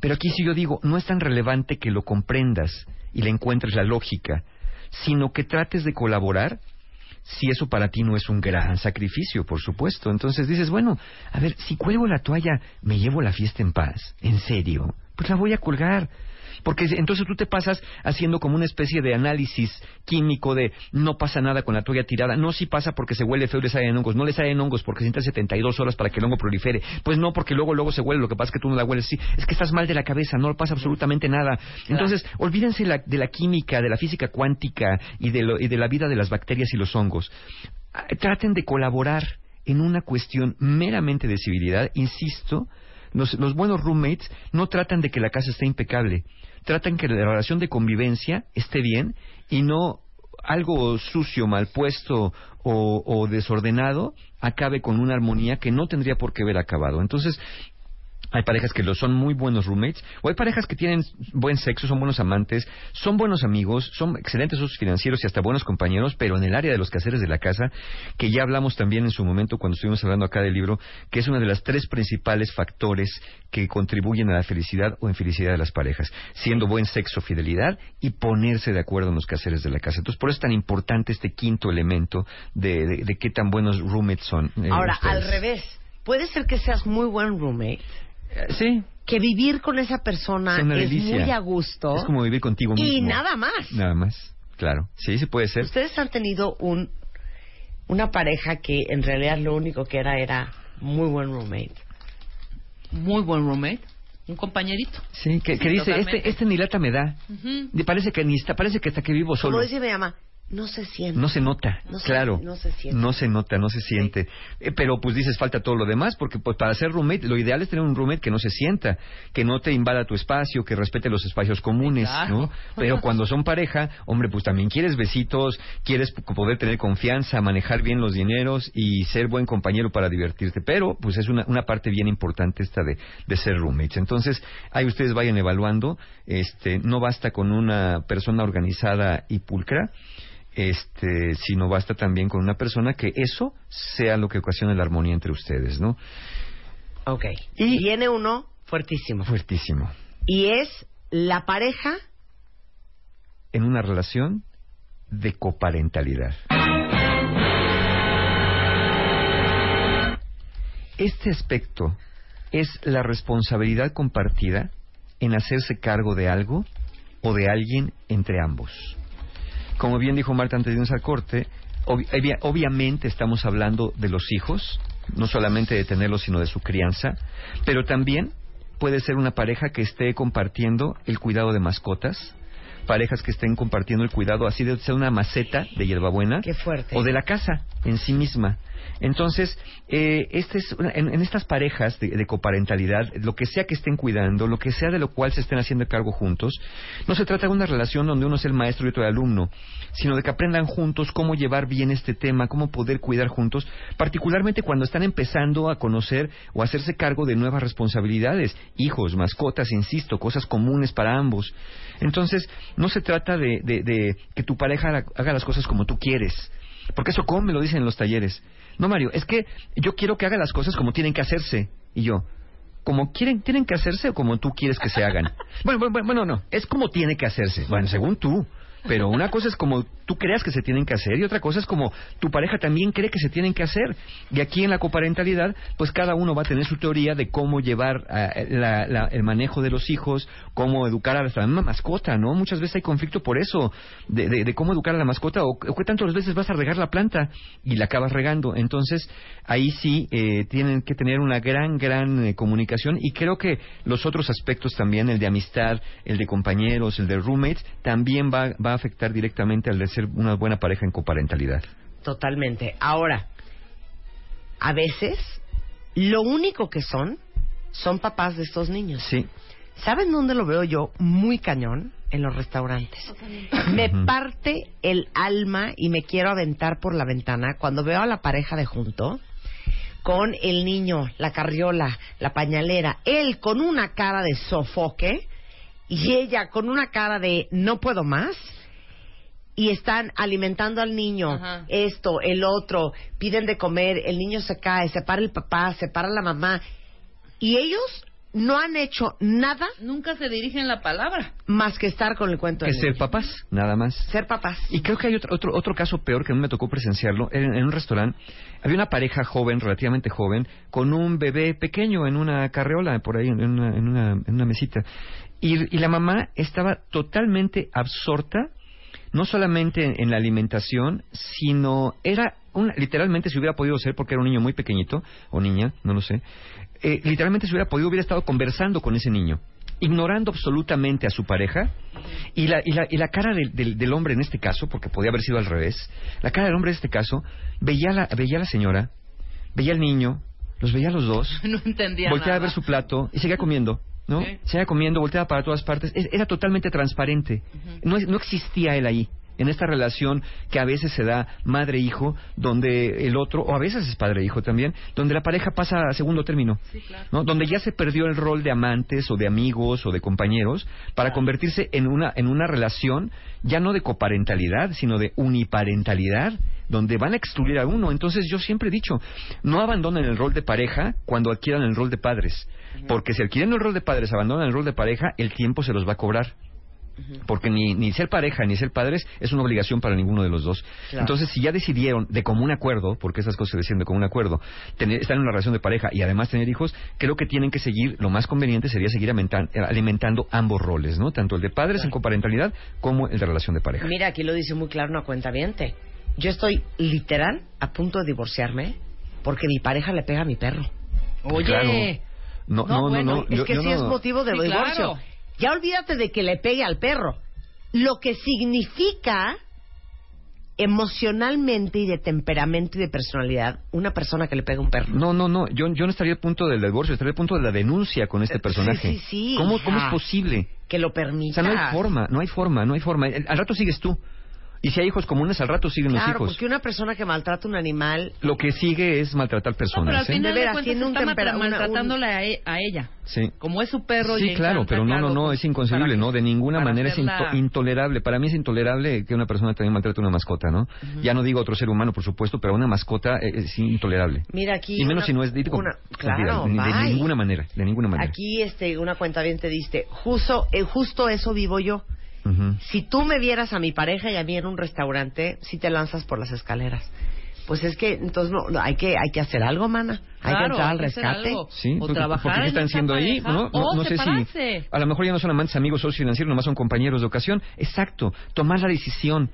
Pero aquí sí yo digo, no es tan relevante que lo comprendas y le encuentres la lógica, sino que trates de colaborar si eso para ti no es un gran sacrificio, por supuesto. Entonces dices, bueno, a ver, si cuelgo la toalla, ¿me llevo la fiesta en paz? ¿En serio? Pues la voy a colgar. Porque entonces tú te pasas haciendo como una especie de análisis químico de no pasa nada con la toalla tirada. No, sí pasa porque se huele feo y le salen hongos. No le salen hongos porque se necesitan 72 horas para que el hongo prolifere. Pues no, porque luego luego se huele. Lo que pasa es que tú no la hueles. Sí, es que estás mal de la cabeza. No pasa absolutamente nada. Entonces, olvídense la- de la química, de la física cuántica y de, lo- y de la vida de las bacterias y los hongos. Ah, Traten de colaborar en una cuestión meramente de civilidad. Insisto, los, los buenos roommates no tratan de que la casa esté impecable, tratan que la relación de convivencia esté bien y no algo sucio, mal puesto o, o desordenado acabe con una armonía que no tendría por qué haber acabado. Entonces, hay parejas que lo son muy buenos roommates, o hay parejas que tienen buen sexo, son buenos amantes, son buenos amigos, son excelentes socios financieros y hasta buenos compañeros, pero en el área de los quehaceres de la casa, que ya hablamos también en su momento cuando estuvimos hablando acá del libro, que es uno de los tres principales factores que contribuyen a la felicidad o infelicidad de las parejas, siendo buen sexo, fidelidad y ponerse de acuerdo en los quehaceres de la casa. Entonces, por eso es tan importante este quinto elemento de, de- de qué tan buenos roommates son. eh, Ahora, ustedes. al revés. Puede ser que seas muy buen roommate. Sí. Que vivir con esa persona Es una es delicia. muy a gusto. Es como vivir contigo mismo. Y nada más. Nada más, claro. Sí, sí puede ser. Ustedes han tenido un una pareja que en realidad lo único que era era muy buen roommate. Muy buen roommate. Un compañerito. Sí, que, que Sí, dice, totalmente. este, este ni lata me da. Y parece que ni está, parece que hasta que vivo solo. Como dice mi mamá, no se siente. No se nota, No se- claro. no se siente. No se nota, no se siente. Eh, pero pues dices, falta todo lo demás, porque pues para ser roommate, lo ideal es tener un roommate que no se sienta, que no te invada tu espacio, que respete los espacios comunes. ¿no? Pero cuando son pareja, hombre, pues también quieres besitos, quieres poder tener confianza, manejar bien los dineros y ser buen compañero para divertirte. Pero pues es una, una parte bien importante esta de, de ser roommates. Entonces, ahí ustedes vayan evaluando, este, no basta con una persona organizada y pulcra, este, sino basta también con una persona que eso sea lo que ocasione la armonía entre ustedes, ¿no? Ok. Y viene uno fuertísimo. Fuertísimo. Y es la pareja En una relación de coparentalidad. Este aspecto es la responsabilidad compartida en hacerse cargo de algo o de alguien entre ambos. Como bien dijo Marta antes de irnos al corte, obvia- obviamente estamos hablando de los hijos, no solamente de tenerlos, sino de su crianza, pero también puede ser una pareja que esté compartiendo el cuidado de mascotas, parejas que estén compartiendo el cuidado así de ser una maceta de hierbabuena Qué fuerte. o de la casa en sí misma. Entonces, eh, este es en, en estas parejas de, coparentalidad, lo que sea que estén cuidando, lo que sea de lo cual se estén haciendo cargo juntos, no se trata de una relación donde uno es el maestro y otro el alumno, sino de que aprendan juntos cómo llevar bien este tema, cómo poder cuidar juntos, particularmente cuando están empezando a conocer o hacerse cargo de nuevas responsabilidades, hijos, mascotas, insisto, cosas comunes para ambos. Entonces, no se trata de, de- de que tu pareja haga- las cosas como tú quieres, porque eso me lo dicen en los talleres. No, Mario, es que yo quiero que haga las cosas como tienen que hacerse. Y yo, como quieren, tienen que hacerse o como tú quieres que se hagan. bueno, bueno, bueno, no, es como tiene que hacerse. Bueno, según tú. Pero una cosa es como tú creas que se tienen que hacer y otra cosa es como tu pareja también cree que se tienen que hacer. Y aquí en la coparentalidad, pues cada uno va a tener su teoría de cómo llevar ah, la- la- el manejo de los hijos, cómo educar a la misma mascota, ¿no? Muchas veces hay conflicto por eso, de, de- de cómo educar a la mascota o, o qué tantas veces vas a regar la planta y la acabas regando. Entonces, ahí sí eh, tienen que tener una gran, gran eh, comunicación y creo que los otros aspectos también, el de amistad, el de compañeros, el de roommates, también va, va va a afectar directamente al de ser una buena pareja en coparentalidad. Totalmente. Ahora, a veces, lo único que son, son papás de estos niños. Sí. ¿Saben dónde lo veo yo muy cañón? En los restaurantes. Me parte el alma y me quiero aventar por la ventana cuando veo a la pareja de junto con el niño, la carriola, la pañalera, él con una cara de sofoque y ella con una cara de no puedo más y están alimentando al niño, Ajá. esto, el otro, piden de comer, el niño se cae, se para el papá, se para la mamá y ellos no han hecho nada Nunca se dirigen la palabra. más que estar con el cuento Que del ser niño. papás, nada más. Ser papás. Y creo que hay otro, otro, otro caso peor que a mí me tocó presenciarlo. En, en un restaurante había una pareja joven, relativamente joven, con un bebé pequeño en una carreola, por ahí, en una, en una, en una mesita. Y, y la mamá estaba totalmente absorta, no solamente en, la alimentación, sino era una, literalmente si hubiera podido ser, porque era un niño muy pequeñito, o niña, no lo sé, eh, literalmente si hubiera podido, hubiera estado conversando con ese niño ignorando absolutamente a su pareja y la, y la, y la cara del, del, del hombre en este caso, porque podía haber sido al revés, la cara del hombre en este caso, veía la, veía a la señora, veía al niño, los veía a los dos, No entendía volteaba a ver su plato y seguía comiendo, ¿no? Sí. Seguía comiendo, volteaba para todas partes, Es- era totalmente transparente, no, no existía él ahí. En esta relación que a veces se da madre-hijo, donde el otro, o a veces es padre-hijo también, donde la pareja pasa a segundo término. ¿no? Donde ya se perdió el rol de amantes o de amigos o de compañeros para convertirse en una, en una relación ya no de coparentalidad, sino de uniparentalidad, donde van a excluir a uno. Entonces yo siempre he dicho, no abandonen el rol de pareja cuando adquieran el rol de padres, porque si adquieren el rol de padres, abandonan el rol de pareja, el tiempo se los va a cobrar. Porque ni, ni ser pareja ni ser padres es una obligación para ninguno de los dos. Claro. Entonces, si ya decidieron de común acuerdo, porque esas cosas se deciden de común acuerdo, tener, estar en una relación de pareja y además tener hijos, creo que tienen que seguir, lo más conveniente sería seguir eh, alimentando ambos roles, ¿no? Tanto el de padres en coparentalidad como el de relación de pareja. Mira, aquí lo dice muy claro una cuenta Yo estoy literal a punto de divorciarme porque mi pareja le pega a mi perro. Oye. Claro. No, no, no, bueno, no, es yo- que yo sí no- es motivo de Sí, divorcio. claro. Ya olvídate de que le pegue al perro. Lo que significa emocionalmente y de temperamento y de personalidad una persona que le pega a un perro. No, no, no. Yo, yo no estaría al punto del divorcio, estaría al punto de la denuncia con este personaje. sí, sí, ¿Cómo, ¿Cómo es posible? Que lo O permita. sea, no hay forma, no hay forma, no hay forma. Al rato sigues tú. Y si hay hijos comunes, al rato siguen Claro, los hijos. porque una persona que maltrata a un animal Lo que sigue es maltratar No, pero personas. al ¿eh? final De de, veras, cuentas tiene un está tempera- una- un- maltratándola a, e- a ella. Sí. Como es su perro. y Sí, le claro, pero no, no, no, pues, es inconcebible, ¿no? De ninguna manera es hacerla- intolerable. Para mí es intolerable que una persona también maltrate a una mascota, ¿no? Ya no digo otro ser humano, por supuesto, pero una mascota eh, es intolerable. Mira aquí. y menos una- si no es digo, una- claro, de, de ninguna manera, de ninguna manera. Aquí este, una cuenta bien te diste, justo, eh, justo eso vivo yo. Si tú me vieras a mi pareja y a mí en un restaurante, si te lanzas por las escaleras. Pues es que entonces no, no, hay que hay que hacer algo, mana. Hay que entrar al rescate. Sí, O porque- trabajar porque ¿qué en están esa haciendo ahí? No, no, o no sé si a lo mejor ya no son amantes, amigos, socios financieros, nomás son compañeros de ocasión. Exacto, tomar la decisión.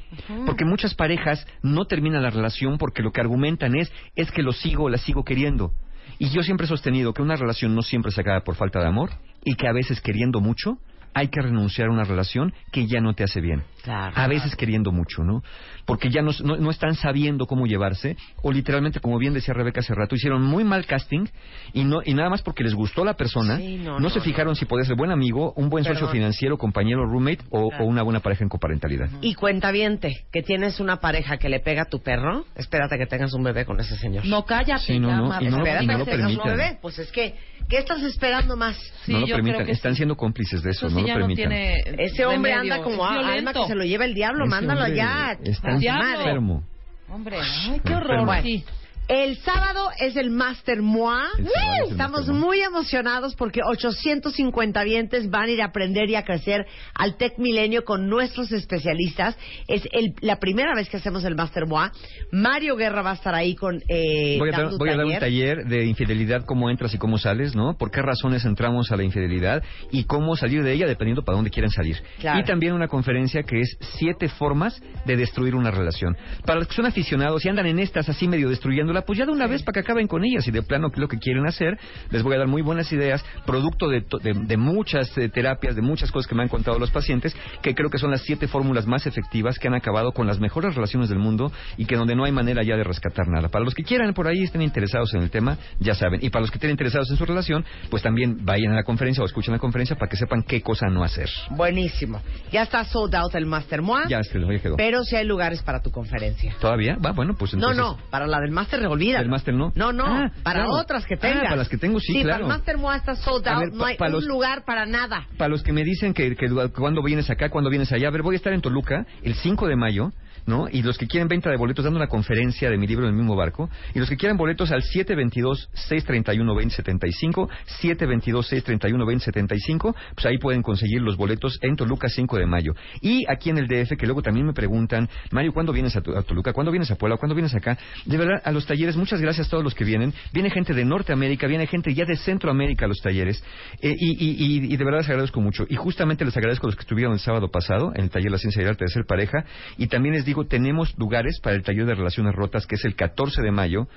Porque muchas parejas no terminan la relación porque lo que argumentan es es que lo sigo o la sigo queriendo. Y yo siempre he sostenido que una relación no siempre se acaba por falta de amor y que a veces queriendo mucho hay que renunciar a una relación que ya no te hace bien. Claro. A veces queriendo mucho, ¿no? Porque ya no, no, no están sabiendo cómo llevarse, o literalmente, como bien decía Rebeca hace rato, hicieron muy mal casting y no y nada más porque les gustó la persona, Sí, no, no, no, se no. fijaron si podía ser buen amigo, un buen socio financiero, compañero, roommate o, o una buena pareja en coparentalidad. Y cuentaviente, que tienes una pareja que le pega a tu perro, espérate que tengas un bebé con ese señor. No, cállate. Sí, no, no, y no lo- espérate y no lo que tengas un bebé. Pues es que, ¿qué estás esperando más? Sí, no lo yo creo permitan, que están sí. siendo cómplices de eso, Eso no lo permitan. no tiene Ese hombre anda como alma que se lo lleva el diablo, Ese mándalo hombre ya. Está diablo. enfermo. Hombre, ay, qué horror. Enfermo. Sí. El sábado es el Master Moa. El sábado es el Estamos Master muy emocionados porque 850 vientes van a ir a aprender y a crecer al Tech Milenio con nuestros especialistas. Es el- la primera vez que hacemos el Master Moa. Mario Guerra va a estar ahí con eh, Voy a, dar, un voy a dar un taller. de infidelidad, cómo entras y cómo sales, ¿no? Por qué razones entramos a la infidelidad y cómo salir de ella dependiendo para dónde quieren salir. Claro. Y también una conferencia que es siete formas de destruir una relación. Para los que son aficionados y andan en estas así medio destruyéndolas, pues ya de una vez para que acaben con ellas y de plano lo que quieren hacer. Les voy a dar muy buenas ideas, producto de, de- de muchas eh, terapias, de muchas cosas que me han contado los pacientes, que creo que son las siete fórmulas más efectivas que han acabado con las mejores relaciones del mundo y que donde no hay manera ya de rescatar nada. Para los que quieran por ahí estén interesados en el tema, ya saben. Y para los que estén interesados en su relación, pues también vayan a la conferencia o escuchen la conferencia para que sepan qué cosa no hacer. Buenísimo. Ya está sold out el Master Moa, Ya, es que ya quedó. pero si hay lugares para tu conferencia. ¿Todavía? Va, bueno, pues No, entonces... no, para la del Master olvídalo. ¿Del máster no? No, no, Ah, para claro. otras que Ah, tengas. para las que tengo, sí, claro. para el Master Moa está sold out, ver, no hay un los- lugar para nada. Para los que me dicen que, que cuando vienes acá, cuando vienes allá, a ver, voy a estar en Toluca el 5 de mayo, ¿no? Y los que quieren venta de boletos, dando una conferencia de mi libro en el mismo barco, y los que quieran boletos al 722-631-2075, 722-631-2075, pues ahí pueden conseguir los boletos en Toluca 5 de mayo. Y aquí en el DF, que luego también me preguntan, Mario, ¿cuándo vienes a, Toluca? ¿Cuándo vienes a Puebla? ¿Cuándo vienes acá? De verdad, a los talleres, muchas gracias a todos los que vienen. Viene gente de Norteamérica, viene gente ya de Centroamérica a los talleres, eh, y, y- y- y de verdad les agradezco mucho. Y justamente les agradezco a los que estuvieron el sábado pasado en el taller La Ciencia y el Arte de Ser Pareja. Y también les digo, tenemos lugares para el taller de Relaciones Rotas, que es el 14 de mayo,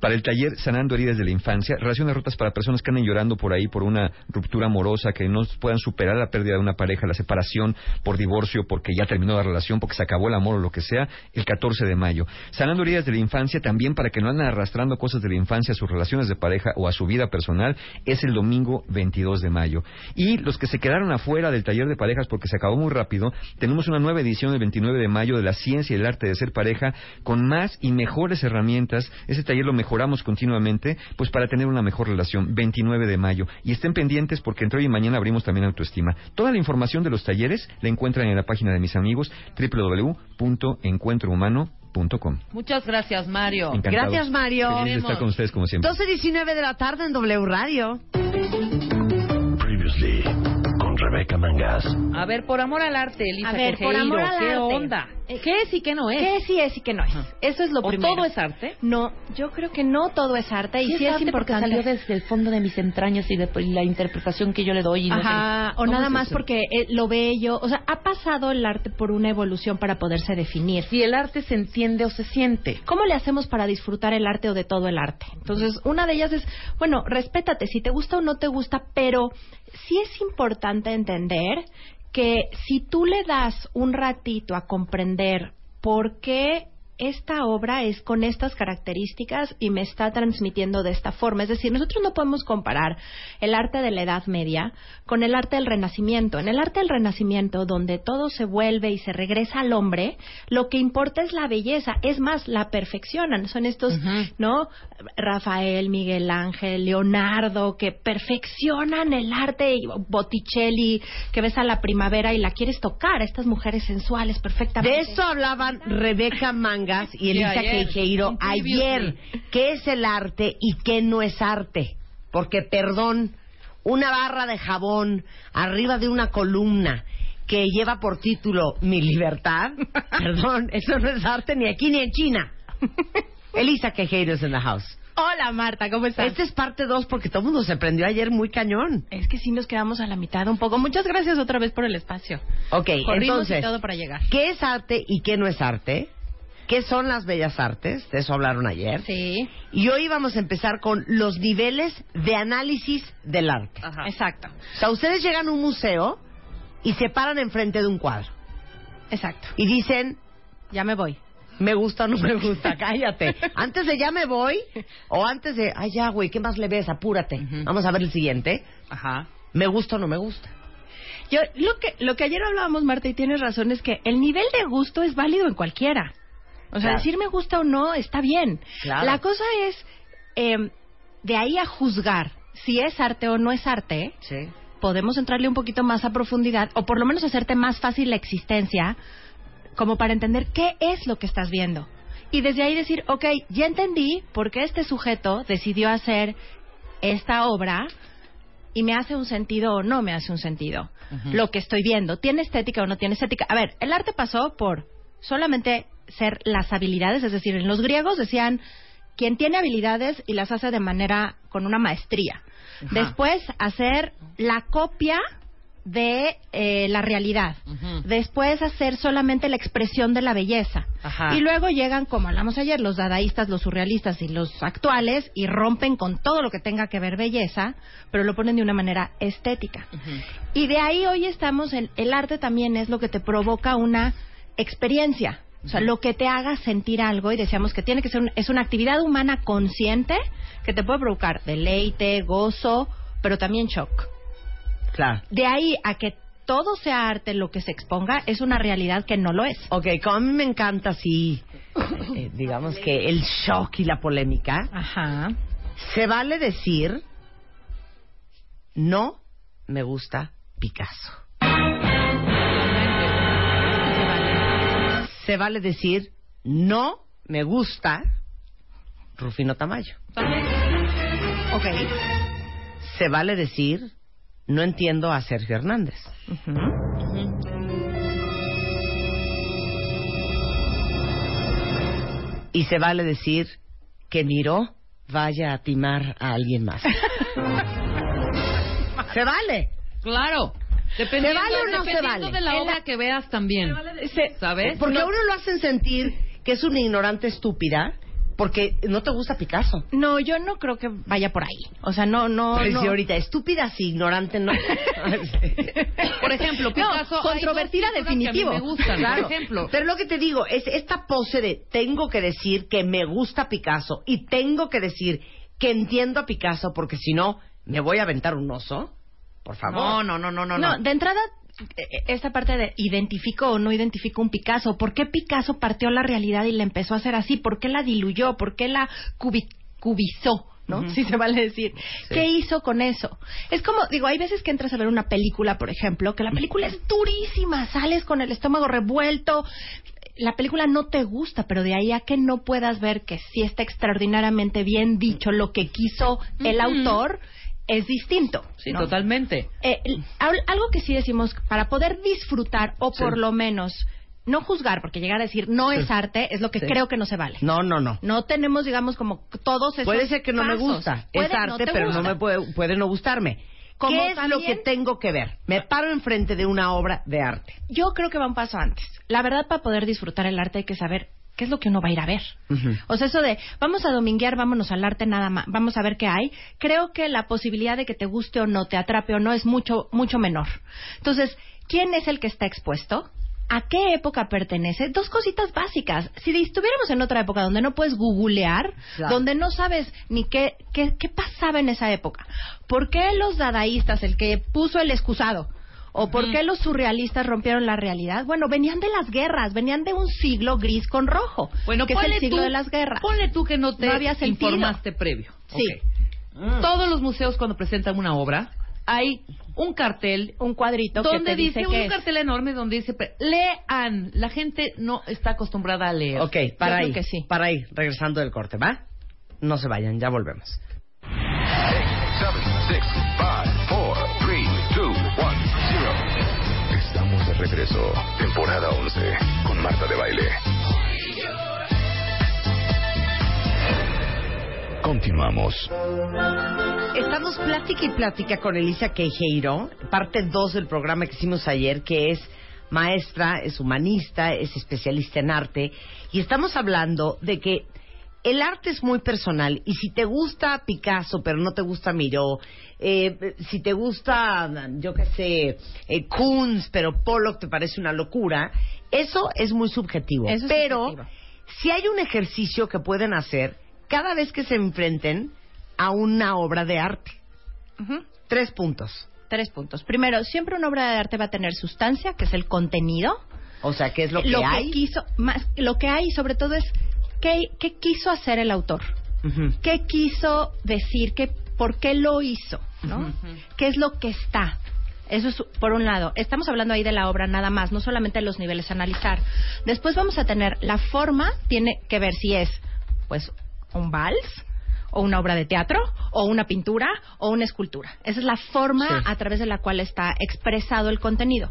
para el taller Sanando Heridas de la Infancia, Relaciones Rotas para personas que anden llorando por ahí por una ruptura amorosa, que no puedan superar la pérdida de una pareja, la separación por divorcio, porque ya terminó la relación, porque se acabó el amor o lo que sea, el 14 de mayo. Sanando Heridas de la Infancia también para que no anden arrastrando cosas de la infancia a sus relaciones de pareja o a su vida personal, es el domingo 22 de mayo. Y los que se quedaron afuera del taller de parejas porque se acabó muy rápido, tenemos una nueva edición el 29 de mayo de la ciencia y el arte de ser pareja con más y mejores herramientas. Ese taller lo mejoramos continuamente, pues para tener una mejor relación. 29 de mayo. Y estén pendientes porque entre hoy y mañana abrimos también autoestima. Toda la información de los talleres la encuentran en la página de mis amigos www.encuentrohumano.com. Muchas gracias, Mario. Encantados. Gracias, Mario. Feliz de estar con ustedes como siempre. 12.19 de la tarde en W Radio. Previously, con Rebeca Mangas. A ver, por amor al arte, Elisa A ver, por amor al ¿qué arte. onda? Eh, ¿Qué es y qué no es? ¿Qué sí es y qué no es? Eso es lo ¿O primero. todo es arte? No, yo creo que no todo es arte y Sí sí, es es, arte porque importante. salió desde el fondo de mis entrañas y de y la interpretación que yo le doy. Y no sé Ajá, o ¿Cómo nada es más eso? porque eh, lo bello, o sea, ha pasado el arte por una evolución para poderse definir. Si el arte se entiende o se siente. ¿Cómo le hacemos para disfrutar el arte o de todo el arte? Entonces, una de ellas es, bueno, respétate, si te gusta o no te gusta, pero sí es importante entender que si tú le das un ratito a comprender por qué esta obra es con estas características y me está transmitiendo de esta forma. Es decir, nosotros no podemos comparar el arte de la Edad Media con el arte del Renacimiento. En el arte del Renacimiento, donde todo se vuelve y se regresa al hombre, lo que importa es la belleza. Es más, la perfeccionan. Son estos, ¿no? Rafael, Miguel Ángel, Leonardo, que perfeccionan el arte. y Botticelli, que ves a la primavera y la quieres tocar. Estas mujeres sensuales, perfectamente. De eso hablaban Rebeca Mangas y Elisa ayer. Queijeiro ayer. ¿Qué es el arte y qué no es arte? Porque, perdón, una barra de jabón arriba de una columna que lleva por título Mi libertad, perdón, eso no es arte ni aquí ni en China. Elisa Queijeiro es en the house. Hola Marta, ¿cómo estás? Esta es parte 2 porque todo el mundo se prendió ayer muy cañón. Es que sí nos quedamos a la mitad un poco. Muchas gracias otra vez por el espacio. Ok, Corrimos entonces, y todo para llegar. ¿qué es arte y qué no es arte? ¿Qué son las bellas artes? De eso hablaron ayer. Sí. Y hoy vamos a empezar con los niveles de análisis del arte. Exacto. O sea, ustedes llegan a un museo y se paran enfrente de un cuadro. Exacto. Y dicen, ya me voy. Me gusta o no me gusta, cállate. Antes de ya me voy, o antes de, ay ya, güey, ¿qué más le ves? Apúrate. Vamos a ver el siguiente. Ajá. Me gusta o no me gusta. Yo, lo que, lo que ayer hablábamos, Marta, y tienes razón, es que el nivel de gusto es válido en cualquiera. O sea, Claro. decir me gusta o no está bien. Claro. La cosa es, eh, de ahí a juzgar si es arte o no es arte, Sí. podemos entrarle un poquito más a profundidad, o por lo menos hacerte más fácil la existencia, como para entender qué es lo que estás viendo. Y desde ahí decir, ok, ya entendí por qué este sujeto decidió hacer esta obra y me hace un sentido o no me hace un sentido. Lo que estoy viendo, ¿tiene estética o no tiene estética? A ver, el arte pasó por solamente ser las habilidades, es decir, en los griegos decían quien tiene habilidades y las hace de manera con una maestría. Ajá. Después hacer la copia de eh, la realidad. Después hacer solamente la expresión de la belleza. Ajá. Y luego llegan, como hablamos ayer, los dadaístas, los surrealistas y los actuales y rompen con todo lo que tenga que ver belleza, pero lo ponen de una manera estética. Y de ahí hoy estamos en el arte también es lo que te provoca una experiencia. O sea, lo que te haga sentir algo y decíamos que tiene que ser un- es una actividad humana consciente que te puede provocar deleite, gozo, pero también shock. Claro. De ahí a que todo sea arte lo que se exponga es una realidad que no lo es. Ok, como a mí me encanta así, eh, digamos que el shock y la polémica. Ajá. Se vale decir, no me gusta Picasso. Se vale decir, no me gusta Rufino Tamayo. Ok. Se vale decir, no entiendo a Sergio Hernández. Y se vale decir que Miró vaya a timar a alguien más. se vale. Claro. Dependiendo, ¿Se vale o no se vale? de la En obra la- que veas también. ¿Sabes? Porque a uno lo hacen sentir que es una ignorante estúpida porque no te gusta Picasso. No, yo no creo que vaya por ahí. O sea, no, no, no. sí, ahorita, estúpida sí, ignorante no. Por ejemplo, Picasso, hay controvertida pinturas que a mí definitivo. me gustan, Claro. por ejemplo. Pero lo que te digo es esta pose de tengo que decir que me gusta Picasso y tengo que decir que entiendo a Picasso porque si no me voy a aventar un oso. Por favor. No, no, no, no, no. No, de entrada, eh, esta parte de identifico o no identifico un Picasso. ¿Por qué Picasso partió la realidad y la empezó a hacer así? ¿Por qué la diluyó? ¿Por qué la cubi- cubizó? ¿no? Si se vale decir. Sí. ¿Qué hizo con eso? Es como, digo, hay veces que entras a ver una película, por ejemplo, que la película es durísima, sales con el estómago revuelto, la película no te gusta, pero de ahí a que no puedas ver que sí está extraordinariamente bien dicho lo que quiso el autor, es distinto. Sí, ¿no? totalmente. Eh, algo que sí decimos, para poder disfrutar o Sí. por lo menos no juzgar, porque llegar a decir no Sí. es arte es lo que Sí. creo que no se vale. No, no, no. No tenemos, digamos, como todos esos Puede ser que no me pasos. gusta. Puede es no arte, te pero gusta. no me puede, puede no gustarme. Como ¿Qué es lo también- que tengo que ver? Me paro enfrente de una obra de arte. Yo creo que va un paso antes. La verdad, para poder disfrutar el arte hay que saber qué es lo que uno va a ir a ver. O sea, eso de vamos a dominguear, vámonos al arte nada más, vamos a ver qué hay. Creo que la posibilidad de que te guste o no, te atrape o no es mucho mucho menor. Entonces, ¿quién es el que está expuesto? ¿A qué época pertenece? Dos cositas básicas. Si estuviéramos en otra época donde no puedes googlear, Claro. donde no sabes ni qué, qué, qué pasaba en esa época, ¿por qué los dadaístas, el que puso el excusado, ¿O por qué los surrealistas rompieron la realidad? Bueno, venían de las guerras, venían de un siglo gris con rojo, Bueno, que es ponle el siglo tú- de las guerras. Ponle tú que no te No había sentido. informaste previo. Sí. Ok. Todos los museos cuando presentan una obra hay un cartel, un cuadrito que donde te dice un es. cartel enorme donde dice lean. La gente no está acostumbrada a leer. Ok, para Yo ahí, que sí. para ahí, regresando del corte, ¿va? No se vayan, ya volvemos. Seven, six, regreso. Temporada 11 con Marta de Baile. Continuamos. Estamos plática y plática con Elisa Queijeiro, parte 2 del programa que hicimos ayer, que es maestra, es humanista, es especialista en arte, y estamos hablando de que el arte es muy personal, y si te gusta Picasso, pero no te gusta Miró, eh, si te gusta, yo qué sé, eh, Kunz, pero Pollock te parece una locura, eso es muy subjetivo. Eso es pero subjetivo. si hay un ejercicio que pueden hacer cada vez que se enfrenten a una obra de arte. Tres puntos. Tres puntos. Primero, siempre una obra de arte va a tener sustancia, que es el contenido. O sea, ¿qué es lo que hay? quiso, más, lo que hay, sobre todo, es qué, qué quiso hacer el autor. ¿Qué quiso decir? ¿Qué, ¿Por qué lo hizo? ¿No? ¿Qué es lo que está? Eso es por un lado. Estamos hablando ahí de la obra nada más, no solamente de los niveles a analizar. Después vamos a tener la forma, tiene que ver si es, pues, un vals, o una obra de teatro, o una pintura, o una escultura. Esa es la forma Sí. a través de la cual está expresado el contenido.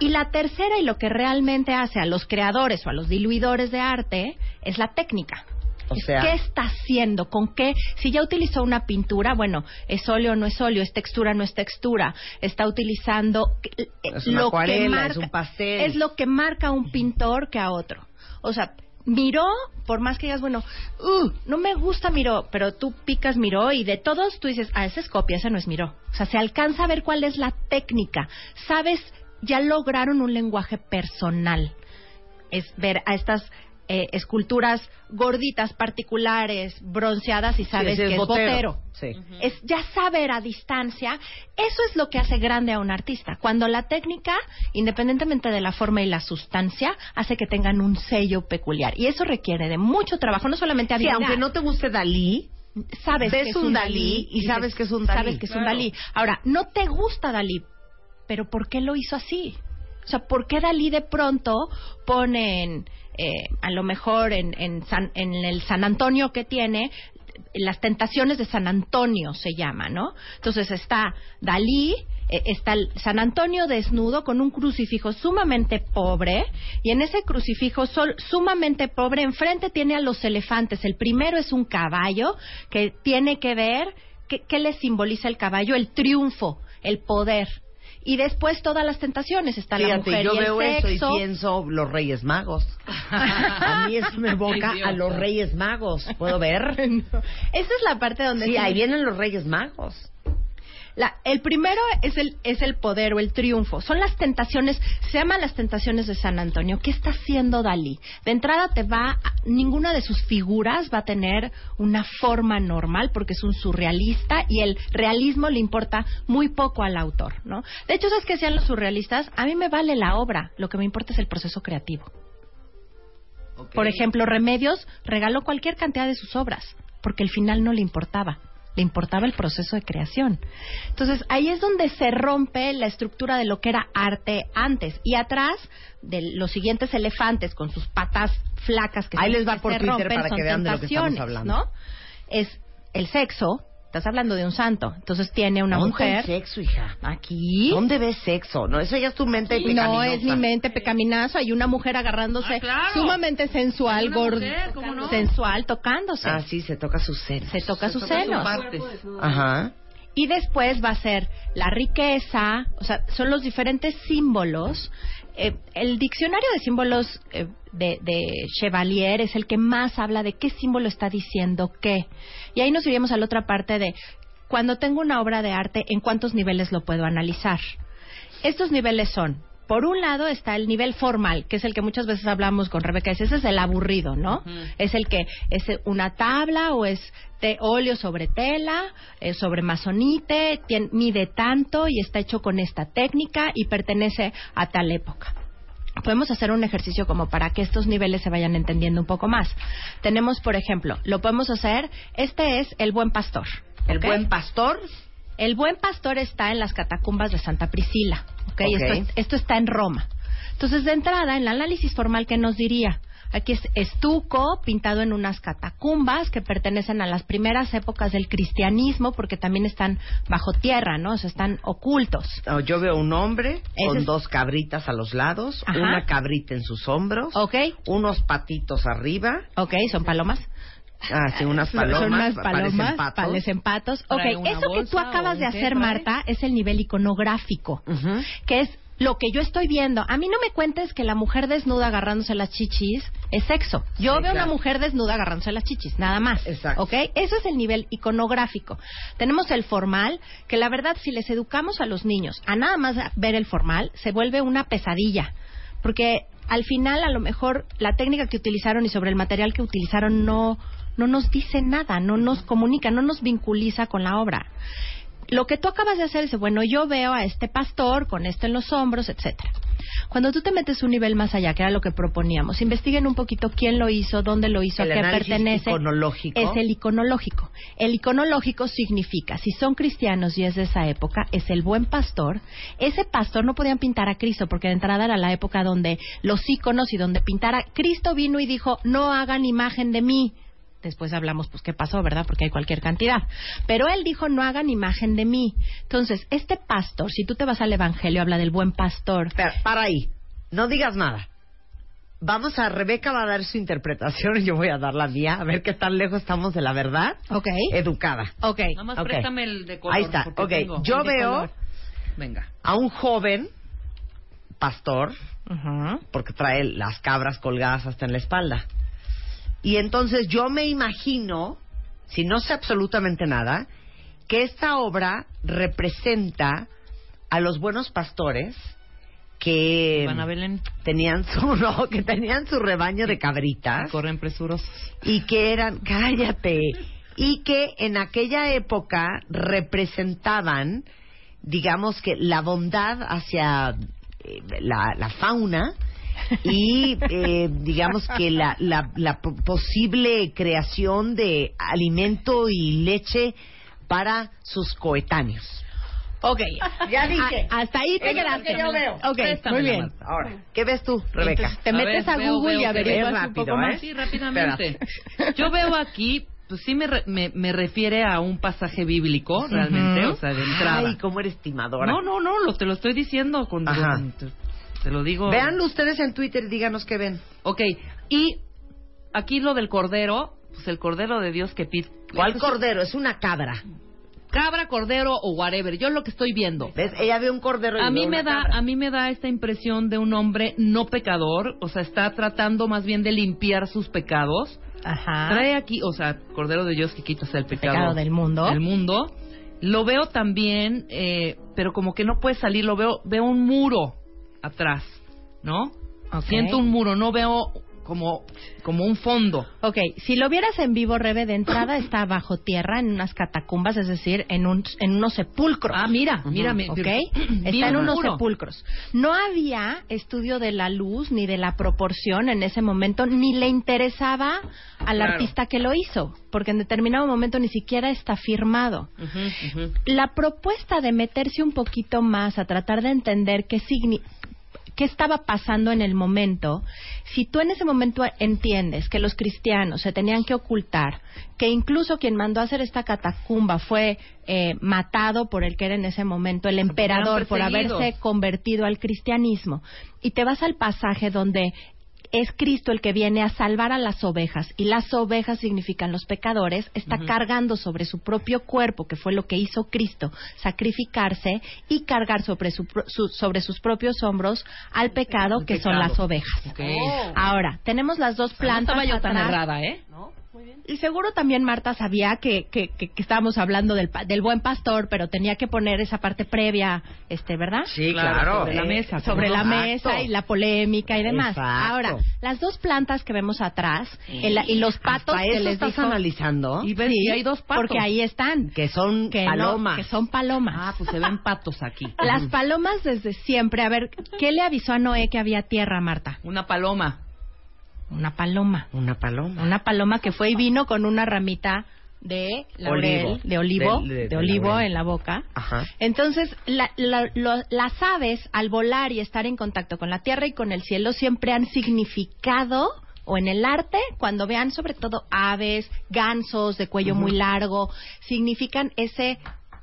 Y la tercera, y lo que realmente hace a los creadores o a los diluidores de arte, es la técnica. O Es sea- ¿Qué está haciendo? ¿Con qué? Si ya utilizó una pintura, bueno, ¿es óleo o no es óleo? ¿Es textura o no es textura? Está utilizando eh, Es una lo acuarela, que marca, es un pastel. es lo que marca a un pintor que a otro. O sea, miró, por más que digas, bueno, uh, no me gusta miró, pero tú picas miró y de todos tú dices, ah, ese es copia, ese no es miró. O sea, se alcanza a ver cuál es la técnica. Sabes, ya lograron un lenguaje personal. Es ver a estas eh, esculturas gorditas, particulares, bronceadas y sabes Sí, que es es botero. botero. Sí. Es ya saber a distancia, eso es lo que hace grande a un artista. Cuando la técnica, independientemente de la forma y la sustancia, hace que tengan un sello peculiar. Y eso requiere de mucho trabajo, no solamente Sí, aunque no te guste Dalí, sabes ves que es un un Dalí y sabes que es un Dalí. Sabes que es un Claro. Dalí. Ahora, no te gusta Dalí, pero ¿por qué lo hizo así? O sea, ¿por qué Dalí de pronto pone en, eh, a lo mejor en, en, San- en el San Antonio que tiene, las tentaciones de San Antonio se llama, ¿no? Entonces está Dalí, eh, está el San Antonio desnudo con un crucifijo sumamente pobre y en ese crucifijo sol- sumamente pobre enfrente tiene a los elefantes. El primero es un caballo que tiene que ver qué, qué le simboliza el caballo, el triunfo, el poder. Y después todas las tentaciones, está la Fíjate, mujer yo y el veo eso y sexo. pienso los Reyes Magos. A mí eso me evoca a los Reyes Magos. ¿Puedo ver? Esa es la parte donde Sí, ahí vienen los Reyes Magos. La- el primero es el, es el poder o el triunfo. Son las tentaciones, se llaman las tentaciones de San Antonio. ¿Qué está haciendo Dalí? De entrada te va, ninguna de sus figuras va a tener una forma normal porque es un surrealista y el realismo le importa muy poco al autor, ¿no? De hecho, ¿sabes qué hacían los surrealistas? A mí me vale la obra, lo que me importa es el proceso creativo. Por ejemplo, Remedios regaló cualquier cantidad de sus obras, porque el final no le importaba, le importaba el proceso de creación. Entonces, ahí es donde se rompe la estructura de lo que era arte antes. Y atrás de los siguientes elefantes con sus patas flacas que Ahí se, les va por Twitter para que vean de lo que estamos hablando. ¿no? Es el sexo, estás hablando de un santo, entonces tiene una ¿Dónde mujer. el sexo, hija? Aquí. ¿Dónde ves sexo? No, eso ya es tu mente No pecaminosa. es mi mente pecaminosa. Hay una mujer agarrándose Ah, claro. sumamente sensual, gorda, mujer, ¿cómo no? sensual, tocándose. Ah, sí, se toca sus senos. Se toca sus toca sus senos. partes. Ajá. Y después va a ser la riqueza, o sea, son los diferentes símbolos. Eh, el diccionario de símbolos eh, de, de Chevalier es el que más habla de qué símbolo está diciendo qué. Y ahí nos iríamos a la otra parte de cuando tengo una obra de arte, ¿en cuántos niveles lo puedo analizar? Estos niveles son, por un lado está el nivel formal, que es el que muchas veces hablamos con Rebeca, ese es el aburrido, ¿no? Es el que es una tabla o es de óleo sobre tela, eh, sobre masonite, tien- mide tanto y está hecho con esta técnica y pertenece a tal época. Podemos hacer un ejercicio como para que estos niveles se vayan entendiendo un poco más. Tenemos, por ejemplo, lo podemos hacer, este es el buen pastor. ¿El buen pastor? El buen pastor está en las catacumbas de Santa Priscila. Esto, es- esto está en Roma. Entonces, de entrada, en el análisis formal, ¿qué nos diría? Aquí es estuco pintado en unas catacumbas que pertenecen a las primeras épocas del cristianismo porque también están bajo tierra, ¿no? O sea, están ocultos. No, yo veo un hombre Ese con es- dos cabritas a los lados, Ajá. una cabrita en sus hombros, unos patitos arriba. Ok, son palomas. Ah, sí, unas palomas. Son unas palomas, patos. parecen patos. Ok, una eso que tú acabas de hacer, trae. Marta, es el nivel iconográfico, que es lo que yo estoy viendo. A mí no me cuentes que la mujer desnuda agarrándose las chichis es sexo. Yo Sí, veo una claro. mujer desnuda agarrándose las chichis, nada más. Exacto. ¿Ok? Eso es el nivel iconográfico. Tenemos el formal, que la verdad, si les educamos a los niños a nada más ver el formal, se vuelve una pesadilla. Porque al final, a lo mejor, la técnica que utilizaron y sobre el material que utilizaron no, no nos dice nada, no nos comunica, no nos vinculiza con la obra. Lo que tú acabas de hacer es, bueno, yo veo a este pastor con esto en los hombros, etcétera. Cuando tú te metes un nivel más allá, que era lo que proponíamos, investiguen un poquito quién lo hizo, dónde lo hizo, El a qué pertenece. iconológico. Es el iconológico. El iconológico significa, si son cristianos y es de esa época, es el buen pastor. Ese pastor no podían pintar a Cristo porque de entrada era la época donde los iconos y donde pintara Cristo vino y dijo, no hagan imagen de mí. Después hablamos, pues, qué pasó, ¿verdad? Porque hay cualquier cantidad. Pero él dijo, no hagan imagen de mí. Entonces, este pastor, si tú te vas al Evangelio, habla del buen pastor. Espera, para ahí. No digas nada. vamos a Rebeca va a dar su interpretación y yo voy a dar la mía, a ver qué tan lejos estamos de la verdad. Ok. Educada. Ok. Nada más Ok. préstame el de color. Ahí está. Ok, tengo. yo veo. Venga. a un joven pastor, porque trae las cabras colgadas hasta en la espalda. Y entonces yo me imagino, si no sé absolutamente nada, que esta obra representa a los buenos pastores que Van a Belén. tenían su no, que tenían su rebaño de cabritas Corren presurosos. y que eran cállate y que en aquella época representaban digamos que la bondad hacia eh, la, la fauna y eh, digamos que la, la, la po- posible creación de alimento y leche para sus coetáneos. Ok, Ya dije. A- hasta ahí te quedaste. que yo veo. Ok, muy bien. Ahora, ¿qué ves tú, Rebeca? Entonces, te metes a, ver, veo, Google veo y averiguas un poco rápido, más. ¿eh? Sí, rápidamente. Yo veo aquí, pues sí me, re- me, me refiere a un pasaje bíblico, realmente, o sea, de entrada. Ay, cómo eres estimadora. No, no, no, lo, te lo estoy diciendo. Con, Ajá. te, te lo digo. Veanlo ustedes en Twitter y díganos qué ven. Ok, y aquí lo del cordero, pues el cordero de Dios que pide. ¿Cuál cordero? Es una cabra. Cabra, cordero o whatever. Yo lo que estoy viendo. ¿Ves? Ella ve un cordero y A mí me da, cabra. a mí me da esta impresión de un hombre no pecador, o sea, está tratando más bien de limpiar sus pecados. Ajá. Trae aquí, o sea, Cordero de Dios que quitas el pecado, pecado del mundo. del mundo. Lo veo también, eh, pero como que no puede salir, lo veo, veo un muro atrás, ¿no? Siento un muro, no veo como, como un fondo. Ok, si lo vieras en vivo, Rebe, de entrada está bajo tierra, en unas catacumbas, es decir, en, un, en unos sepulcros. Ah, mira, mira, mi- ¿Ok? Está en un unos sepulcros. No había estudio de la luz ni de la proporción en ese momento, ni le interesaba al Claro. artista que lo hizo, porque en determinado momento ni siquiera está firmado. La propuesta de meterse un poquito más a tratar de entender qué signi- qué estaba pasando en el momento, si tú en ese momento entiendes que los cristianos se tenían que ocultar, que incluso quien mandó a hacer esta catacumba fue eh, matado por el que era en ese momento el emperador por haberse convertido al cristianismo, y te vas al pasaje donde es Cristo el que viene a salvar a las ovejas y las ovejas significan los pecadores, está cargando sobre su propio cuerpo, que fue lo que hizo Cristo, sacrificarse y cargar sobre, su pro- su- sobre sus propios hombros al pecado El que son las ovejas. Ok. Ahora, tenemos las dos O sea, no plantas. estaba yo tan atrás. errada, ¿eh? Y seguro también Marta sabía que, que, que- que estábamos hablando del, pa- del buen pastor, pero tenía que poner esa parte previa, este, ¿verdad? Sí, claro. Sobre la Eh, mesa. sobre la mesa y la polémica y demás. Exacto. Ahora, las dos plantas que vemos atrás el- y los patos Hasta que eso les estás dijo, analizando. Y ves Sí, que hay dos patos. porque ahí están, Que son que no- palomas. que son palomas. Ah, pues se ven patos aquí. Las palomas desde siempre. A ver, ¿qué le avisó a Noé que había tierra, Marta? Una paloma. Una paloma. Una paloma. Una paloma que fue y vino con una ramita de laurel, Olivo. de olivo, De- de, de- de olivo laurel. en la boca. Ajá. Entonces, la- la- lo- las aves, al volar y estar en contacto con la tierra y con el cielo, siempre han significado, o en el arte, cuando vean sobre todo aves, gansos de cuello muy largo, significan ese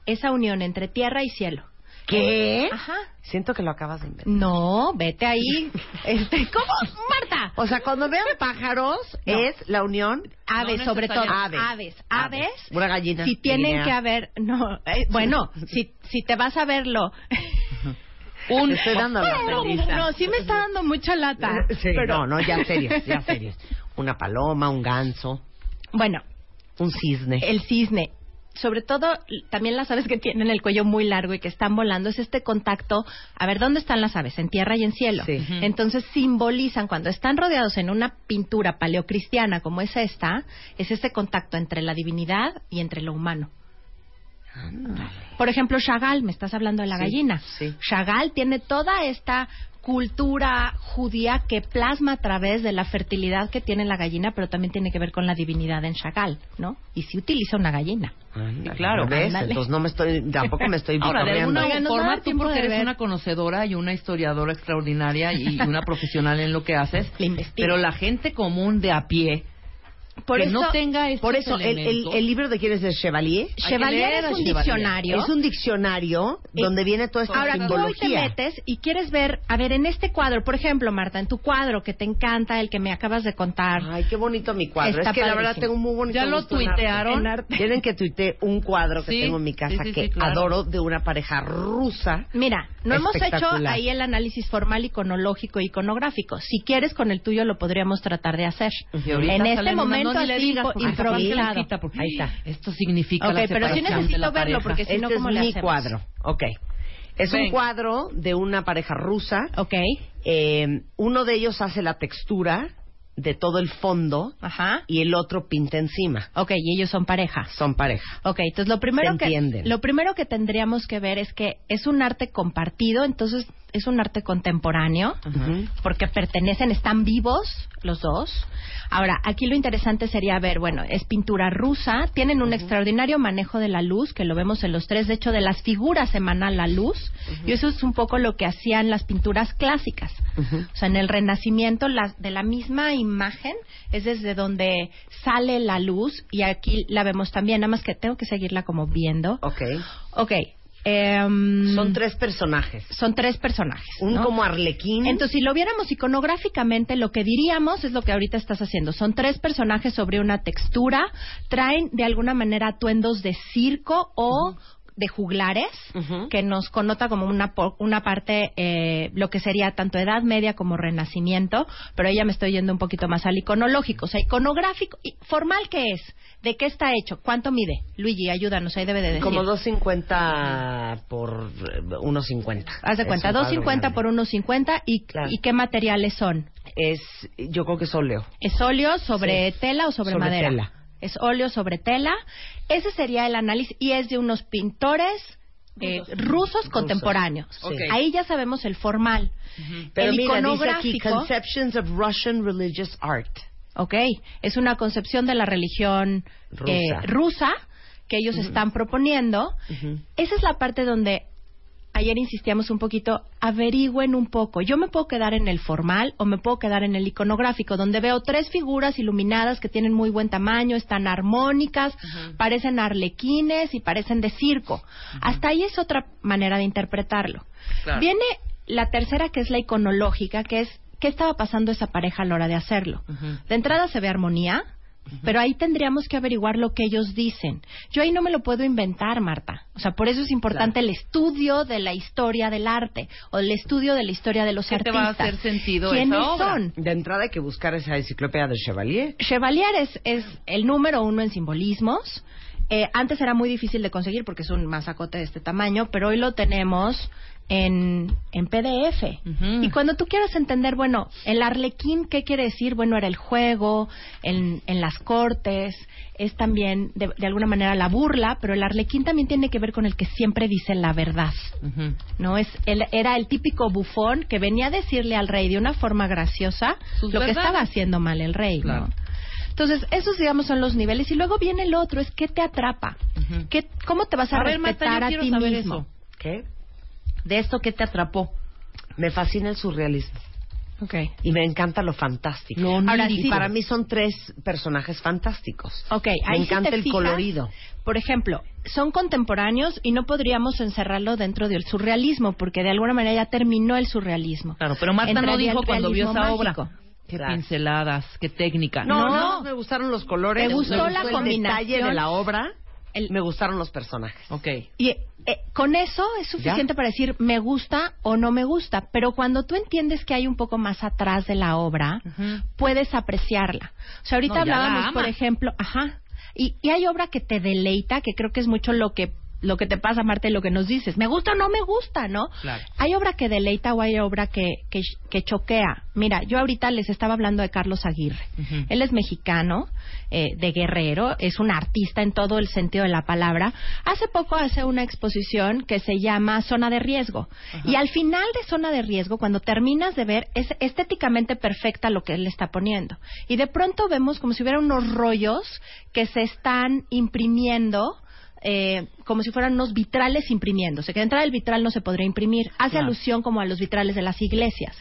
esa unión entre tierra y cielo. ¿Qué? Ajá. Siento que lo acabas de inventar. No, vete ahí. Este, ¿Cómo? Marta. O sea, cuando vean pájaros, No. es la unión Aves, No sobre todo. necesariamente. Aves. Aves. Una gallina. Si tienen Guinea. que haber. No, eh, bueno, si, si te vas a verlo. Un... Te estoy dando la no, lista. no, sí me está dando mucha lata. Sí, pero, no, no, ya serios, ya serios. Una paloma, un ganso, Bueno, un cisne. el cisne. Sobre todo, también las aves que tienen el cuello muy largo y que están volando, es este contacto. A ver, ¿dónde están las aves? En tierra y en cielo. Sí. Entonces simbolizan, cuando están rodeados en una pintura paleocristiana como es esta, es este contacto entre la divinidad y entre lo humano. Por ejemplo, Chagall, me estás hablando de la Sí, gallina. sí. Chagall tiene toda esta cultura judía que plasma a través de la fertilidad que tiene la gallina, pero también tiene que ver con la divinidad en Chagall, ¿no? Y sí utiliza una gallina. Claro. ¿ves? Entonces no me estoy, tampoco me estoy Ahora, de alguna forma, tú porque eres una conocedora y una historiadora extraordinaria y una profesional en lo que haces, pero la gente común de a pie, Por que eso- no tenga estos Por eso, el, el, elementos. el libro de quién es el Chevalier. Chevalier es un diccionario. Es un diccionario donde viene toda esta Ahora, tú hoy te simbología. metes y quieres ver, a ver, en este cuadro, por ejemplo, Marta, en tu cuadro que te encanta, el que me acabas de contar. Ay, qué bonito mi cuadro. Está es que la verdad tengo un muy bonito ¿Ya lo tuitearon? En arte. Tienen que tuitear un cuadro que Sí, tengo en mi casa sí, sí, que sí, claro. adoro de una pareja rusa. Mira, no hemos hecho ahí el análisis formal, iconológico, iconográfico. Si quieres, con el tuyo lo podríamos tratar de hacer. En este una- momento no, ni le así improvisado. Ahí está. Esto significa Ok, la pero sí necesito la verlo, porque si no, este ¿cómo es le mi hacemos? cuadro. Ok. Es un Ven. cuadro de una pareja rusa. Ok. Eh, uno de ellos hace la textura de todo el fondo Ajá. y el otro pinta encima. Ok, y ellos son pareja. Son pareja. Ok, entonces lo primero Se que entienden. lo primero que tendríamos que ver es que es un arte compartido, entonces es un arte contemporáneo, porque pertenecen, están vivos los dos. Ahora, aquí lo interesante sería ver, bueno, es pintura rusa, tienen un extraordinario manejo de la luz, que lo vemos en los tres, de hecho de las figuras emana la luz, y eso es un poco lo que hacían las pinturas clásicas. O sea, en el Renacimiento, la- de la misma imagen es desde donde sale la luz y aquí la vemos también, nada más que tengo que seguirla como viendo. Ok. Ok. Em, Son tres personajes. son tres personajes. Un ¿no? como Arlequín. Entonces, si lo viéramos iconográficamente, lo que diríamos es lo que ahorita estás haciendo. Son tres personajes sobre una textura, traen de alguna manera atuendos de circo o de juglares, que nos connota como una, una parte, eh, lo que sería tanto Edad Media como Renacimiento, pero ya me estoy yendo un poquito más al iconológico. O sea, iconográfico, y formal, ¿qué es? ¿De qué está hecho? ¿Cuánto mide? Luigi, ayúdanos, ahí debe de decir. Como 2.50 por eh, 1.50. Haz de cuenta, un cuadro 2.50 grande. por 1.50 y, Claro. y qué materiales son. Es, yo creo que es óleo. ¿Es óleo sobre Sí. tela o sobre, Sobre madera? tela. Es óleo sobre tela. Ese sería el análisis y es de unos pintores eh, rusos, contemporáneos. Ahí ya sabemos el formal. Pero el mira, dice aquí, iconográfico, Conceptions of Russian Religious Art. ok, es una concepción de la religión Rusa. eh, rusa que ellos están proponiendo. Esa es la parte donde ayer insistíamos un poquito, averigüen un poco. Yo me puedo quedar en el formal o me puedo quedar en el iconográfico, donde veo tres figuras iluminadas que tienen muy buen tamaño, están armónicas, parecen arlequines y parecen de circo. Hasta ahí es otra manera de interpretarlo. Claro. Viene la tercera, que es la iconológica, que es qué estaba pasando esa pareja a la hora de hacerlo. De entrada se ve armonía, pero ahí tendríamos que averiguar lo que ellos dicen. Yo ahí no me lo puedo inventar, Marta. O sea, por eso es importante el estudio de la historia del arte o el estudio de la historia de los ¿Qué te artistas. va a hacer sentido ¿Quiénes esa obra? son? De entrada hay que buscar esa enciclopedia de Chevalier. Chevalier es, es el número uno en simbolismos. Eh, antes era muy difícil de conseguir porque es un masacote de este tamaño, pero hoy lo tenemos en, en PDF. Y cuando tú quieras entender, bueno, el arlequín, ¿qué quiere decir? Bueno, era el juego, en, en las cortes, es también de, de alguna manera la burla, pero el arlequín también tiene que ver con el que siempre dice la verdad. No es el, era el típico bufón que venía a decirle al rey de una forma graciosa Sus lo que estaba haciendo mal el rey, Claro. ¿no? Entonces, esos digamos son los niveles y luego viene el otro, es qué te atrapa. ¿Qué, ¿Cómo te vas a, A ver, Marta, respetar yo a quiero ti saber mismo? eso. ¿Qué? De esto qué te atrapó. Me fascina el surrealismo. Okay. Y me encanta lo fantástico. Ahora, y sí. para mí son tres personajes fantásticos. Ok, Me ahí encanta el fijas, colorido. Por ejemplo, son contemporáneos y no podríamos encerrarlo dentro del surrealismo porque de alguna manera ya terminó el surrealismo. Claro, pero Marta no Entraría dijo el cuando vio esa obra. Qué Claro. pinceladas, qué técnica. No, no, me gustaron los colores. ¿Te gustó me la el combinación? detalle de la obra. Me gustaron los personajes. Ok. Y eh, con eso es suficiente para decir me gusta o no me gusta, pero cuando tú entiendes que hay un poco más atrás de la obra, puedes apreciarla. O sea, ahorita No, hablábamos, por ejemplo, ajá, y, y hay obra que te deleita, que creo que es mucho lo que lo que te pasa, Marta, y lo que nos dices. Me gusta o no me gusta, ¿no? Claro. Hay obra que deleita o hay obra que, que, que choquea. Mira, yo ahorita les estaba hablando de Carlos Aguirre. Él es mexicano, eh, de guerrero, es un artista en todo el sentido de la palabra. Hace poco hace una exposición que se llama Zona de Riesgo. Y al final de Zona de Riesgo, cuando terminas de ver, es estéticamente perfecta lo que él está poniendo. Y de pronto vemos como si hubiera unos rollos que se están imprimiendo eh, como si fueran unos vitrales imprimiéndose, que de entrada el vitral no se podría imprimir. Hace Claro. alusión como a los vitrales de las iglesias.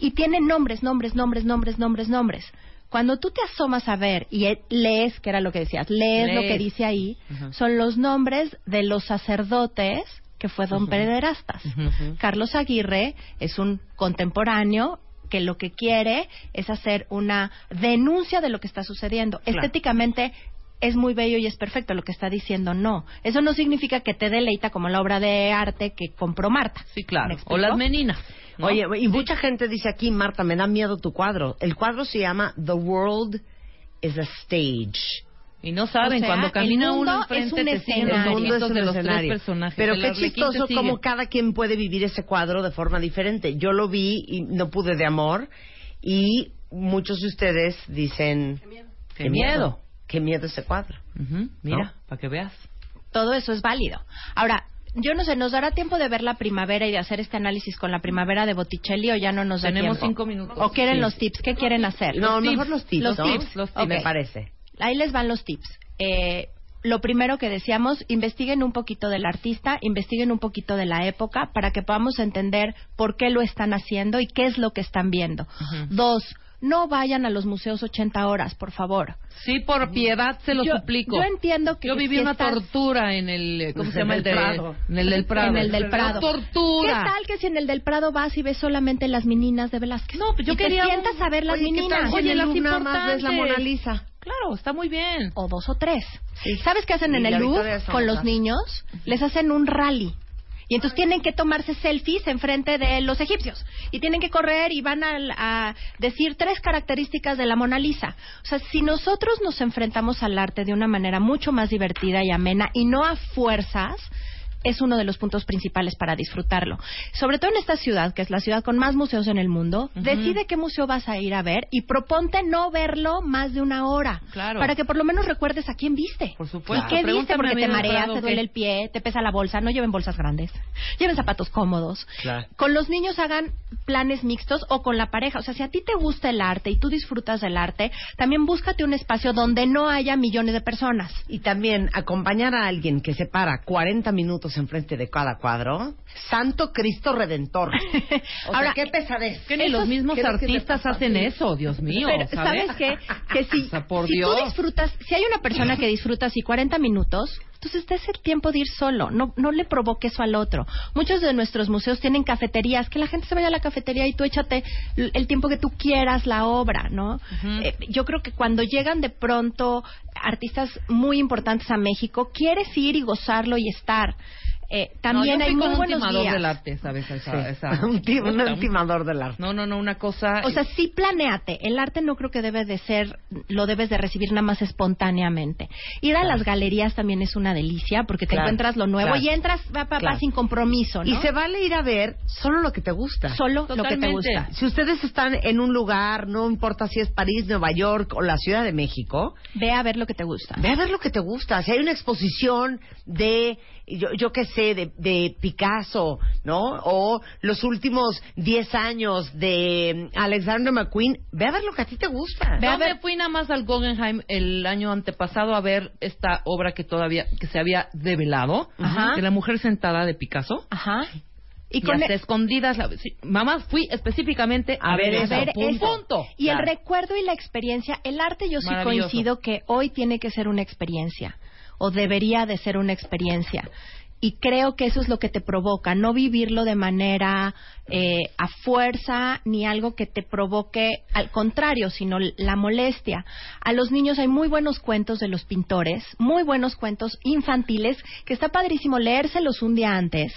Y tiene nombres, nombres, nombres, nombres, nombres, nombres. Cuando tú te asomas a ver y eh, lees, que era lo que decías, lees, lo que dice ahí, son los nombres de los sacerdotes que fue don Ujú. Pederastas. Ujú. Carlos Aguirre es un contemporáneo que lo que quiere es hacer una denuncia de lo que está sucediendo. Claro. Estéticamente es muy bello y es perfecto lo que está diciendo, no. Eso no significa que te deleita como la obra de arte que compró Marta. Sí, claro. ¿Me O las meninas. ¿no? Oye, y mucha gente dice aquí, Marta, me da miedo tu cuadro. El cuadro se llama The World is a Stage. Y no saben, O sea, cuando camina el mundo uno es enfrente un te siguen los escenario. El mundo es monitos un de los tres escenario. personajes. Pero qué chistoso como cada quien puede vivir ese cuadro de forma diferente. Yo lo vi y no pude de amor y muchos de ustedes dicen Qué miedo. qué miedo ese cuadro. Mira, ¿No? para que veas. todo eso es válido. Ahora, yo no sé, ¿nos dará tiempo de ver la primavera y de hacer este análisis con la primavera de Botticelli o ya no nos da Tenemos tiempo? cinco minutos. ¿O quieren Sí. los tips? ¿Qué quieren hacer? No, mejor los tips, Los ¿no? tips. Los tips, me parece. Ahí les van los tips. Eh, lo primero que decíamos, investiguen un poquito del artista, investiguen un poquito de la época para que podamos entender por qué lo están haciendo y qué es lo que están viendo. Dos, no vayan a los museos 80 horas, por favor. Sí, por piedad se lo Yo- suplico. yo entiendo que Yo viví si una estás- tortura en el... eh, ¿Cómo se llama? El Del de- Prado. En el del Prado. En el del Prado. tortura. ¿Qué tal que si en el del Prado vas y ves solamente las meninas de Velázquez? No, yo y quería te sientas un- a ver las Oye, ¿qué meninas. Oye, las nada más ves la importantes. Mona Lisa? Claro, está muy bien. o dos o tres. ¿Sabes qué hacen Y en el Louvre con los niños? Les hacen un rally. Y entonces tienen que tomarse selfies enfrente de los egipcios. Y tienen que correr y van a, a decir tres características de la Mona Lisa. O sea, si nosotros nos enfrentamos al arte de una manera mucho más divertida y amena y no a fuerzas, es uno de los puntos principales para disfrutarlo. Sobre todo en esta ciudad, que es la ciudad con más museos en el mundo, decide qué museo vas a ir a ver y proponte no verlo más de una hora. Claro. Para que por lo menos recuerdes a quién viste. Por supuesto. ¿Y qué viste? Porque te mareas, te duele el pie, te pesa la bolsa. No lleven bolsas grandes. Lleven zapatos cómodos. Claro. Con los niños hagan planes mixtos o con la pareja. O sea, si a ti te gusta el arte y tú disfrutas del arte, también búscate un espacio donde no haya millones de personas. Y también acompañar a alguien que se para 40 minutos enfrente de cada cuadro. Santo Cristo Redentor. O Ahora, sea, qué pesadez. Que ni los mismos ¿qué es lo que te artistas hacen eso, Dios mío. Pero, ¿sabes qué? Que si, O sea, por si tú disfrutas, si hay una persona que disfruta así 40 minutos, entonces te es el tiempo de ir solo, no, no le provoque eso al otro. Muchos de nuestros museos tienen cafeterías, que la gente se vaya a la cafetería y tú échate el tiempo que tú quieras la obra, ¿no? Eh, yo creo que cuando llegan de pronto artistas muy importantes a México, quieres ir y gozarlo y estar. Eh, también no, yo hay muy un buenos timador guías. del arte, ¿sabes? Esa, Sí. esa- un, ti- un Puta, timador del arte. No, no, no, una cosa... O sea, sí planeate. El arte no creo que debe de ser, lo debes de recibir nada más espontáneamente. Ir a las galerías también es una delicia porque te Claro, encuentras lo nuevo claro. y entras va, va, sin compromiso, ¿no? Y se vale ir a ver solo lo que te gusta. Solo lo que te gusta. Si ustedes están en un lugar, no importa si es París, Nueva York o la Ciudad de México, Ve a ver lo que te gusta. ve a ver lo que te gusta. Si hay una exposición de, yo, yo qué sé, de, de Picasso, ¿no? O los últimos 10 años de mm, Alexander McQueen, ve a ver lo que a ti te gusta. Yo me fui nada más al Guggenheim el año antepasado a ver esta obra que todavía que se había develado, Ajá. de la mujer sentada de Picasso. Ajá. Y, Y con hasta e- escondidas, la- sí, mamá, fui específicamente a, A ver ver A eso. ver punto. eso. Punto. Y el recuerdo y la experiencia, el arte yo sí coincido que hoy tiene que ser una experiencia o debería de ser una experiencia. Y creo que eso es lo que te provoca, no vivirlo de manera eh, a fuerza ni algo que te provoque al contrario, sino la molestia. A los niños hay muy buenos cuentos de los pintores, muy buenos cuentos infantiles, que está padrísimo leérselos un día antes.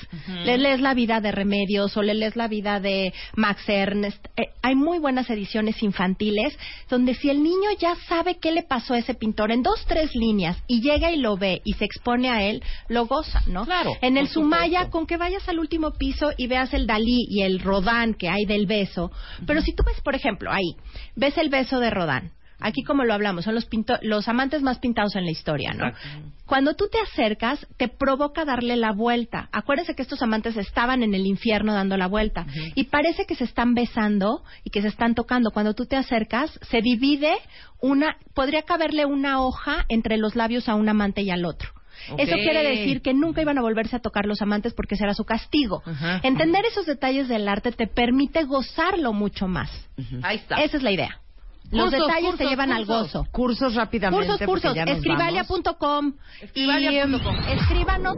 Le lees la vida de Remedios o le lees la vida de Max Ernst. Eh, hay muy buenas ediciones infantiles donde si el niño ya sabe qué le pasó a ese pintor en dos, tres líneas y llega y lo ve y se expone a él, lo goza, ¿no? Claro, En el Sumaya, con que vayas al último piso y veas el Dalí y el Rodán que hay del beso. Pero si tú ves, por ejemplo, ahí, ves el beso de Rodán. Aquí como lo hablamos, son los, pinto- los amantes más pintados en la historia, ¿no? Cuando tú te acercas, te provoca darle la vuelta. Acuérdense que estos amantes estaban en el infierno dando la vuelta. Y parece que se están besando y que se están tocando. Cuando tú te acercas, se divide una, podría caberle una hoja entre los labios a un amante y al otro. Eso quiere decir que nunca iban a volverse a tocar los amantes porque será su castigo. Entender esos detalles del arte te permite gozarlo mucho más. Ahí está. Esa es la idea. Los Cursos, detalles cursos, te llevan al gozo. Cursos rápidamente. Cursos, cursos. Escribalia.com. Escribalia.com. Y, escríbanos.